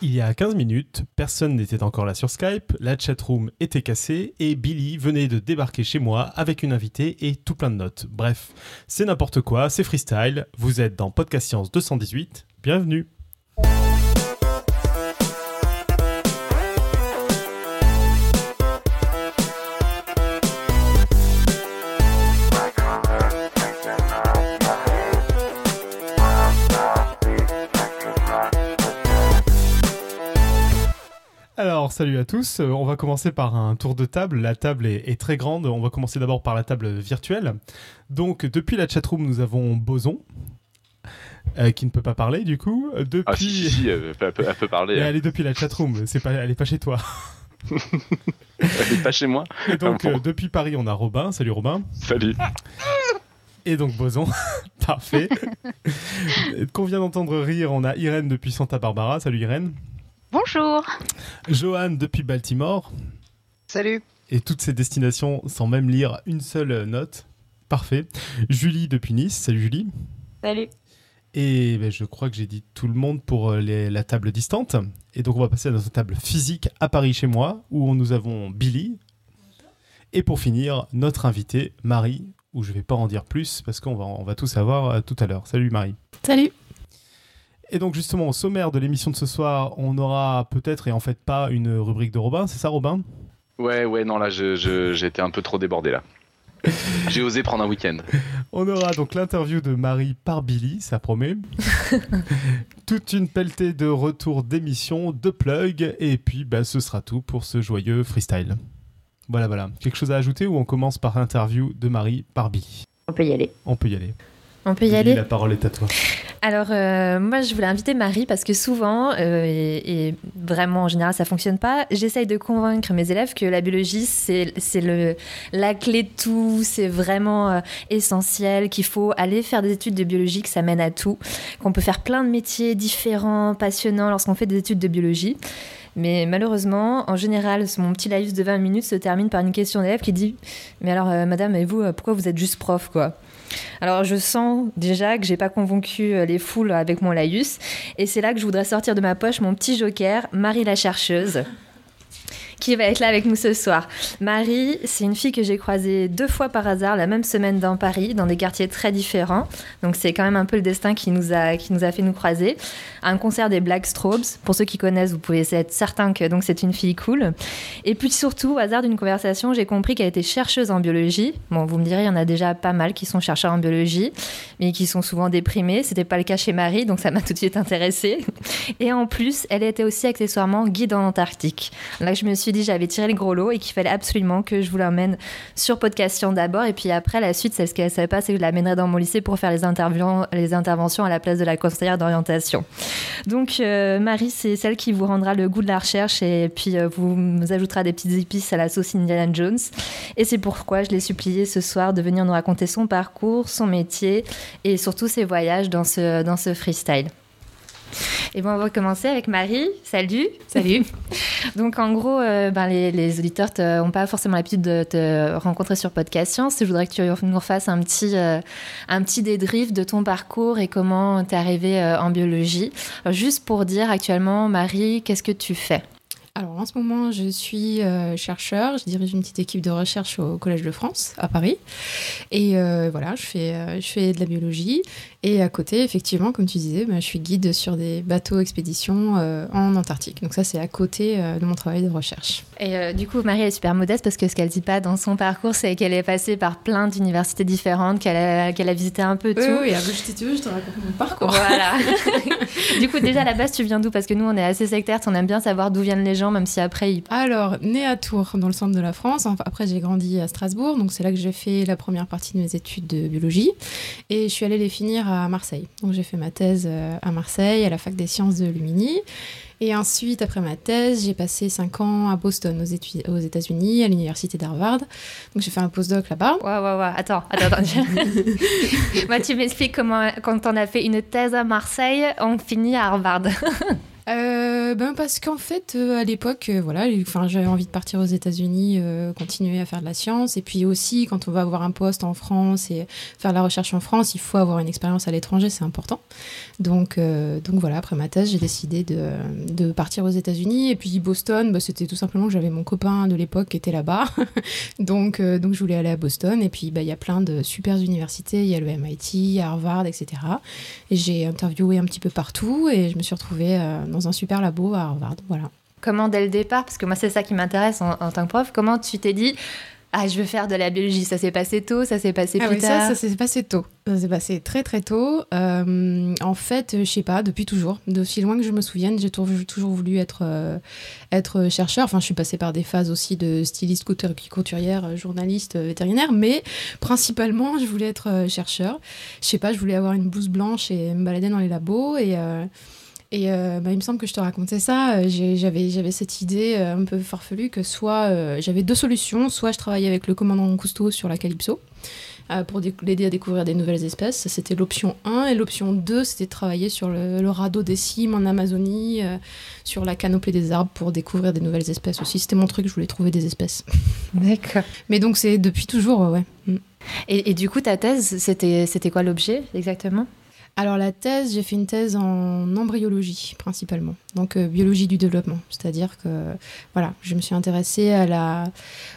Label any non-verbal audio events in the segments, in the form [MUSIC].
Il y a 15 minutes, personne n'était encore là sur Skype, la chatroom était cassée et Billy venait de débarquer chez moi avec une invitée et tout plein de notes. Bref, c'est n'importe quoi, c'est freestyle, vous êtes dans Podcast Science 218, bienvenue salut à tous. Euh, on va commencer par un tour de table. La table est, très grande. On va commencer d'abord par la table virtuelle. Donc, depuis la chatroom, nous avons Boson. Euh, qui ne peut pas parler du coup. Depuis... Ah si, si, elle, peut, parler. Mais elle est depuis la chatroom, c'est pas, elle est pas chez toi. [LAUGHS] elle est pas chez moi. Et donc euh, depuis Paris, on a Robin. Salut Robin. Salut. Et donc Boson, [LAUGHS] parfait. [LAUGHS] Qu'on vient d'entendre rire, on a Irène depuis Santa Barbara. Salut Irène. Bonjour. Johan depuis Baltimore. Salut. Et toutes ces destinations sans même lire une seule note. Parfait. Julie depuis Nice. Salut Julie. Salut. Et ben, je crois que j'ai dit tout le monde pour euh, la table distante. Et donc on va passer à notre table physique à Paris chez moi, où nous avons Billy. Et pour finir, notre invitée, Marie, où je ne vais pas en dire plus parce qu'on va, on va tout savoir euh, tout à l'heure. Salut Marie. Salut. Et donc justement, au sommaire de l'émission de ce soir, on aura peut-être et en fait pas une rubrique de Robin, c'est ça Robin? Ouais, ouais, non, là j'étais un peu trop débordé là. [LAUGHS] J'ai osé prendre un week-end. On aura donc l'interview de Marie par Billy, ça promet. [LAUGHS] Toute une pelletée de retours d'émissions, de plugs, et puis bah, ce sera tout pour ce joyeux freestyle. Voilà, voilà. Quelque chose à ajouter ou on commence par l'interview de Marie par Billy On peut y aller. On peut y aller. On peut y aller. La parole est à toi. Alors, euh, moi, je voulais inviter Marie parce que souvent, euh, et, vraiment en général, ça fonctionne pas. J'essaye de convaincre mes élèves que la biologie, c'est la clé de tout, c'est vraiment euh, essentiel, qu'il faut aller faire des études de biologie, que ça mène à tout, qu'on peut faire plein de métiers différents, passionnants lorsqu'on fait des études de biologie. Mais malheureusement, en général, mon petit live de 20 minutes se termine par une question d'élève qui dit Mais alors, madame, et vous, pourquoi vous êtes juste prof, quoi? Alors je sens déjà que j'ai pas convaincu euh, les foules avec mon laïus. Et c'est là que je voudrais sortir de ma poche mon petit joker, Marie la chercheuse qui va être là avec nous ce soir. Marie, c'est une fille que j'ai croisée deux fois par hasard la même semaine dans Paris, dans des quartiers très différents. Donc c'est quand même un peu le destin qui nous a, qui nous a fait nous croiser. un concert des Black Strobes. Pour ceux qui connaissent, vous pouvez être certain que donc c'est une fille cool. Et puis surtout, au hasard d'une conversation, j'ai compris qu'elle était chercheuse en biologie. Bon, vous me direz, il y en a déjà pas mal qui sont chercheurs en biologie, mais qui sont souvent déprimés. C'était pas le cas chez Marie, donc ça m'a tout de suite intéressée. Et en plus, elle était aussi accessoirement guide en Antarctique. Là, je me suis dit j'avais tiré le gros lot et qu'il fallait absolument que je vous l'emmène sur Podcastion d'abord. Et puis après, la suite, c'est ce qu'elle savait pas, c'est que je l'amènerais dans mon lycée pour faire les, les interventions à la place de la conseillère d'orientation. Donc, euh, Marie, c'est celle qui vous rendra le goût de la recherche et puis euh, vous, vous ajoutera des petites épices à la sauce Indiana Jones. Et c'est pourquoi je l'ai supplié ce soir de venir nous raconter son parcours, son métier et surtout ses voyages dans ce, dans ce freestyle. Et bon, on va commencer avec Marie. Salut. Salut. [LAUGHS] Donc, en gros, euh, ben, les, auditeurs n'ont pas forcément l'habitude de te rencontrer sur Podcast Science. Je voudrais que tu nous refasses un petit, euh, un petit débrief de ton parcours et comment tu es arrivée euh, en biologie. juste pour dire actuellement, Marie, qu'est-ce que tu fais? Alors en ce moment, je suis chercheur, je dirige une petite équipe de recherche au Collège de France à Paris. Et voilà, je fais, je fais de la biologie et à côté, effectivement, comme tu disais, bah, je suis guide sur des bateaux expéditions euh, en Antarctique. Donc ça, c'est à côté euh, de mon travail de recherche. Et euh, du coup, Marie est super modeste parce que ce qu'elle dit pas dans son parcours, c'est qu'elle est passée par plein d'universités différentes, qu'elle a, qu'elle a visité un peu tout. Oui, oui, si tu veux, je te raconte mon parcours. Voilà. [LAUGHS] du coup, déjà à la base, tu viens d'où? Parce que nous, on est assez sectaires, on aime bien savoir d'où viennent les gens, même si après ils... Alors, née à Tours, dans le centre de la France. Après, j'ai grandi à Strasbourg, donc c'est là que j'ai fait la première partie de mes études de biologie. Et je suis allée les finir à Marseille. Donc j'ai fait ma thèse euh, à Marseille, à la fac des sciences de Lumini. Et ensuite, après ma thèse, j'ai passé 5 ans à Boston, aux, aux États-Unis, à l'université d'Harvard. Donc j'ai fait un postdoc là-bas. Ouais, ouais, ouais. Attends, attends, attends. [LAUGHS] Moi, tu m'expliques comment, quand on a fait une thèse à Marseille, on finit à Harvard. [LAUGHS] Euh, ben parce qu'en fait, euh, à l'époque, euh, voilà, enfin, j'avais envie de partir aux États-Unis, continuer à faire de la science, et puis aussi, quand on va avoir un poste en France et faire de la recherche en France, il faut avoir une expérience à l'étranger, c'est important. Donc, donc voilà, après ma thèse, j'ai décidé de, partir aux États-Unis, et puis Boston, bah, c'était tout simplement que j'avais mon copain de l'époque qui était là-bas, [LAUGHS] donc, donc je voulais aller à Boston, et puis bah, il y a plein de super universités, il y a le MIT, Harvard, etc. Et j'ai interviewé un petit peu partout, et je me suis retrouvée dans un super labo à Harvard, voilà. Comment dès le départ, parce que moi c'est ça qui m'intéresse en, en tant que prof, comment tu t'es dit ah je veux faire de la biologie Ça s'est passé tôt, ça s'est passé Ah plus oui, tard. ça, ça s'est passé tôt. Ça s'est passé très très tôt. Euh, en fait, je sais pas, depuis toujours, d'aussi loin que je me souvienne, j'ai toujours, voulu être, euh, être chercheur. Enfin, je suis passée par des phases aussi de styliste, couture- couturière, journaliste, euh, vétérinaire, mais principalement, je voulais être chercheur. Je sais pas, je voulais avoir une blouse blanche et me balader dans les labos et. euh, et euh, bah, il me semble que je te racontais ça. euh, J'avais, j'avais cette idée euh, un peu farfelue que soit euh, j'avais deux solutions, soit je travaillais avec le commandant Cousteau sur la Calypso euh, pour l'aider à découvrir des nouvelles espèces. C'était l'option 1. Et l'option 2, c'était de travailler sur le, le radeau des cimes en Amazonie, sur la canopée des arbres pour découvrir des nouvelles espèces aussi. C'était mon truc, je voulais trouver des espèces. [LAUGHS] D'accord. Mais donc c'est depuis toujours, ouais. Mm. Et, et du coup, ta thèse, c'était c'était quoi l'objet exactement? Alors la thèse, j'ai fait une thèse en embryologie principalement, donc euh, biologie du développement. C'est-à-dire que voilà, je me suis intéressée à la,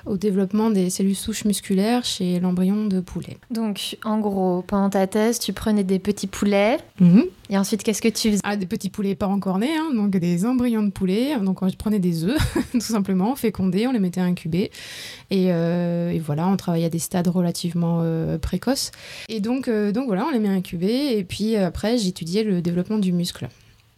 au développement des cellules souches musculaires chez l'embryon de poulet. Donc, en gros, pendant ta thèse, tu prenais des petits poulets et ensuite, qu'est-ce que tu faisais? Ah, des petits poulets pas encore nés, hein, donc des embryons de poulet. Donc je prenais des œufs, [LAUGHS] tout simplement, fécondés, on les mettait à incuber. Et, euh, et voilà, on travaillait à des stades relativement euh, précoces. Et donc, donc voilà, on les met à incuber. Et puis après, j'étudiais le développement du muscle.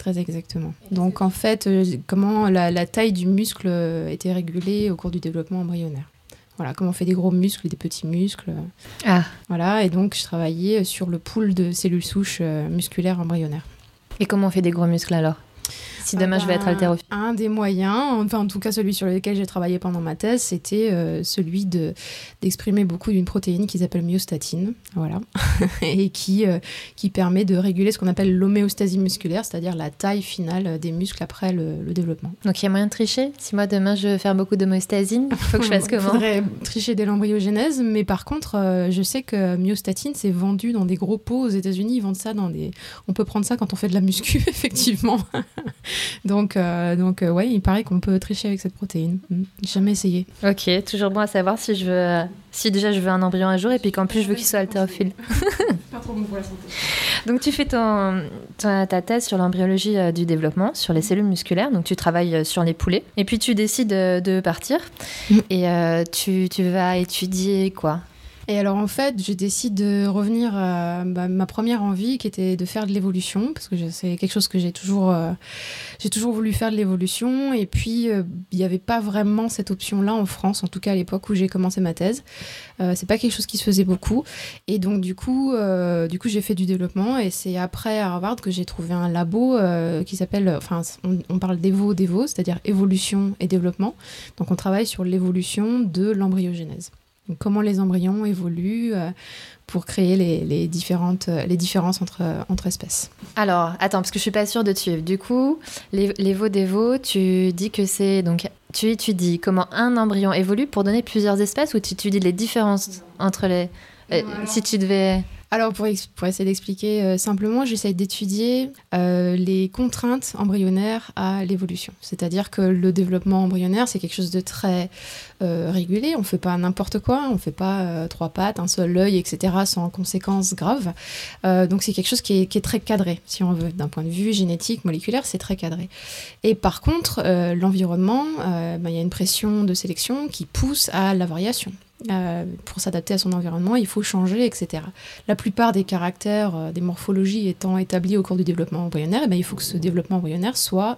Très exactement. Donc en fait, euh, comment la, la taille du muscle euh, était régulée au cours du développement embryonnaire. Voilà, comment on fait des gros muscles, des petits muscles. Ah, Voilà, et donc je travaillais sur le pool de cellules souches euh, musculaires embryonnaires. et comment on fait des gros muscles alors? Si demain je vais être haltérophile. Un des moyens, enfin en tout cas celui sur lequel j'ai travaillé pendant ma thèse, c'était euh, celui de d'exprimer beaucoup d'une protéine qui s'appelle myostatine, voilà, [LAUGHS] et qui euh, qui permet de réguler ce qu'on appelle l'homéostasie musculaire, c'est-à-dire la taille finale des muscles après le, le développement. Donc, il y a moyen de tricher Si moi, demain, je veux faire beaucoup d'homostasine, il faut que je fasse Il [LAUGHS] comment faudrait tricher dès l'embryogénèse, mais par contre, euh, je sais que myostatine c'est vendu dans des gros pots aux États-Unis. Ils vendent ça dans des. On peut prendre ça quand on fait de la muscu, [LAUGHS] effectivement. Donc, euh, donc euh, ouais, il paraît qu'on peut tricher avec cette protéine. Mm. J'ai Jamais essayé. Ok, toujours bon à savoir si je veux. Si déjà je veux un embryon un jour et puis qu'en plus je veux qu'il soit haltérophile. [LAUGHS] Pas trop bon pour la santé. Donc tu fais ton, ta, ta thèse sur l'embryologie euh, du développement, sur les cellules musculaires, donc tu travailles euh, sur les poulets, et puis tu décides euh, de partir, Mm. et tu, tu vas étudier quoi? Et alors en fait, je décide de revenir à bah, ma première envie qui était de faire de l'évolution parce que c'est quelque chose que j'ai toujours euh, j'ai toujours voulu faire de l'évolution et puis euh, il n'y avait pas vraiment cette option là en France en tout cas à l'époque où j'ai commencé ma thèse. Euh, c'est pas quelque chose qui se faisait beaucoup et donc du coup euh, du coup j'ai fait du développement et c'est après à Harvard que j'ai trouvé un labo euh, qui s'appelle enfin on, parle d'Evo d'Evo, c'est-à-dire évolution et développement. Donc on travaille sur l'évolution de l'embryogénèse. Donc, comment les embryons évoluent euh, pour créer les, les différentes, euh, les différences entre, entre espèces. Alors, attends, parce que je suis pas sûre de suivre. Du coup, les, les veaux des veaux, tu dis que c'est donc tu étudies comment un embryon évolue pour donner plusieurs espèces ou tu étudies les différences entre les. euh, si tu devais. Alors, pour, essayer d'expliquer euh, simplement, j'essaie d'étudier euh, les contraintes embryonnaires à l'évolution. C'est-à-dire que le développement embryonnaire, c'est quelque chose de très euh, régulé. On ne fait pas n'importe quoi, on ne fait pas trois pattes, un seul œil, etc., sans conséquences graves. Donc, c'est quelque chose qui est, très cadré, si on veut. D'un point de vue génétique, moléculaire, c'est très cadré. Et par contre, l'environnement, ben, il y a une pression de sélection qui pousse à la variation. Euh, pour s'adapter à son environnement, il faut changer, etc. La plupart des caractères, euh, des morphologies étant établis au cours du développement embryonnaire, eh ben, il faut que ce développement embryonnaire soit,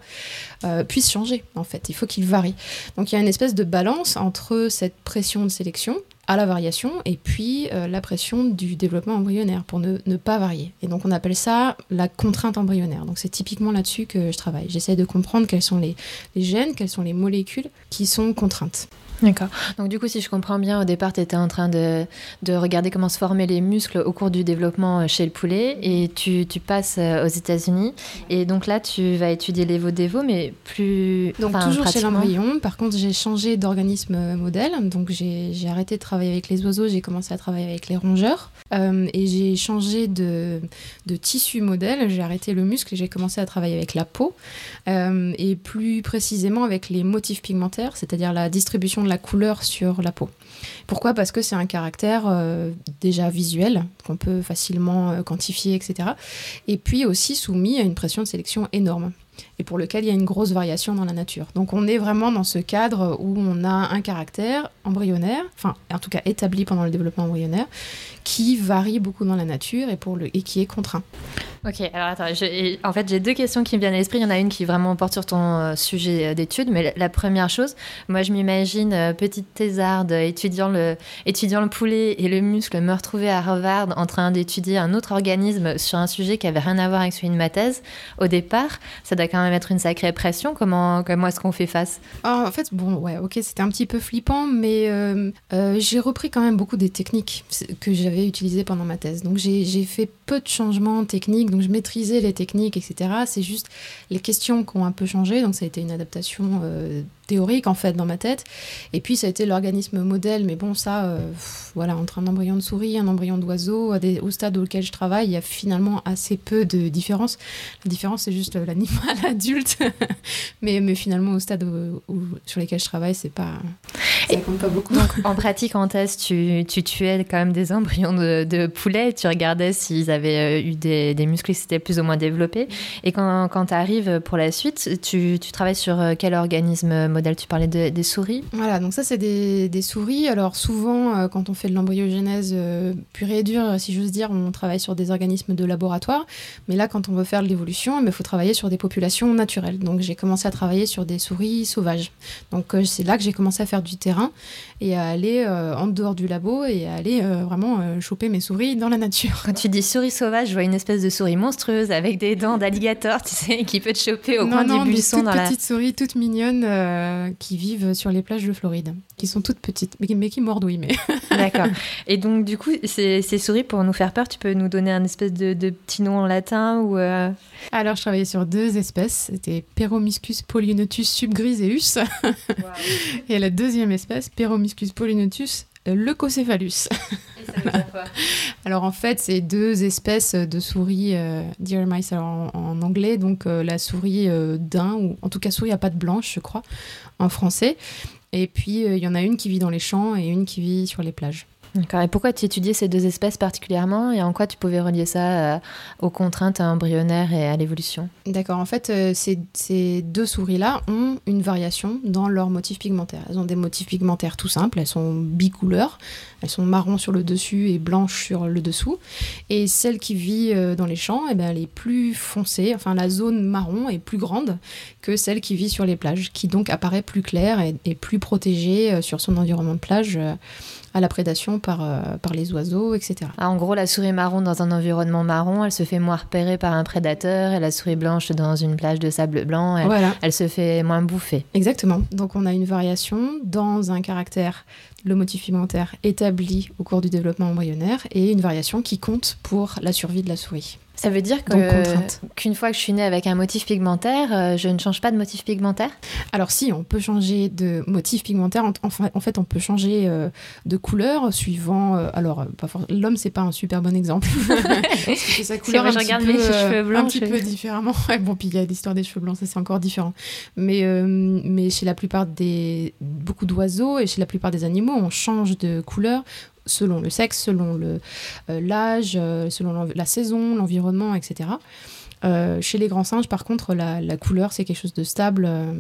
euh, puisse changer, en fait. Il faut qu'il varie. Donc il y a une espèce de balance entre cette pression de sélection à la variation et puis la pression du développement embryonnaire pour ne, ne, pas varier. Et donc on appelle ça la contrainte embryonnaire. Donc c'est typiquement là-dessus que je travaille. J'essaie de comprendre quels sont les, les gènes, quelles sont les molécules qui sont contraintes. D'accord. Donc du coup, si je comprends bien, au départ, tu étais en train de, de, regarder comment se former les muscles au cours du développement euh, chez le poulet et tu, tu passes euh, aux États-Unis. Et donc là, tu vas étudier les veaux mais plus... Donc toujours chez l'embryon. Par contre, j'ai changé d'organisme modèle. Donc j'ai arrêté de travailler avec les oiseaux, j'ai commencé à travailler avec les rongeurs. Euh, et j'ai changé de, de, tissu modèle. J'ai arrêté le muscle et j'ai commencé à travailler avec la peau. Euh, et plus précisément avec les motifs pigmentaires, c'est-à-dire la distribution la couleur sur la peau. Pourquoi? Parce que c'est un caractère euh, déjà visuel qu'on peut facilement euh, quantifier, etc. Et puis aussi soumis à une pression de sélection énorme et pour lequel il y a une grosse variation dans la nature. Donc on est vraiment dans ce cadre où on a un caractère embryonnaire, enfin en tout cas établi pendant le développement embryonnaire, qui varie beaucoup dans la nature et, pour le, et qui est contraint. Ok, alors attends, je, en fait j'ai deux questions qui me viennent à l'esprit. Il y en a une qui vraiment porte sur ton euh, sujet euh, d'étude, mais la, première chose, moi je m'imagine euh, petite thésarde étudiant le, étudiant le poulet et le muscle, me retrouver à Harvard en train d'étudier un autre organisme sur un sujet qui avait rien à voir avec celui de ma thèse. Au départ, ça doit quand même être une sacrée pression. Comment, comment est-ce qu'on fait face? Ah, En fait, bon, ouais, ok, c'était un petit peu flippant, mais euh, euh, j'ai repris quand même beaucoup des techniques que j'avais utilisées pendant ma thèse. Donc j'ai fait peu de changements techniques, donc je maîtrisais les techniques, etc. C'est juste les questions qui ont un peu changé, donc ça a été une adaptation euh, théorique en fait dans ma tête. Et puis ça a été l'organisme modèle, mais bon ça, euh, voilà, entre un embryon de souris, un embryon d'oiseau, au stade auquel je travaille, il y a finalement assez peu de différence. La différence c'est juste l'animal [LAUGHS] adulte, mais, mais finalement au stade où, sur lesquels je travaille, c'est pas, ça compte pas beaucoup. Donc en pratique en thèse, tu, tu tuais quand même des embryons de, de poulet, tu regardais s'ils avaient euh, eu des, des muscles qui s'étaient plus ou moins développés. Et quand, quand tu arrives pour la suite, tu, tu travailles sur euh, quel organisme modèle Tu parlais de, des souris Voilà, donc ça c'est des, souris. Alors souvent, euh, quand on fait de l'embryogenèse euh, pure et dure, si j'ose dire, on travaille sur des organismes de laboratoire. Mais là, quand on veut faire de l'évolution, il faut travailler sur des populations naturelles. Donc j'ai commencé à travailler sur des souris sauvages. Donc euh, c'est là que j'ai commencé à faire du terrain et à aller en dehors du labo et à aller vraiment choper mes souris dans la nature. Quand tu dis souris sauvage, je vois une espèce de souris monstrueuse avec des dents d'alligator, [LAUGHS] tu sais, qui peut te choper au coin non, du buisson. Des dans petites souris toutes mignonnes euh, qui vivent sur les plages de Floride, qui sont toutes petites, mais, mais qui mordent, oui. Mais... [LAUGHS] D'accord. Et donc, du coup, ces, ces, souris, pour nous faire peur, tu peux nous donner un espèce de, de petit nom en latin ou euh... Alors, je travaillais sur deux espèces. C'était Peromyscus polynotus subgriseus. Wow. Et la deuxième espèce, Peromyscus polynotus leucocéphalus. alors en fait, c'est deux espèces de souris euh, deer mice en, en, anglais, donc euh, la souris euh, daim, ou en tout cas souris à pattes blanches, je crois, en français. Et puis il y en a une qui vit dans les champs et une qui vit sur les plages. D'accord. Et pourquoi tu étudiais ces deux espèces particulièrement et en quoi tu pouvais relier ça euh, aux contraintes embryonnaires et à l'évolution? D'accord. En fait, euh, ces, deux souris-là ont une variation dans leurs motifs pigmentaires. Elles ont des motifs pigmentaires tout simples. Elles sont bicouleurs. Elles sont marron sur le dessus et blanches sur le dessous. Et celle qui vit euh, dans les champs, eh ben, elle est plus foncée. Enfin, la zone marron est plus grande que celle qui vit sur les plages, qui donc apparaît plus claire et plus protégée sur son environnement de plage à la prédation par, euh, par les oiseaux, etc. Ah, en gros, la souris marron dans un environnement marron, elle se fait moins repérer par un prédateur, et la souris blanche dans une plage de sable blanc, elle, voilà. elle se fait moins bouffer. Exactement. Donc on a une variation dans un caractère le motif établi au cours du développement embryonnaire et une variation qui compte pour la survie de la souris. Ça veut dire qu'une qu fois que je suis née avec un motif pigmentaire, euh, je ne change pas de motif pigmentaire? Alors si, on peut changer de motif pigmentaire. En, fait, on peut changer euh, de couleur suivant... Euh, alors, l'homme, c'est pas un super bon exemple. [LAUGHS] sa couleur vrai, un je regarde peu, mes cheveux blancs. Un petit peu différemment. Ouais, bon, puis il y a l'histoire des cheveux blancs, ça c'est encore différent. Mais, mais chez la plupart des... Beaucoup d'oiseaux et chez la plupart des animaux, on change de couleur selon le sexe, selon l'âge, euh, selon la saison, l'environnement, etc. Euh, chez les grands singes, par contre, la, la couleur, c'est quelque chose de stable euh,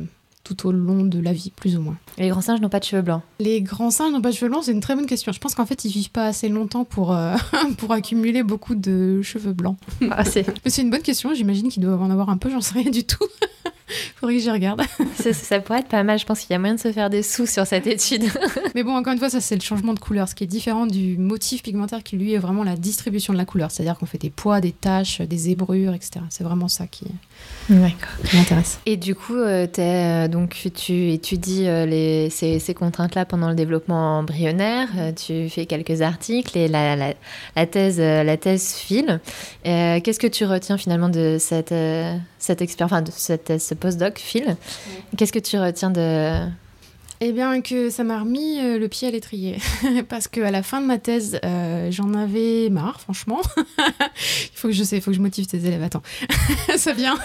tout au long de la vie, plus ou moins. Les grands singes n'ont pas de cheveux blancs Les grands singes n'ont pas de cheveux blancs, c'est une très bonne question. Je pense qu'en fait, ils vivent pas assez longtemps pour, euh, [LAUGHS] pour accumuler beaucoup de cheveux blancs. Ah, [LAUGHS] c'est une bonne question, j'imagine qu'ils doivent en avoir un peu, j'en sais rien du tout. [LAUGHS] [LAUGHS] Faudrait que j'y regarde. [LAUGHS] ça, ça pourrait être pas mal. Je pense qu'il y a moyen de se faire des sous sur cette étude. [LAUGHS] Mais bon, encore une fois, ça c'est le changement de couleur, ce qui est différent du motif pigmentaire qui lui est vraiment la distribution de la couleur. C'est-à-dire qu'on fait des poids, des taches, des zébrures, etc. C'est vraiment ça qui, qui m'intéresse. Et du coup, euh, euh, donc tu étudies euh, les, ces, ces contraintes-là pendant le développement embryonnaire. tu fais quelques articles et la, la, la thèse, la thèse file. Qu'est-ce que tu retiens finalement de cette, cette expérience, enfin de cette, ce postdoc file Qu'est-ce que tu retiens de Eh bien, que ça m'a remis euh, le pied à l'étrier. [LAUGHS] Parce qu'à la fin de ma thèse, euh, j'en avais marre, franchement. [LAUGHS] il faut que je sais, il faut que je motive tes élèves. Attends, [LAUGHS] ça vient.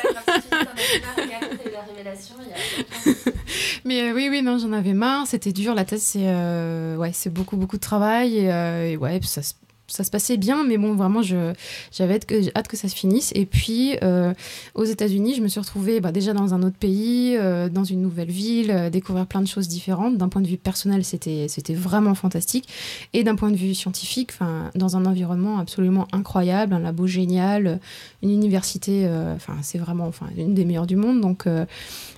Mais euh, oui, oui, non, j'en avais marre. C'était dur. La thèse, c'est euh, ouais, c'est beaucoup, beaucoup de travail. Et, euh, et ouais, ça se ça se passait bien, mais bon, vraiment, j'avais hâte que, ça se finisse. Et puis, euh, aux États-Unis, je me suis retrouvée bah, déjà dans un autre pays, euh, dans une nouvelle ville, euh, découvrir plein de choses différentes. D'un point de vue personnel, c'était, vraiment fantastique. Et d'un point de vue scientifique, dans un environnement absolument incroyable, un labo génial, une université, c'est vraiment une des meilleures du monde. Donc,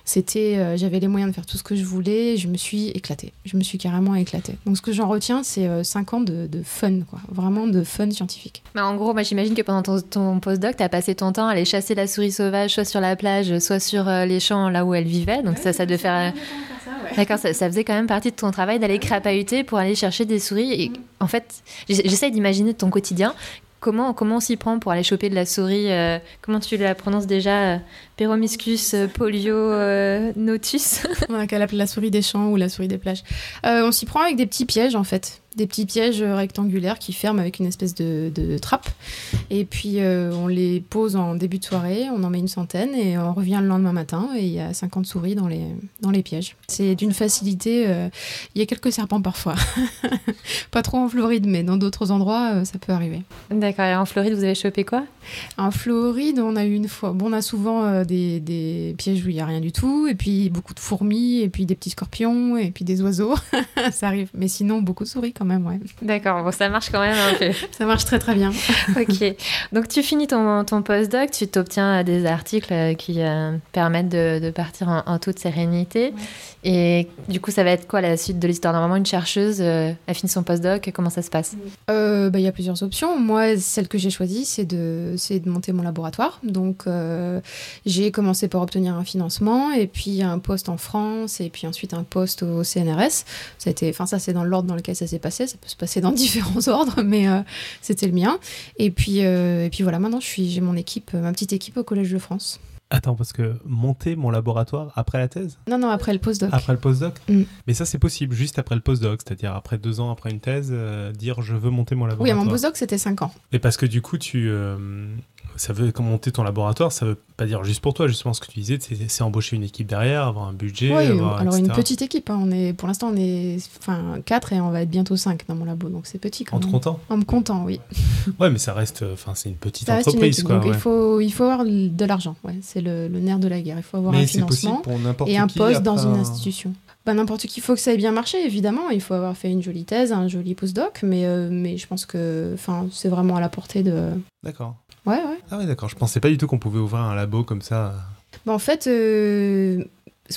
j'avais les moyens de faire tout ce que je voulais. Je me suis éclatée. Je me suis carrément éclatée. Donc, ce que j'en retiens, c'est 5 ans de, de fun, quoi. Vraiment de fun scientifique. En gros, moi j'imagine que pendant ton, ton postdoc, tu as passé ton temps à aller chasser la souris sauvage, soit sur la plage, soit sur euh, les champs là où elle vivait. Donc ça, ça devait faire. D'accord, ça, faisait quand même partie de ton travail d'aller crapahuter pour aller chercher des souris. Et en fait, j'ess- j'essaye d'imaginer ton quotidien. Comment, comment on s'y prend pour aller choper de la souris euh, Comment tu la prononces déjà Peromyscus euh, polio euh, notus [LAUGHS] On a qu'à l'appeler la souris des champs ou la souris des plages. Euh, on s'y prend avec des petits pièges en fait. Des petits pièges rectangulaires qui ferment avec une espèce de, de trappe. Et puis euh, on les pose en début de soirée, on en met une centaine et on revient le lendemain matin et il y a 50 souris dans les, dans les pièges. C'est d'une facilité. euh, Il y a quelques serpents parfois. [LAUGHS] Pas trop en Floride, mais dans d'autres endroits, euh, ça peut arriver. D'accord, et en Floride, vous avez chopé quoi? En Floride, on a eu une fois. Bon, on a souvent euh, des, des pièges où il n'y a rien du tout, et puis beaucoup de fourmis, et puis des petits scorpions, et puis des oiseaux. [LAUGHS] ça arrive. Mais sinon, beaucoup de souris quand même, ouais. D'accord, bon, ça marche quand même un peu. [LAUGHS] Ça marche très très bien. [LAUGHS] ok. Donc tu finis ton, ton postdoc, tu t'obtiens des articles euh, qui euh, permettent de, de partir en, en toute sérénité. Et du coup, ça va être quoi la suite de l'histoire? Normalement, une chercheuse, euh, elle finit son postdoc, comment ça se passe? Euh, bah, Il y a plusieurs options. Moi, celle que j'ai choisie, c'est de, de monter mon laboratoire. Donc, euh, j'ai commencé par obtenir un financement, et puis un poste en France, et puis ensuite un poste au CNRS. Ça, a été- enfin, ça c'est dans l'ordre dans lequel ça s'est passé. Ça peut se passer dans [LAUGHS] différents ordres, mais euh, c'était le mien. Et puis, euh, et puis voilà, maintenant, je suis, j'ai mon équipe, ma petite équipe au Collège de France. Attends, parce que monter mon laboratoire après la thèse? Non, non, après le postdoc. Après le postdoc? Mm. Mais ça, c'est possible juste après le postdoc, c'est-à-dire après deux ans après une thèse, euh, dire je veux monter mon oui, à laboratoire. mon postdoc, c'était 5 ans. Et parce que du coup, tu, euh, ça veut comme monter ton laboratoire, ça veut pas dire juste pour toi, justement ce que tu disais, c'est c'est embaucher une équipe derrière, avoir un budget. Oui, avoir, alors une petite équipe. hein. On est, pour l'instant, on est enfin, 4 et on va être bientôt 5 dans mon labo, donc c'est petit quand En te même. comptant En me comptant, oui. [LAUGHS] Ouais, mais ça reste, enfin, c'est une petite Ça reste une entreprise, équipe, quoi. donc ouais. il, faut, il faut avoir de l'argent. Ouais, c'est le, le nerf de la guerre. Il faut avoir un Mais financement pour n'importe et un poste dans une un- institution. Bah, N'importe qui, il faut que ça ait bien marché, évidemment. Il faut avoir fait une jolie thèse, un joli postdoc, mais, euh, mais je pense que enfin, c'est vraiment à la portée de. D'accord. Ouais, ouais. Ah ouais, d'accord. Je pensais pas du tout qu'on pouvait ouvrir un labo comme ça. Bah, en fait, euh,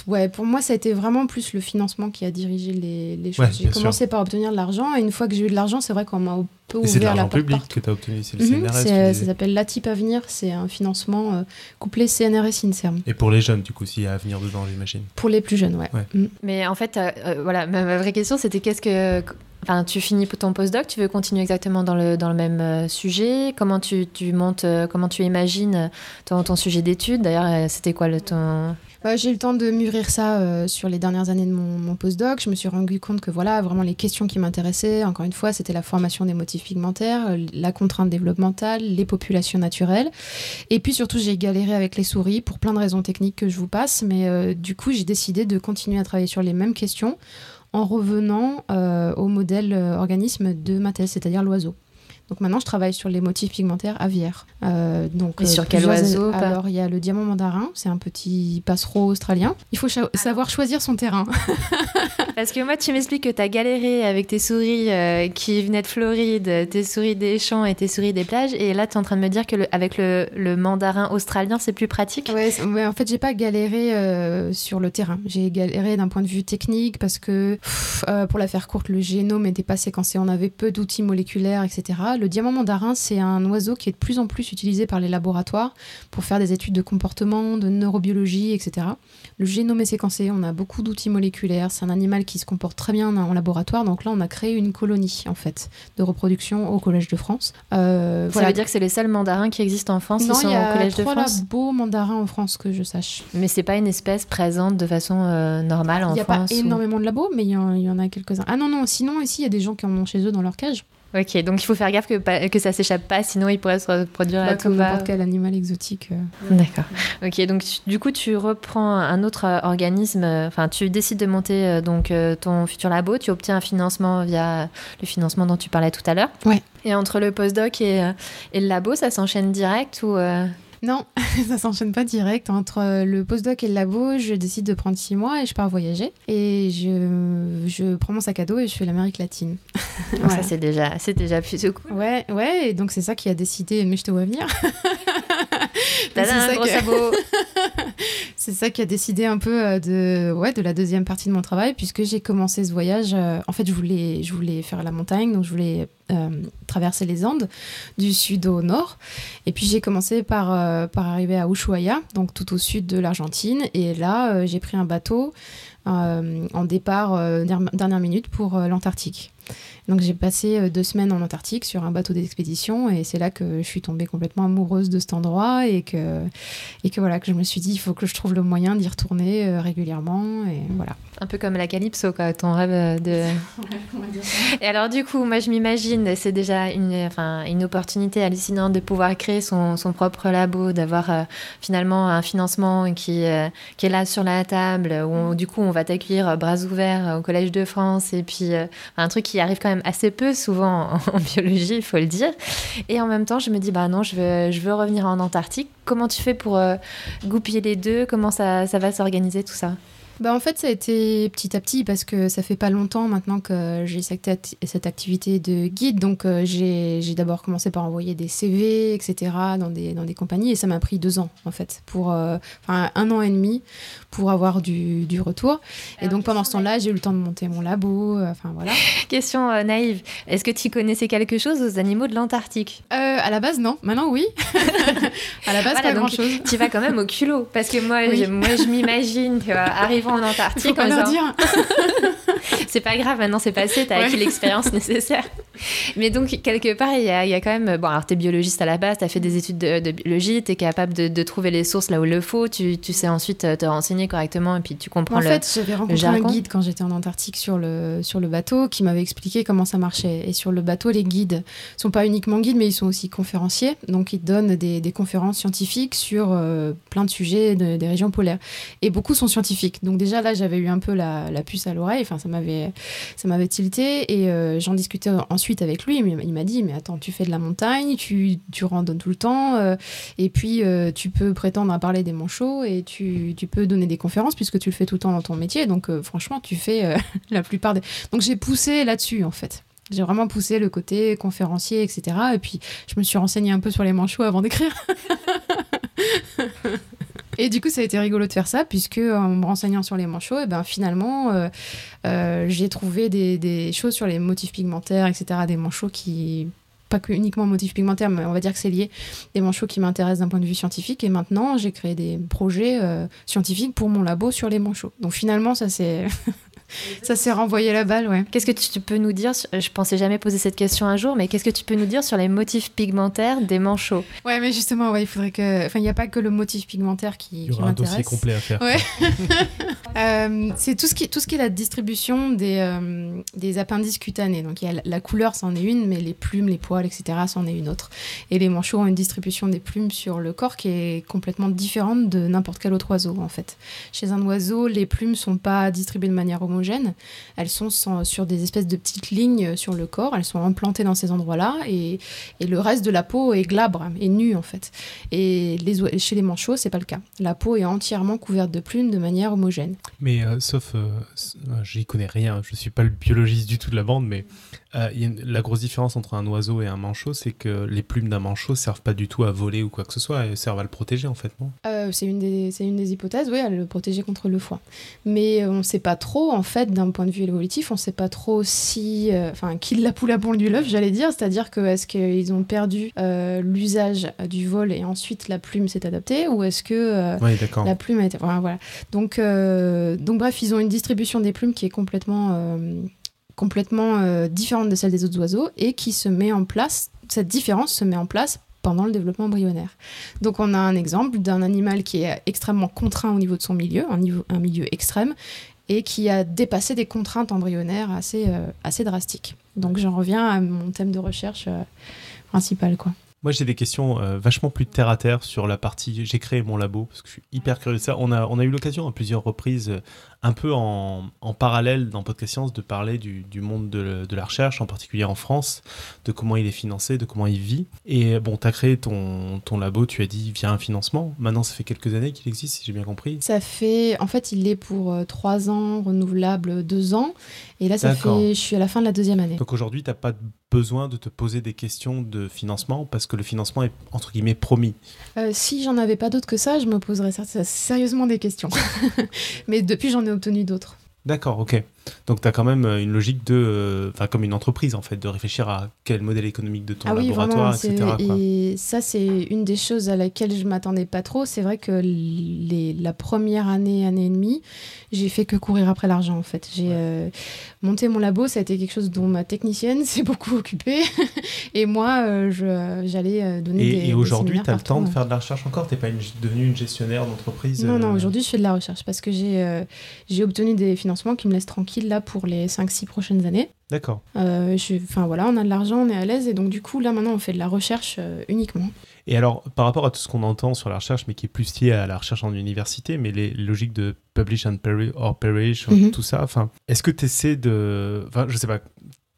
ouais, pour moi, ça a été vraiment plus le financement qui a dirigé les, les choses. Ouais, J'ai commencé par obtenir de l'argent, et une fois que j'ai eu de l'argent, c'est vrai qu'on m'a un peu Et c'est de ouvert la l'argent porte public partout. que tu as obtenu, c'est le Mhm, CNRS. c'est- tu ça s'appelle l'ATIP Avenir, c'est un financement euh, couplé CNRS INSERM. Et pour les jeunes, du coup, s'il y a à venir dedans, j'imagine. Pour les plus jeunes, ouais. Ouais. Mm. Mais en fait, euh, euh, voilà, ma vraie question, c'était qu'est-ce que. Enfin, tu finis ton postdoc, tu veux continuer exactement dans le, dans le même euh, sujet Comment tu, tu montes, euh, comment tu imagines euh, ton, ton sujet d'étude? D'ailleurs, c'était quoi le ton? Bah, j'ai eu le temps de mûrir ça sur les dernières années de mon, mon postdoc. Je me suis rendu compte que voilà, vraiment les questions qui m'intéressaient, encore une fois, c'était la formation des motifs pigmentaires, la contrainte développementale, les populations naturelles. Et puis surtout, j'ai galéré avec les souris pour plein de raisons techniques que je vous passe. Mais du coup, j'ai décidé de continuer à travailler sur les mêmes questions en revenant euh, au modèle euh, organisme de ma thèse, c'est-à-dire l'oiseau. Donc maintenant, je travaille sur les motifs pigmentaires aviaires. Euh, donc, Et sur quel plusieurs- oiseau, pas Alors, il y a le diamant mandarin, c'est un petit passereau australien. Il faut savoir choisir son terrain. [LAUGHS] Parce que moi, tu m'expliques que tu as galéré avec tes souris euh, qui venaient de Floride, tes souris des champs et tes souris des plages. Et là, tu es en train de me dire que le- avec le, le mandarin australien, c'est plus pratique Ouais, en fait, j'ai pas galéré euh, sur le terrain. J'ai galéré d'un point de vue technique parce que, pff, euh, pour la faire courte, le génome n'était pas séquencé. On avait peu d'outils moléculaires, etc. Le diamant mandarin, c'est un oiseau qui est de plus en plus utilisé par les laboratoires pour faire des études de comportement, de neurobiologie, etc. Le génome est séquencé. On a beaucoup d'outils moléculaires. C'est un animal qui se comporte très bien en laboratoire. Donc là, on a créé une colonie, en fait, de reproduction au Collège de France. Euh, Ça voilà. veut dire que c'est les seuls mandarins qui existent en France, non, qui sont il y a au Collège de trois France labos mandarins en France que je sache. Mais c'est pas une espèce présente de façon euh, normale en Il n'y a France pas ou- énormément de labos, mais il y, y en a quelques-uns. Ah non, non, sinon, ici, il y a des gens qui en ont chez eux dans leur cage. Ok, donc il faut faire gaffe que, que ça s'échappe pas, sinon il pourrait se reproduire Bah, à tout comme va. n'importe quel animal exotique. euh. D'accord. Ok, donc tu- du coup tu reprends un autre euh, organisme, euh, enfin tu décides de monter donc ton futur labo, tu obtiens un financement via le financement dont tu parlais tout à l'heure. Ouais. Et entre le postdoc et, et le labo, ça s'enchaîne direct ou euh, Non, [LAUGHS] ça s'enchaîne pas direct. Entre euh, le postdoc et le labo, je décide de prendre six mois et je pars voyager. Et je, je prends mon sac à dos et je fais l'Amérique latine. [LAUGHS] Voilà. ça c'est déjà c'est déjà plutôt cool. Ouais, ouais, et donc c'est ça qui a décidé, mais je te vois venir. [LAUGHS] [LAUGHS] [LAUGHS] C'est ça qui a décidé un peu euh, de, ouais, de la deuxième partie de mon travail, puisque j'ai commencé ce voyage. euh, en fait, je voulais, je voulais faire la montagne, donc je voulais euh, traverser les Andes du sud au nord. Et puis j'ai commencé par, euh, par arriver à Ushuaia, donc tout au sud de l'Argentine. Et là, j'ai pris un bateau en départ der- dernière minute pour l'Antarctique. Donc j'ai passé euh, deux semaines en Antarctique sur un bateau d'expédition et c'est là que je suis tombée complètement amoureuse de cet endroit et que, et que voilà que je me suis dit il faut que je trouve le moyen d'y retourner euh, régulièrement et voilà. Un peu comme la Calypso, quoi, ton rêve euh, de. [LAUGHS] Et alors, du coup, moi, je m'imagine, c'est déjà une, enfin, une opportunité hallucinante de pouvoir créer son, son propre labo, d'avoir euh, finalement un financement qui, euh, qui est là sur la table, où on- du coup, on va t'accueillir bras ouverts au Collège de France, et puis euh, un truc qui arrive quand même assez peu souvent [LAUGHS] en, biologie, il faut le dire. Et en même temps, je me dis, bah non, je veux, revenir en Antarctique. Comment tu fais pour euh, goupiller les deux? Comment ça, ça va s'organiser tout ça? Bah en fait ça a été petit à petit parce que ça fait pas longtemps maintenant que j'ai cette, acti- cette activité de guide donc euh, j'ai j'ai d'abord commencé par envoyer des CV etc dans des, dans des compagnies et ça m'a pris deux ans en fait pour euh, enfin un an et demi pour avoir du, du retour et donc pendant ce temps-là j'ai eu le temps de monter mon labo euh, enfin voilà [LAUGHS] Question euh, naïve. Est-ce que tu connaissais quelque chose aux animaux de l'Antarctique? Euh, à la base non maintenant oui [LAUGHS] à la base Voilà, pas donc, grand chose Tu vas quand même au culot. Parce que moi, Oui. je, moi, je m'imagine, arrivant en faut Antarctique, pas leur disant, dire [LAUGHS] c'est pas grave, maintenant c'est passé, t'as Ouais. acquis l'expérience nécessaire. Mais donc, quelque part, il y y a quand même. Bon, alors t'es biologiste à la base, t'as fait des études de, de biologie, t'es capable de, de trouver les sources là où il le faut, tu, tu sais ensuite te renseigner correctement et puis tu comprends En le. fait, j'avais rencontré un guide quand j'étais en Antarctique sur le, sur le bateau qui m'avait expliqué comment ça marchait. Et sur le bateau, les guides sont pas uniquement guides, mais ils sont aussi conférenciers. Donc, ils donnent des, des conférences scientifiques sur euh, plein de sujets de- des régions polaires. Et beaucoup sont scientifiques. Donc, déjà là, j'avais eu un peu la, la puce à l'oreille. Enfin, ça m'avait, ça m'avait tilté. Et euh, j'en discutais ensuite avec lui. Il il m'a dit Mais attends, tu fais de la montagne, tu, tu randonnes tout le temps. euh, et puis, tu peux prétendre à parler des manchots et tu, tu peux donner des conférences puisque tu le fais tout le temps dans ton métier. Donc, euh, franchement, tu fais euh, [LAUGHS] la plupart des. Donc, j'ai poussé là-dessus, en fait. J'ai vraiment poussé le côté conférencier, etc. Et puis, je me suis renseignée un peu sur les manchots avant d'écrire. [LAUGHS] Et du coup, ça a été rigolo de faire ça, puisque en me renseignant sur les manchots, et ben, finalement, euh, j'ai trouvé des choses sur les motifs pigmentaires, etc. Des manchots qui. Pas que uniquement motifs pigmentaires, mais on va dire que c'est lié. Des manchots qui m'intéressent d'un point de vue scientifique. Et maintenant, j'ai créé des projets euh, scientifiques pour mon labo sur les manchots. Donc finalement, ça s'est. Ça s'est renvoyé la balle, ouais. Qu'est-ce que tu peux nous dire sur- Je pensais jamais poser cette question un jour, mais qu'est-ce que tu peux nous dire sur les motifs pigmentaires des manchots? Ouais, mais justement, ouais, il faudrait que. Enfin, il n'y a pas que le motif pigmentaire qui, Il y aura un dossier complet à faire. Ouais. [LAUGHS] Euh, c'est tout ce qui tout ce qui est la distribution des, euh, des appendices cutanés. Donc il y a la, la couleur, c'en est une, mais les plumes, les poils, etc., c'en est une autre. Et les manchots ont une distribution des plumes sur le corps qui est complètement différente de n'importe quel autre oiseau en fait. Chez un oiseau, les plumes sont pas distribuées de manière homogène homogènes. Elles sont sur des espèces de petites lignes sur le corps. Elles sont implantées dans ces endroits-là et, le reste de la peau est glabre et nu en fait. Et chez les manchots, c'est pas le cas. La peau est entièrement couverte de plumes de manière homogène. Mais euh, sauf, euh, euh, j'y connais rien, je suis pas le biologiste du tout de la bande, mais euh, il y a une- la grosse différence entre un oiseau et un manchot, c'est que les plumes d'un manchot servent pas du tout à voler ou quoi que ce soit, elles servent à le protéger en fait, non? Euh, c'est une, des- une des hypothèses, oui, à le protéger contre le froid. Mais euh, on ne sait pas trop, en fait, d'un point de vue évolutif, on ne sait pas trop si. euh, Enfin, qui la poule a pondu l'œuf, j'allais dire. C'est-à-dire que est-ce qu'ils ont perdu l'usage du vol et ensuite la plume s'est adaptée Ou est-ce que. la plume a été. Voilà. voilà. Donc, donc, bref, ils ont une distribution des plumes qui est complètement, complètement euh, différente de celle des autres oiseaux et qui se met en place. Cette différence se met en place pendant le développement embryonnaire. Donc, on a un exemple d'un animal qui est extrêmement contraint au niveau de son milieu, un, milieu extrême, et qui a dépassé des contraintes embryonnaires assez, euh, drastiques. Donc, j'en reviens à mon thème de recherche euh, principal, quoi. Moi, j'ai des questions vachement plus terre à terre sur la partie. J'ai créé mon labo parce que je suis hyper curieux de ça. On a, eu l'occasion à plusieurs reprises, un peu en, en parallèle dans Podcast Science, de parler du, du monde de, de la recherche, en particulier en France, de comment il est financé, de comment il vit. Et bon, tu as créé ton, ton labo, tu as dit via un financement. Maintenant, ça fait quelques années qu'il existe, si j'ai bien compris. Ça fait, en fait, il est pour euh, trois ans, renouvelable deux ans. Et là, ça fait, je suis à la fin de la deuxième année. Donc aujourd'hui, tu n'as pas besoin de te poser des questions de financement parce que le financement est entre guillemets promis. Euh, si j'en avais pas d'autres que ça, je me poserais ser- sérieusement des questions. [LAUGHS] Mais depuis, j'en obtenu d'autres. D'accord, ok. Donc tu as quand même euh, une logique de, euh, enfin comme une entreprise en fait, de réfléchir à quel modèle économique de ton ah oui, laboratoire, vraiment. etc. quoi. Et ça, c'est une des choses à laquelle je m'attendais pas trop. C'est vrai que les, la première année, année et demie, j'ai fait que courir après l'argent en fait. J'ai Ouais. euh, monté mon labo, ça a été quelque chose dont ma technicienne [LAUGHS] s'est beaucoup occupée. et moi, euh, j'allais donner des. Et, et des aujourd'hui, séminaires tu as le temps de faire de la recherche encore? T'es pas une- devenue une gestionnaire d'entreprise Non, non, aujourd'hui je fais de la recherche parce que j'ai j'ai obtenu des financements qui me laissent tranquille là pour les 5-6 prochaines années. D'accord. Euh, Enfin voilà, on a de l'argent, on est à l'aise et donc du coup là maintenant on fait de la recherche euh, uniquement. Et alors, par rapport à tout ce qu'on entend sur la recherche, mais qui est plus lié à la recherche en université, mais les logiques de publish and peri- or perish, Mhm. tout ça, enfin, est-ce que tu essaies de. Enfin, je sais pas.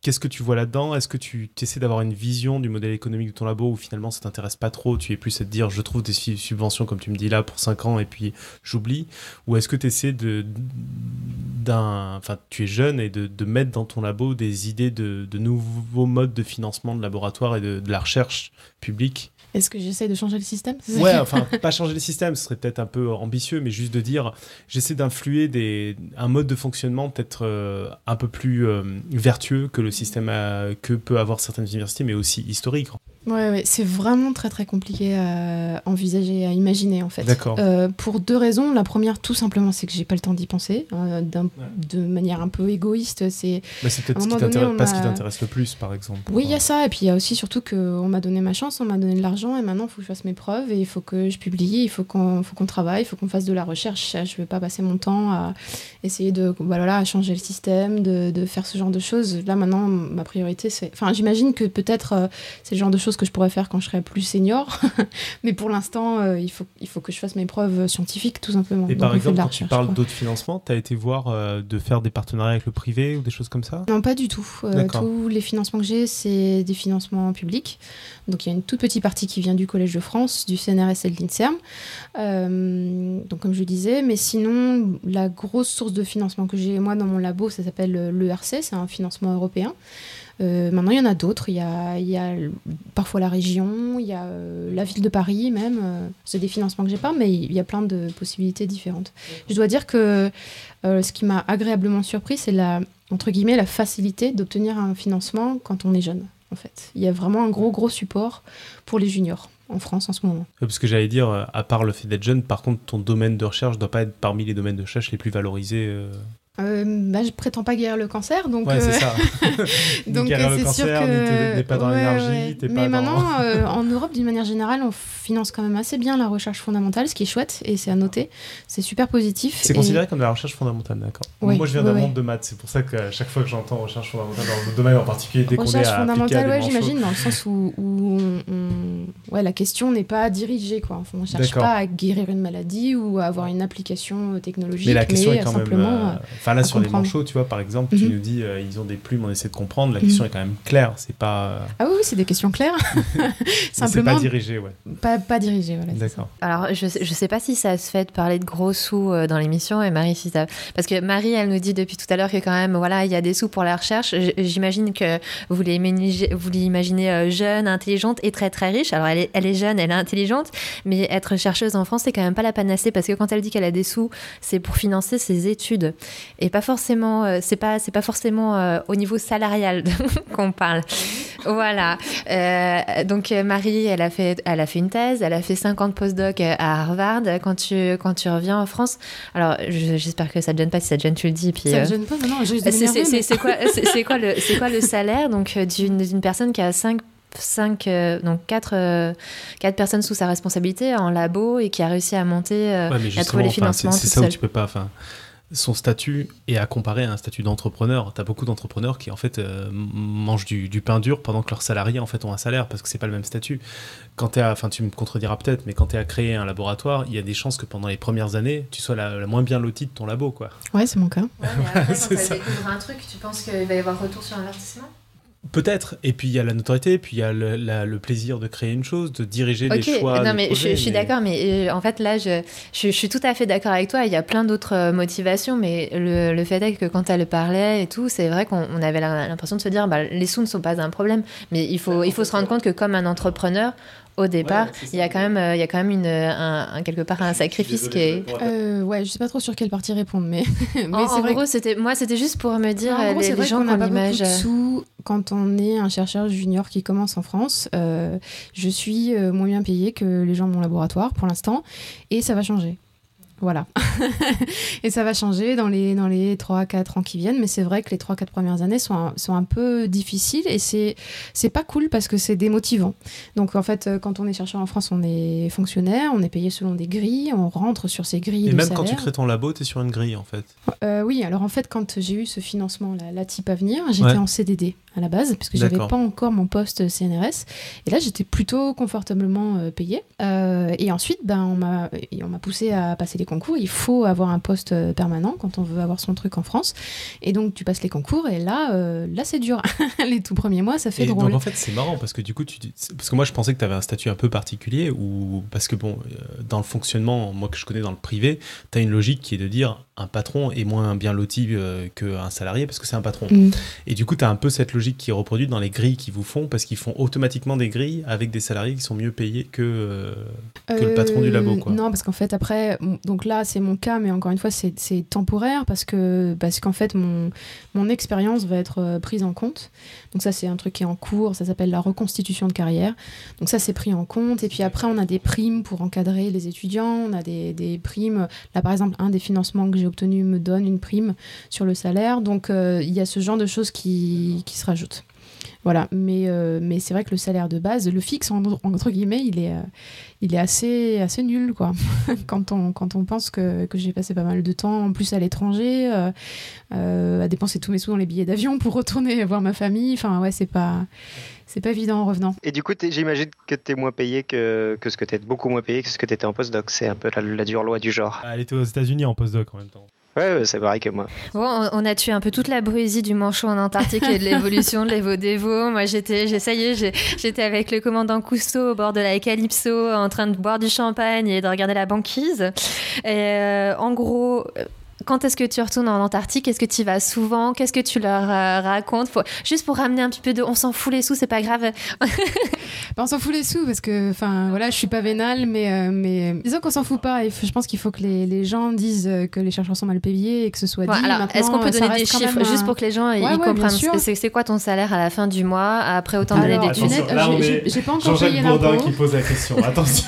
Qu'est-ce que tu vois là-dedans? Est-ce que tu essaies d'avoir une vision du modèle économique de ton labo ou finalement ça t'intéresse pas trop Tu es plus à te dire je trouve des su- subventions comme tu me dis là pour 5 ans et puis j'oublie? Ou est-ce que tu essaies de, d'un. Enfin, tu es jeune et de, de mettre dans ton labo des idées de, de nouveaux modes de financement de laboratoire et de, de la recherche publique? Est-ce que j'essaye de changer le système Ouais, [LAUGHS] enfin, pas changer le système, ce serait peut-être un peu ambitieux, mais juste de dire, j'essaie d'influer des, un mode de fonctionnement peut-être euh, un peu plus euh, vertueux que le système a- que peut avoir certaines universités, mais aussi historique. Ouais, ouais, c'est vraiment très très compliqué à envisager, à imaginer en fait. D'accord. Euh, pour deux raisons. La première, tout simplement, c'est que j'ai pas le temps d'y penser. euh, De manière un peu égoïste, c'est Mais c'est peut-être ce qui t'intéresse- pas ce qui a- t'intéresse le plus, par exemple. Oui, il y a ça. Et puis il y a aussi surtout qu'on m'a donné ma chance, on m'a donné de l'argent et maintenant il faut que je fasse mes preuves et il faut que je publie, il faut qu'on qu'on travaille, il faut qu'on fasse de la recherche. Je vais pas passer mon temps à essayer de bah, voilà, à changer le système, de, de faire ce genre de choses. Là maintenant, ma priorité c'est. Enfin, j'imagine que peut-être euh, c'est le genre de choses que je pourrais faire quand je serai plus senior. [LAUGHS] Mais pour l'instant, euh, il, faut, il faut que je fasse mes preuves scientifiques tout simplement. Et Donc, par exemple, quand tu parles d'autres financements, tu as été voir euh, de faire des partenariats avec le privé ou des choses comme ça? Non, pas du tout. Tous les financements que j'ai, c'est des financements publics. Donc il y a une toute petite partie qui vient du Collège de France, du CNRS et de l'INSERM. Euh, donc comme je disais, mais sinon, la grosse source de financement que j'ai moi dans mon labo, ça s'appelle euh, l'ERC, c'est un financement européen. Euh, maintenant, il y en a d'autres. Il y a, parfois la région, il y a la ville de Paris même. C'est des financements que j'ai pas, mais il y a plein de possibilités différentes. Je dois dire que ce qui m'a agréablement surpris, c'est la, entre guillemets, la facilité d'obtenir un financement quand on est jeune. En fait, il y a vraiment un gros gros support pour les juniors en France en ce moment. Euh, Parce que j'allais dire, euh, à part le fait d'être jeune, par contre, ton domaine de recherche doit pas être parmi les domaines de recherche les plus valorisés. euh. Euh, bah, je prétends pas guérir le cancer, donc Ouais, euh, c'est ça. [LAUGHS] donc guérir euh, le sûr cancer, t'es- que t'es pas dans Ouais, l'énergie, ouais. t'es Mais pas dans- maintenant, [LAUGHS] euh, en Europe, d'une manière générale, on finance quand même assez bien la recherche fondamentale, ce qui est chouette et c'est à noter. C'est super positif. C'est et- considéré comme de la recherche fondamentale, d'accord. Oui, Moi, je viens d'un monde de maths, c'est pour ça qu'à chaque fois que j'entends recherche fondamentale dans le domaine en particulier, dès qu'on est Recherche à fondamentale, ouais, j'imagine, dans le sens où, où on- on- ouais, la question n'est pas dirigée. Quoi. Enfin, on ne cherche pas à guérir une maladie ou à avoir une application euh, technologique, Mais la question est quand simplement. même. Euh, euh, Enfin là, sur les comprendre. manchots, tu vois, par exemple, tu Mhm. nous dis euh, ils ont des plumes, on essaie de comprendre. La question Mhm. est quand même claire. C'est pas, Ah oui, oui, c'est des questions claires. [LAUGHS] Simplement, pas dirigé, ouais. pas, pas dirigées. Voilà. D'accord. Alors, je je sais pas si ça se fait de parler de gros sous euh, dans l'émission, et Marie, si ça... Parce que Marie, elle nous dit depuis tout à l'heure que quand même, voilà, il y a des sous pour la recherche. J'imagine que vous l'imaginez vous l'imaginez, euh, jeune, intelligente et très très riche. Alors, elle est, elle est jeune, elle est intelligente, mais être chercheuse en France, c'est quand même pas la panacée, parce que quand elle dit qu'elle a des sous, c'est pour financer ses études. Et pas forcément, euh, c'est pas, c'est pas forcément euh, au niveau salarial [LAUGHS] qu'on parle. Voilà. Euh, donc Marie, elle a fait, elle a fait une thèse, elle a fait 50 postdocs à Harvard. Quand tu, quand tu reviens en France, alors je- j'espère que ça te gêne pas. Si ça te gêne, tu le dis. Puis, Ça euh, me gêne pas, non, c'est quoi, c'est- quoi le, c'est quoi le salaire donc d'une d'une personne qui a 5 cinq, euh, donc quatre, euh, quatre personnes sous sa responsabilité en labo et qui a réussi à monter, euh, Ouais, à trouver les justement, enfin, c'est financements c'est ça où seule. tu peux pas. Enfin, son statut est à comparer à un statut d'entrepreneur. Tu as beaucoup d'entrepreneurs qui en fait euh, mangent du, du pain dur pendant que leurs salariés en fait ont un salaire parce que c'est pas le même statut. Quand t'es à, enfin tu me contrediras peut-être, mais quand tu es à créer un laboratoire, il y a des chances que pendant les premières années, tu sois la, la moins bien lotie de ton labo quoi. Ouais, c'est mon cas. Ouais, mais après, [LAUGHS] quand ça. découvre un truc, tu penses qu'il va y avoir retour sur investissement? Peut-être. Et puis il y a la notoriété, puis il y a le, la- le plaisir de créer une chose, de diriger les Ok, choix. non mais je, suis d'accord, mais euh, en fait là, je, je, je suis tout à fait d'accord avec toi. Il y a plein d'autres euh, motivations, mais le, le fait est que quand elle parlait et tout, c'est vrai qu'on on avait l'impression de se dire, bah, les sous ne sont pas un problème, mais il faut, il faut se rendre compte que comme un entrepreneur, au départ, Ouais, il y a quand même, euh, il y a quand même une, un, un- quelque part un sacrifice qui est. Euh, ouais, je sais pas trop sur quelle partie répondre, mais, [LAUGHS] mais En, en vrai gros, c'était moi, c'était juste pour me dire, En euh, gros, les, les gens qu'on l'image. sous quand on est un chercheur junior qui commence en France. Euh, je suis euh, moins bien payée que les gens de mon laboratoire pour l'instant, et ça va changer. Voilà. [LAUGHS] et ça va changer dans les, dans les 3-4 ans qui viennent, mais c'est vrai que les 3-4 premières années sont un, sont un peu difficiles et c'est c'est pas cool parce que c'est démotivant. Donc en fait, euh, quand on est chercheur en France, on est fonctionnaire, on est payé selon des grilles, on rentre sur ces grilles Et de même quand tu crées ton labo, tu es sur une grille en fait. Euh, oui, alors en fait, quand j'ai eu ce financement, la, la type Avenir, j'étais Ouais. en CDD à la base, parce que j'avais pas encore mon poste CNRS. Et là, j'étais plutôt confortablement euh, payée. Euh, et ensuite, ben, on m'a on m'a poussé à passer les concours. Il faut avoir un poste euh, permanent quand on veut avoir son truc en France. Et donc, tu passes les concours, et là, euh, là c'est dur. [LAUGHS] les tout premiers mois, ça fait Et drôle. donc en fait c'est marrant parce que du coup tu parce que moi je pensais que tu avais un statut un peu particulier ou parce que bon euh, dans le fonctionnement moi que je connais dans le privé tu as une logique qui est de dire un patron est moins bien loti euh, qu'un salarié parce que c'est un patron Mm. et du coup tu as un peu cette logique qui est reproduite dans les grilles qu'ils vous font parce qu'ils font automatiquement des grilles avec des salariés qui sont mieux payés que euh, que le patron du labo, quoi. Non, parce qu'en fait, après, m- donc là, c'est mon cas, mais encore une fois, c'est temporaire parce que parce qu'en fait, mon, mon expérience va être euh, prise en compte. Donc ça, c'est un truc qui est en cours, ça s'appelle la reconstitution de carrière. Donc ça, c'est pris en compte. Et puis après, on a des primes pour encadrer les étudiants, on a des, des primes. Là, par exemple, un des financements que j'ai obtenu me donne une prime sur le salaire. Donc euh, il y a ce genre de choses qui, qui se rajoutent. Voilà, mais, euh, mais c'est vrai que le salaire de base, le fixe, en- entre guillemets, il est, euh, il est assez, assez nul, quoi. [LAUGHS] quand, on, quand on pense que, que j'ai passé pas mal de temps, en plus à l'étranger, euh, euh, à dépenser tous mes sous dans les billets d'avion pour retourner [LAUGHS] voir ma famille. Enfin, ouais, c'est pas, c'est pas évident en revenant. Et du coup, j'imagine que tu es moins payé que, que ce que tu es beaucoup moins payé que ce que tu étais en postdoc. C'est un peu la, la dure loi du genre. elle était aux États-Unis en postdoc en même temps Ouais, ouais, c'est pareil que moi. Bon, on, a tué un peu toute la bruisie du manchot en Antarctique et de l'évolution de l'Evo-Devo. Moi, j'étais, j'ai- j'étais avec le commandant Cousteau au bord de la Calypso en train de boire du champagne et de regarder la banquise. Euh, en gros. Euh, Quand est-ce que tu retournes en Antarctique? Est-ce que tu y vas souvent? Qu'est-ce que tu leur euh, racontes? Faut- Juste pour ramener un petit peu de. On s'en fout les sous, c'est pas grave. [LAUGHS] Bah, on s'en fout les sous parce que, enfin, voilà, je suis pas vénale, mais, euh, mais disons qu'on s'en fout pas. Et f- je pense qu'il faut que les, les gens disent euh, que les chercheurs sont mal payés et que ce soit Bon, dit. est-ce qu'on peut donner des chiffres un- juste pour que les gens ils Ouais, ouais, bien comprennent sûr. C'est? C'est quoi ton salaire à la fin du mois après autant d'années d'études j'ai- est- j'ai j'ai pas encore payé d'impôts. pose la question [LAUGHS] attention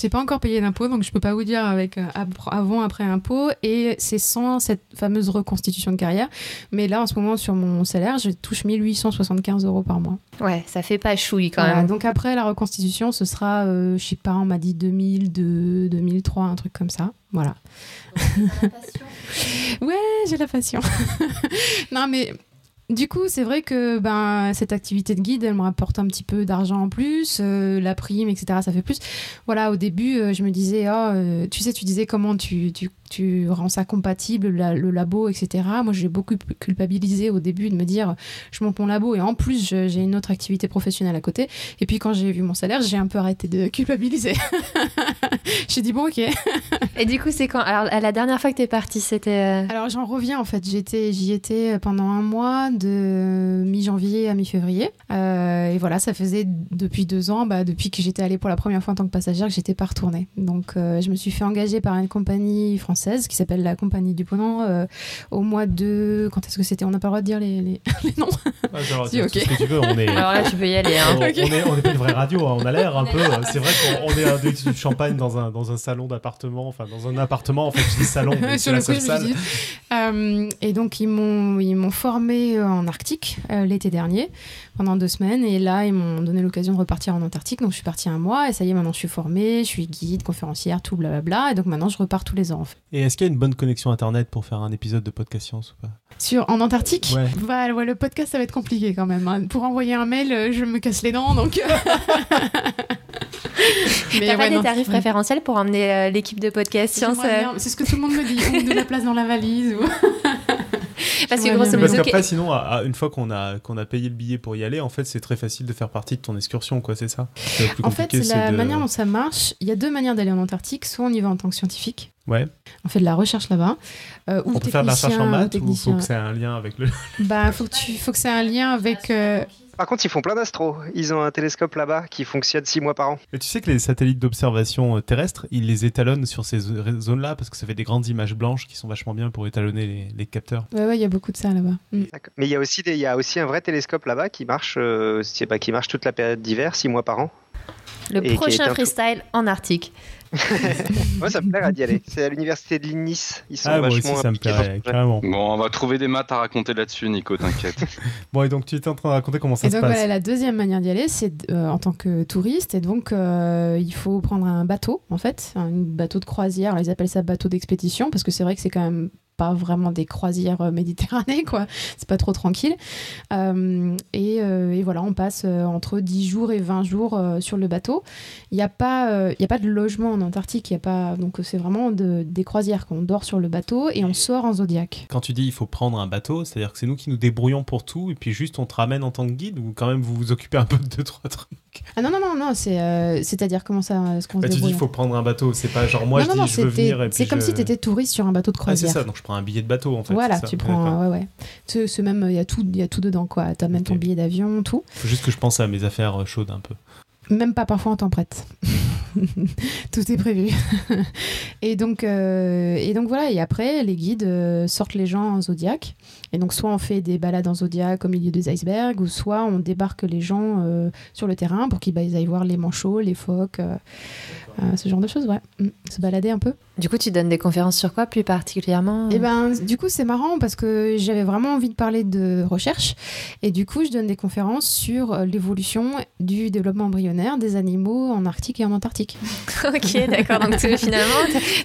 J'ai pas encore payé d'impôts, donc je peux pas vous dire avec euh, avant, après impôt. Et c'est sans cette fameuse reconstitution de carrière. Mais là, en ce moment, sur mon salaire, je touche 1875 euros par mois. Ouais, ça fait pas chouille quand Voilà, même. donc après la reconstitution, ce sera, euh, je sais pas, on m'a dit 2002, 2003, un truc comme ça. Voilà. [LAUGHS] Ouais, j'ai la passion. [LAUGHS] non, mais du coup, c'est vrai que ben, cette activité de guide, elle me rapporte un petit peu d'argent en plus, euh, la prime, etc. Ça fait plus. Voilà, au début, euh, je me disais, oh, euh, tu sais, tu disais comment tu, tu tu rends ça compatible, la- le labo, etc. Moi, j'ai beaucoup culpabilisé au début de me dire, je monte mon labo et en plus, j'ai une autre activité professionnelle à côté. Et puis, quand j'ai vu mon salaire, j'ai un peu arrêté de culpabiliser. [LAUGHS] j'ai dit, bon, ok. Et du coup, c'est quand? Alors, la dernière fois que t'es partie, c'était. euh, Alors, j'en reviens, en fait. J'y étais pendant un mois, de mi-janvier à mi-février. Euh, et voilà, ça faisait depuis deux ans, bah, depuis que j'étais allée pour la première fois en tant que passagère, que j'étais pas retournée. Donc, euh, je me suis fait engager par une compagnie française qui s'appelle la Compagnie du Ponant euh, au mois de. Quand est-ce que c'était? On n'a pas le droit de dire les, les- [LAUGHS] les noms. Ah, genre, Si, dire ok. tout ce que tu veux, on est. Alors là, tu peux y aller. On, Hein. On est, on est pas une vraie radio, hein, on a l'air un peu. euh, C'est vrai qu'on on est un du champagne dans un, dans un salon d'appartement, enfin dans un appartement, en fait, je dis salon, mais c'est Sur la le coup, salle. Euh, et donc, ils m'ont, ils m'ont formé en Arctique euh, l'été dernier, pendant deux semaines. Et là, ils m'ont donné l'occasion de repartir en Antarctique. Donc, je suis partie un mois. Et ça y est, maintenant, je suis formée. Je suis guide, conférencière, tout blablabla. Et donc, maintenant, je repars tous les ans. en fait. Et est-ce qu'il y a une bonne connexion internet pour faire un épisode de podcast science ou pas? Sur, en Antarctique? Ouais. Bah, ouais, le podcast, ça va être compliqué quand même. hein. Pour envoyer un mail, euh, je me casse les dents. Donc. [LAUGHS] Mais T'as pas ouais, des tarifs ouais. préférentiels pour emmener euh, l'équipe de podcast science euh, bien. C'est ce que tout le monde me dit. Ou de la place dans la valise. Ou... [LAUGHS] [LAUGHS] Parce que grosso. Parce qu'après, sinon, à- à- une fois qu'on a, qu'on a payé le billet pour y aller, en fait, c'est très facile de faire partie de ton excursion, quoi, c'est ça? Plus En fait, la de- manière dont ça marche, il y a deux manières d'aller en Antarctique. Soit on y va en tant que scientifique, Ouais. on fait de la recherche là-bas. euh, ou On peut faire de la recherche en ou maths ou faut que ça ait un lien avec le. Bah, faut que tu, faut que c'est un lien avec. euh, Par contre, ils font plein d'astro. Ils ont un télescope là-bas qui fonctionne six mois par an. Mais tu sais que les satellites d'observation euh, terrestres, ils les étalonnent sur ces zo- zones-là parce que ça fait des grandes images blanches qui sont vachement bien pour étalonner les, les capteurs. Ouais, ouais, il y a beaucoup de ça là-bas. Mm. D'accord. Mais il y a aussi des- il y a aussi un vrai télescope là-bas qui marche, euh, c'est- qui marche toute la période d'hiver, six mois par an. le et prochain freestyle en Arctique. [LAUGHS] Moi, ça me plairait d'y aller. C'est à l'université de Nice. Ils sont Ah, moi vachement aussi, ça me impliqués dans ce plairait, projet. carrément. Bon, on va trouver des maths à raconter là-dessus, Nico, t'inquiète. [LAUGHS] Bon, et donc tu étais en train de raconter comment ça Et se donc passe. voilà, la deuxième manière d'y aller, c'est euh, en tant que touriste. Et donc, euh, il faut prendre un bateau, en fait, un bateau de croisière. Alors, ils appellent ça bateau d'expédition parce que c'est vrai que c'est quand même pas vraiment des croisières euh, méditerranées, quoi. C'est pas trop tranquille. Euh, et, euh, et voilà, on passe entre 10 jours et 20 jours sur le bateau. Il n'y a, pas, il y a pas de logement en Antarctique. il Y a pas, donc, c'est vraiment de- des croisières qu'on dort sur le bateau et on sort en Zodiac. Quand tu dis il faut prendre un bateau, c'est-à-dire que c'est nous qui nous débrouillons pour tout et puis juste on te ramène en tant que guide ou quand même vous vous occupez un peu de deux trois trucs? Ah non, non, non, non, c'est, euh, c'est-à-dire comment ça, ce qu'on Bah, tu dis il faut prendre un bateau, c'est pas genre moi non, je non, dis non, je veux venir et puis c'est comme je- si tu étais touriste sur un bateau de Ah, c'est croisière. ça, donc je prends un billet de bateau en fait. voilà, ça. tu prends, ouais, ouais. C'est même, il y a tout, y a tout dedans, quoi. T'as même ton billet d'avion, tout. Faut juste que je pense à mes affaires euh, chaudes un peu. Même pas parfois en temps prête. [LAUGHS] tout est prévu. et donc, euh, et donc voilà. Et après, les guides euh, sortent les gens en Zodiac. Et donc, soit on fait des balades en Zodiac au milieu des icebergs, ou soit on débarque les gens euh, sur le terrain pour qu'ils bah, ils aillent voir les manchots, les phoques, euh, euh, ce genre de choses, ouais. Mm. Se balader un peu. Du coup, tu donnes des conférences sur quoi plus particulièrement Et ben, du coup, c'est marrant parce que j'avais vraiment envie de parler de recherche. Et du coup, je donne des conférences sur euh, l'évolution du développement embryonnaire des animaux en Arctique et en Antarctique. [LAUGHS] Ok, d'accord. Donc finalement,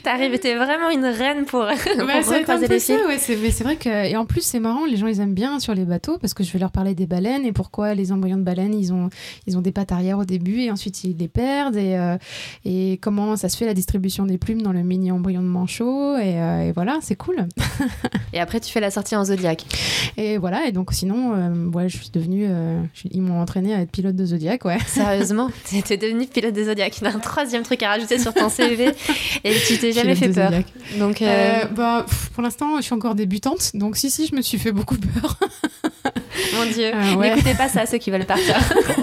t'arrives, t'es vraiment une reine pour, [LAUGHS] pour recroiser les ça, ouais, c'est, mais c'est vrai que. Et en plus, c'est marrant, les gens, ils aiment bien sur les bateaux parce que je vais leur parler des baleines et pourquoi les embryons de baleines, ils ont, ils ont des pattes arrière au début et ensuite ils les perdent et, euh, et comment ça se fait la distribution des plumes dans le mini embryon de manchot. Et, euh, et voilà, c'est cool. [LAUGHS] Et après, tu fais la sortie en Zodiac. Et voilà, et donc sinon, euh, ouais, je suis devenue. euh, je- ils m'ont entraîné à être pilote de Zodiac, ouais. Sérieusement, [LAUGHS] t'es t'es devenu pilote de Zodiac. T'as un troisième truc à rajouter sur ton CV et tu t'es jamais Pilote fait peur. Zodiac. Donc, euh, Euh, bah, pour l'instant, je suis encore débutante, donc si, si, je me suis fait beaucoup peur. [LAUGHS] mon Dieu, Euh, ouais. n'écoutez pas ça, ceux qui veulent partir.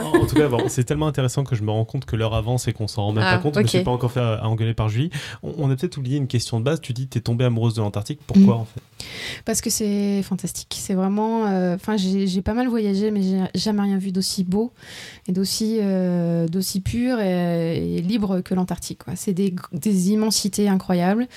en, en tout cas, bon, c'est tellement intéressant que je me rends compte que l'heure avance et qu'on s'en rend même Ah, pas compte. Me suis pas encore fait à, à engueuler par Julie. On, on a peut-être oublié une question de base. Tu dis t'es tombée amoureuse de l'Antarctique. Pourquoi Mm. en fait? Parce que c'est fantastique. C'est vraiment. euh, Enfin, j'ai j'ai pas mal voyagé, mais j'ai jamais rien vu d'aussi beau et d'aussi euh, d'aussi pur et, et libre que l'Antarctique. C'est des, des immensités incroyables.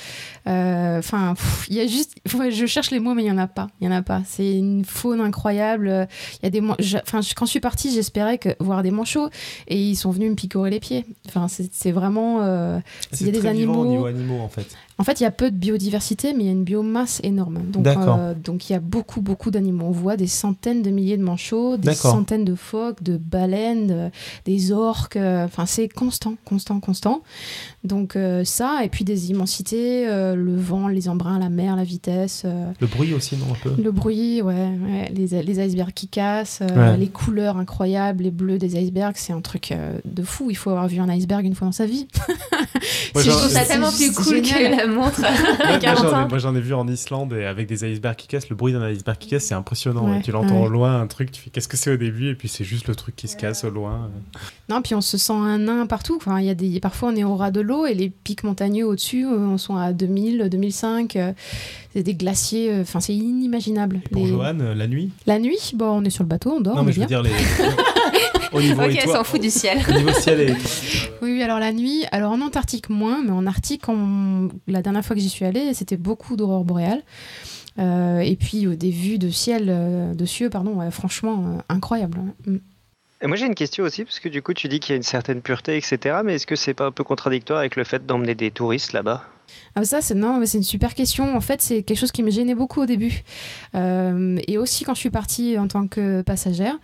Euh, Enfin, il y a juste. ouais, je cherche les mots, mais il y en a pas. Il y en a pas. C'est une faune incroyable. Il y a des, enfin, quand je suis partie, j'espérais que voir des manchots et ils sont venus me picorer les pieds. Enfin, c'est c'est vraiment. euh, y a des au animaux- niveau animaux en fait. En fait, il y a peu de biodiversité, mais il y a une biomasse énorme. Donc, euh, donc il y a beaucoup, beaucoup d'animaux. On voit des centaines de milliers de manchots, des centaines de phoques, de baleines, de- des orques. euh, Enfin, c'est constant, constant, constant. Donc euh, ça, et puis des immensités, euh, le vent, les embruns, la mer, la vitesse. euh, Le bruit aussi, non un peu? le bruit, ouais, ouais, les, les icebergs qui cassent, euh, Ouais. les couleurs incroyables, les bleus des icebergs, c'est un truc euh, de fou. Il faut avoir vu un iceberg une fois dans sa vie. [LAUGHS] C'est- j'en- Je trouve ça c'est- tellement plus cool génial. que la montre [LAUGHS] Ouais, à moi, 40 j'en ai, vu en Islande et avec des icebergs qui cassent. Le bruit d'un iceberg qui casse, c'est impressionnant. Ouais, ouais. Tu l'entends ouais. au loin, un truc, tu fais qu'est-ce que c'est au début, et puis c'est juste le truc qui se casse au loin. Non, puis on se sent un nain partout. Enfin, il y a des, parfois, on est au ras de l'eau et les pics montagneux au-dessus, euh, on sont à 2000, 2005. C'est des glaciers. euh, Enfin, c'est inimaginable. Pour Les- Johan, euh, la nuit La nuit, bon, on est sur le bateau, on dort. Non, on mais je veux dire, les... [LAUGHS] au niveau Ok, elle s'en fout du ciel. Au niveau ciel et Oui, oui, alors la nuit, alors en Antarctique moins, mais en Arctique, on- la dernière fois que j'y suis allée, c'était beaucoup d'aurores boréales. Euh, et puis euh, des vues de ciel, euh, de cieux, pardon, ouais, franchement euh, incroyable. Mm. Et moi j'ai une question aussi, parce que du coup tu dis qu'il y a une certaine pureté, etc. Mais est-ce que c'est pas un peu contradictoire avec le fait d'emmener des touristes là-bas? Ah, ça, c'est non, c'est une super question. En fait, c'est quelque chose qui me gênait beaucoup au début, Euh, et aussi quand je suis partie en tant que passagère.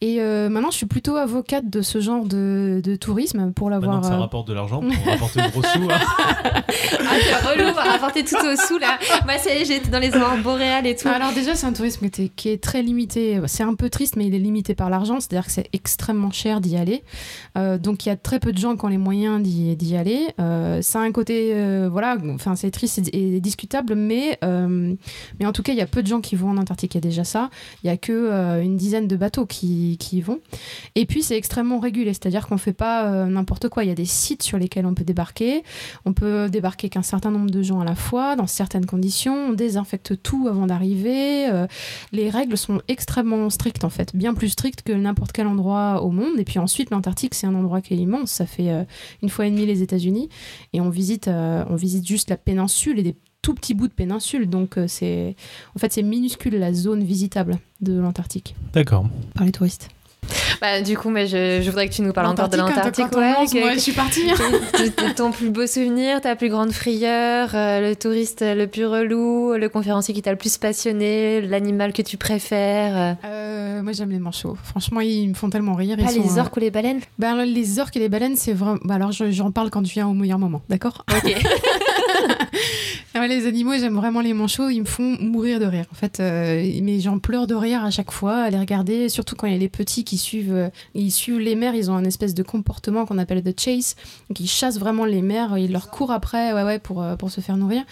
Et euh, maintenant, je suis plutôt avocate de ce genre de, de tourisme pour Maintenant l'avoir. que ça euh, rapporte de l'argent, [LAUGHS] pour rapporter de gros sous. hein. [LAUGHS] Ah, c'est relou, va rapporter tout au sous là. Moi, ça y est, j'étais dans les aurores boréales et tout. Alors déjà, c'est un tourisme qui est, qui est très limité. C'est un peu triste, mais il est limité par l'argent. C'est-à-dire que c'est extrêmement cher d'y aller. Euh, donc il y a très peu de gens qui ont les moyens d'y d'y aller. Euh, ça a un côté, euh, enfin c'est triste et, discutable, mais euh, mais en tout cas, il y a peu de gens qui vont en Antarctique. Il y a déjà ça. Il y a que euh, une dizaine de bateaux qui, qui y vont. Et puis c'est extrêmement régulé. C'est-à-dire qu'on fait pas euh, n'importe quoi. Il y a des sites sur lesquels on peut débarquer. On peut débarquer qu'un certain nombre de gens à la fois, dans certaines conditions. On désinfecte tout avant d'arriver. Euh, les règles sont extrêmement strictes en fait, bien plus strictes que n'importe quel endroit au monde. Et puis ensuite, l'Antarctique, c'est un endroit qui est immense. Ça fait une fois et demie les États-Unis. Et on visite, on visite juste la péninsule et des tout petits bouts de péninsule. Donc euh, c'est, en fait, c'est minuscule la zone visitable de l'Antarctique D'accord. par les touristes. Bah, du coup, mais je, je voudrais que tu nous parles encore de L'Antarctique, l'Antarctique. hein, t'as Ouais, moi, je suis partie. que- ton plus beau souvenir, ta plus grande frayeur, euh, le touriste le plus relou, le conférencier qui t'a le plus passionné, l'animal que tu préfères. euh, Euh, moi, j'aime les manchots. Franchement, ils me font tellement rire. Pas sont, les orques ou les baleines? Ben, les orques et les baleines, c'est vraiment. bah, alors, je- j'en parle quand je viens au meilleur moment, d'accord? Ok. [LAUGHS] Les animaux, j'aime vraiment les manchots. Ils me font mourir de rire. En fait, euh, mais j'en pleure de rire à chaque fois à les regarder. Surtout quand il y a les petits qui suivent, euh, ils suivent les mères. Ils ont un espèce de comportement qu'on appelle the chase. Donc, ils chassent vraiment les mères. Ils leur courent après, ouais, ouais, pour euh, pour se faire nourrir.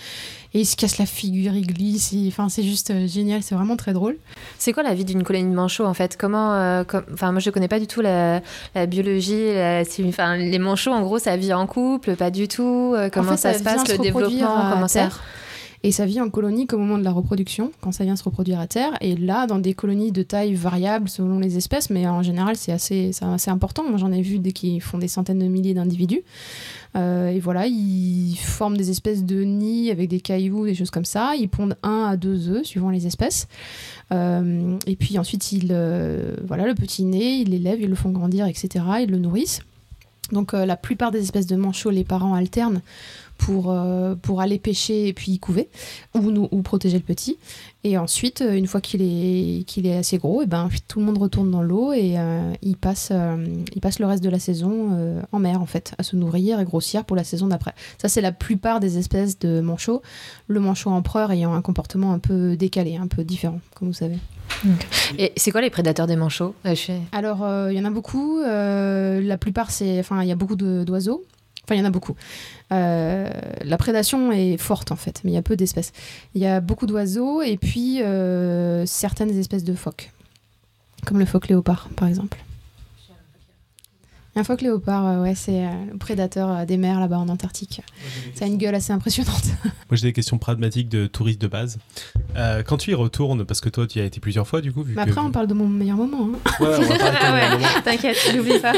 Et ils se cassent la figure, ils glissent. ils- Enfin, c'est juste euh, génial. C'est vraiment très drôle. C'est quoi la vie d'une colonie de manchots en fait? Comment, com- enfin moi je connais pas du tout la, la biologie, la- si- enfin les manchots en gros ça vit en couple, pas du tout. comment En fait, ça, se passe le reproduire à terre. Et ça vit en colonie qu'au moment de la reproduction, quand ça vient se reproduire à terre. Et là, dans des colonies de taille variable selon les espèces, mais en général, c'est assez, assez important. Moi, j'en ai vu des qui font des centaines de milliers d'individus. Euh, et voilà, ils forment des espèces de nids avec des cailloux, des choses comme ça. Ils pondent un à deux œufs, suivant les espèces. Euh, et puis ensuite, ils, euh, voilà, le petit né, ils l'élèvent, ils le font grandir, etc. Ils le nourrissent. Donc la plupart des espèces de manchots, les parents alternent pour, euh, pour aller pêcher et puis y couver ou, nous, ou protéger le petit. Et ensuite, euh, une fois qu'il est, qu'il est assez gros, et ben, tout le monde retourne dans l'eau et euh, il, passe, euh, il passe le reste de la saison en mer, en fait, à se nourrir et grossir pour la saison d'après. Ça, c'est la plupart des espèces de manchots. Le manchot empereur ayant un comportement un peu décalé, un peu différent, comme vous savez. Et c'est quoi les prédateurs des manchots? Alors, il y en a beaucoup. la plupart, c'est. Enfin, il y a beaucoup d'oiseaux. Enfin, il y en a beaucoup. Euh, la prédation est forte, en fait, mais il y a peu d'espèces. Il y a beaucoup d'oiseaux et puis euh, certaines espèces de phoques. Comme le phoque léopard, par exemple. Un phoque léopard, euh, ouais, c'est euh, le prédateur euh, des mers là-bas en Antarctique. Ça a une gueule assez impressionnante. [LAUGHS] Moi, j'ai des questions pragmatiques de touristes de base. Euh, quand tu y retournes, parce que toi, tu y as été plusieurs fois, du coup. Vu Mais que- après, on parle de mon meilleur moment. hein. Ouais, on va parler de ouais, ton moment. [LAUGHS] t'inquiète, n'oublie pas.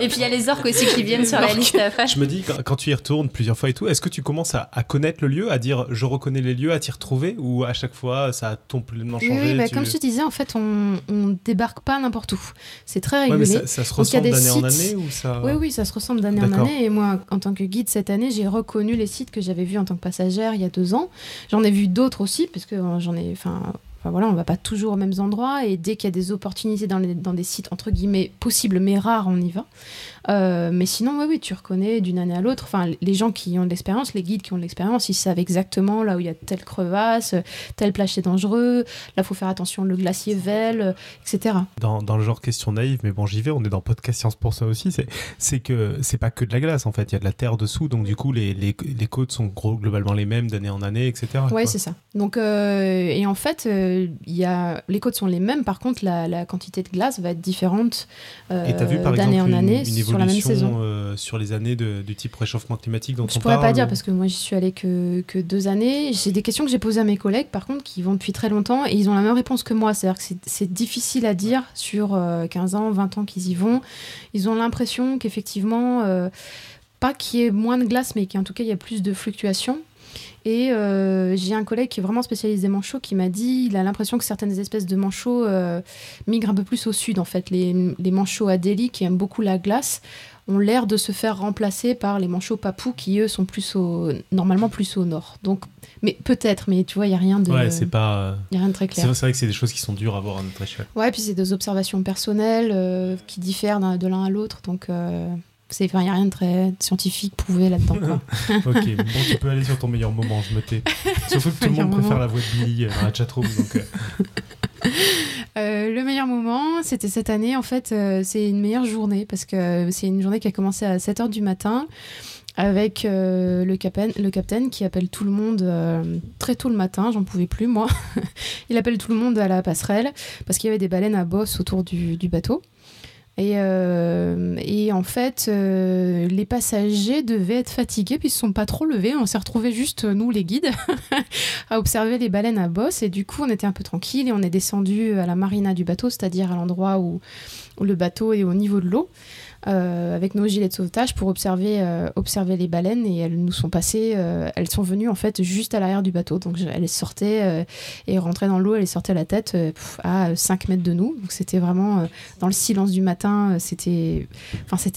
Et puis il y a les orques aussi qui viennent sur la liste après. Je me dis, quand, tu y retournes plusieurs fois et tout, est-ce que tu commences à, à connaître le lieu, à dire je reconnais les lieux, à t'y retrouver, ou à chaque fois ça a complètement Oui, changé oui, bah, tu- comme je te disais, en fait, on, on débarque pas n'importe où. C'est très Ouais, mais ça, ça se des d'année en sites- année ou ça Oui, oui, ça se ressemble d'année en année. Et moi, en tant que guide cette année, j'ai reconnu les sites que j'avais vus en tant que passagère il y a deux ans. J'en ai vu d'autres aussi, parce que euh, j'en ai. Enfin, enfin, voilà, on va pas toujours aux mêmes endroits. Et dès qu'il y a des opportunités dans, les- dans des sites, entre guillemets, possibles mais rares, on y va. Euh, mais sinon, oui, oui, tu reconnais d'une année à l'autre. Enfin, les gens qui ont de l'expérience, les guides qui ont de l'expérience, ils savent exactement là où il y a telle crevasse, telle plage c'est dangereux, là, faut faire attention, le glacier vèle, etc. dans, dans le genre question naïve, mais bon, j'y vais, on est dans Podcast Science pour ça aussi, c'est, c'est que c'est pas que de la glace en fait, il y a de la terre dessous, donc du coup, les, les, les côtes sont gros, globalement les mêmes d'année en année, etc. Ouais, c'est ça. Donc, euh, et en fait, euh, il y a... les côtes sont les mêmes, par contre, la, la quantité de glace va être différente euh, Et t'as vu par d'année exemple en une, année une sur la même saison. euh, sur les années de- du type réchauffement climatique dont Je on pourrais parle pas dire ou- parce que moi j'y suis allée que, que deux années. J'ai des questions que j'ai posées à mes collègues par contre qui vont depuis très longtemps et ils ont la même réponse que moi. C'est-à-dire que c'est- c'est difficile à dire sur euh, 15 ans, 20 ans qu'ils y vont. Ils ont l'impression qu'effectivement, euh, pas qu'il y ait moins de glace, mais qu'en tout cas il y a plus de fluctuations. Et euh, j'ai un collègue qui est vraiment spécialisé manchots qui m'a dit il a l'impression que certaines espèces de manchots euh, migrent un peu plus au sud en fait. Les, les manchots Adélie qui aiment beaucoup la glace ont l'air de se faire remplacer par les manchots papous qui eux sont plus au normalement plus au nord. Donc mais peut-être mais tu vois il y a rien de Ouais, c'est pas. y a rien de très clair. c'est vrai que c'est des choses qui sont dures à voir à notre échelle. Ouais, puis c'est des observations personnelles euh, qui diffèrent de l'un à l'autre donc il y a rien de très scientifique prouvé là-dedans [LAUGHS] ok, bon, tu peux aller sur ton meilleur moment, je me tais. Surtout que tout le monde préfère la voix de Billy euh, dans la chatroom. Donc, euh, [LAUGHS] Euh, le meilleur moment, c'était cette année. En fait, euh, c'est une meilleure journée parce que c'est une journée qui a commencé à 7h du matin avec euh, le, capitaine, le capitaine qui appelle tout le monde euh, très tôt le matin. J'en pouvais plus, moi. [LAUGHS] Il appelle tout le monde à la passerelle parce qu'il y avait des baleines à bosse autour du, du bateau. Et, euh, et en fait, euh, les passagers devaient être fatigués, puis ils se sont pas trop levés. On s'est retrouvés juste, euh, nous les guides, [LAUGHS] à observer les baleines à bosse. Et du coup, on était un peu tranquille et on est descendu à la marina du bateau, c'est-à-dire à l'endroit où, où le bateau est au niveau de l'eau, euh, avec nos gilets de sauvetage pour observer, euh, observer les baleines. Et elles nous sont passées, euh, elles sont venues en fait juste à l'arrière du bateau. Donc elles sortaient et rentraient dans l'eau, elles sortaient la tête à 5 mètres de nous. Donc c'était vraiment dans le silence du matin, c'était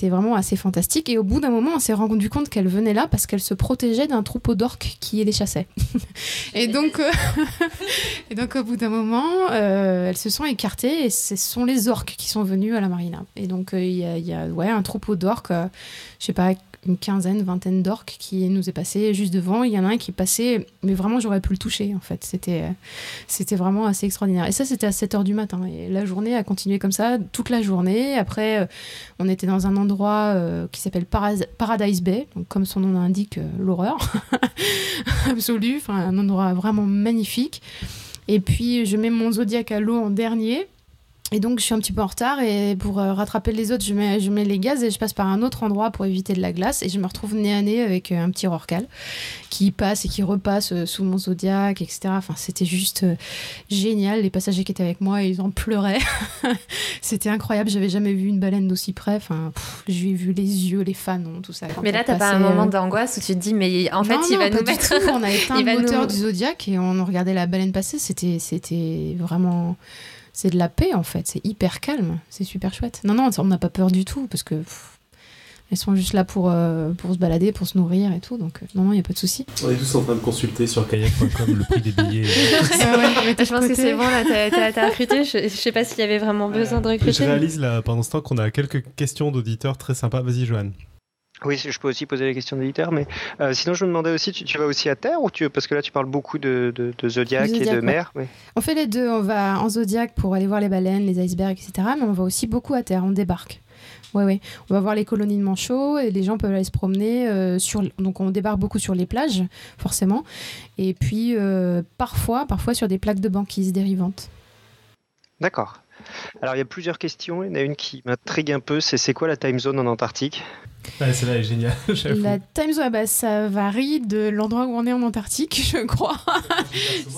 vraiment assez fantastique. Et au bout d'un moment, on s'est rendu compte qu'elles venaient là parce qu'elles se protégeaient d'un troupeau d'orques qui les chassait. [LAUGHS] et, donc, [LAUGHS] et donc, au bout d'un moment, elles se sont écartées et ce sont les orques qui sont venus à la marina. Et donc, il y a, ouais, un troupeau d'orques, euh, je sais pas, une quinzaine, vingtaine d'orques qui nous est passé juste devant. Il y en a un qui est passé, mais vraiment, j'aurais pu le toucher en fait. C'était, euh, vraiment assez extraordinaire. Et ça, c'était à 7 h du matin. Et la journée a continué comme ça toute la journée. Après, euh, on était dans un endroit euh, qui s'appelle Paradise Bay, donc comme son nom l'indique, euh, l'horreur [LAUGHS] absolue. Un endroit vraiment magnifique. Et puis, je mets mon zodiaque à l'eau en dernier. Et donc, je suis un petit peu en retard. Et pour euh, rattraper les autres, je mets, je mets les gaz et je passe par un autre endroit pour éviter de la glace. Et je me retrouve nez à nez avec euh, un petit rorcal qui passe et qui repasse euh, sous mon zodiaque, etc. Enfin, c'était juste euh, génial. Les passagers qui étaient avec moi, ils en pleuraient. [LAUGHS] c'était incroyable. J'avais jamais vu une baleine d'aussi près. Enfin, j'ai vu les yeux, les fanons, tout ça. Mais là, t'as pas un moment d'angoisse où tu te dis, mais en fait, non, il non, va pas nous mettre. tout. On a [LAUGHS] éteint le moteur nous- du Zodiac et on regardait la baleine passer. C'était, c'était vraiment. C'est de la paix en fait. C'est hyper calme. C'est super chouette. Non, non, on n'a pas peur du tout parce que. pff, elles sont juste là pour, euh, pour se balader, pour se nourrir et tout. Donc, euh, non, non, il n'y a pas de souci. on est tous en train de consulter sur kayak.com le prix des billets. [LAUGHS] Je pense que c'est bon, là, t'as- recruté. Je, je sais pas s'il y avait vraiment besoin de Je recruter. réalise là, pendant ce temps qu'on a quelques questions d'auditeurs très sympas. Vas-y, Johan. Oui, je peux aussi poser la question d'éditeur, mais euh, sinon je me demandais aussi, tu, tu vas aussi à terre ou tu parce que là tu parles beaucoup de, de, de zodiac, Zodiac, et de ouais. mer. mais- On fait les deux. On va en Zodiac pour aller voir les baleines, les icebergs, etc. Mais on va aussi beaucoup à terre. On débarque. Ouais, ouais. On va voir les colonies de manchots et les gens peuvent aller se promener euh, sur. Donc on débarque beaucoup sur les plages, forcément. Et puis euh, parfois, parfois sur des plaques de banquise dérivantes. D'accord. Alors il y a plusieurs questions. Il y en a une qui m'intrigue un peu. C'est c'est quoi la time zone en Antarctique? Ouais, celle-là est géniale. [LAUGHS] La time zone, bah, ça varie de l'endroit où on est en Antarctique, [LAUGHS] je crois.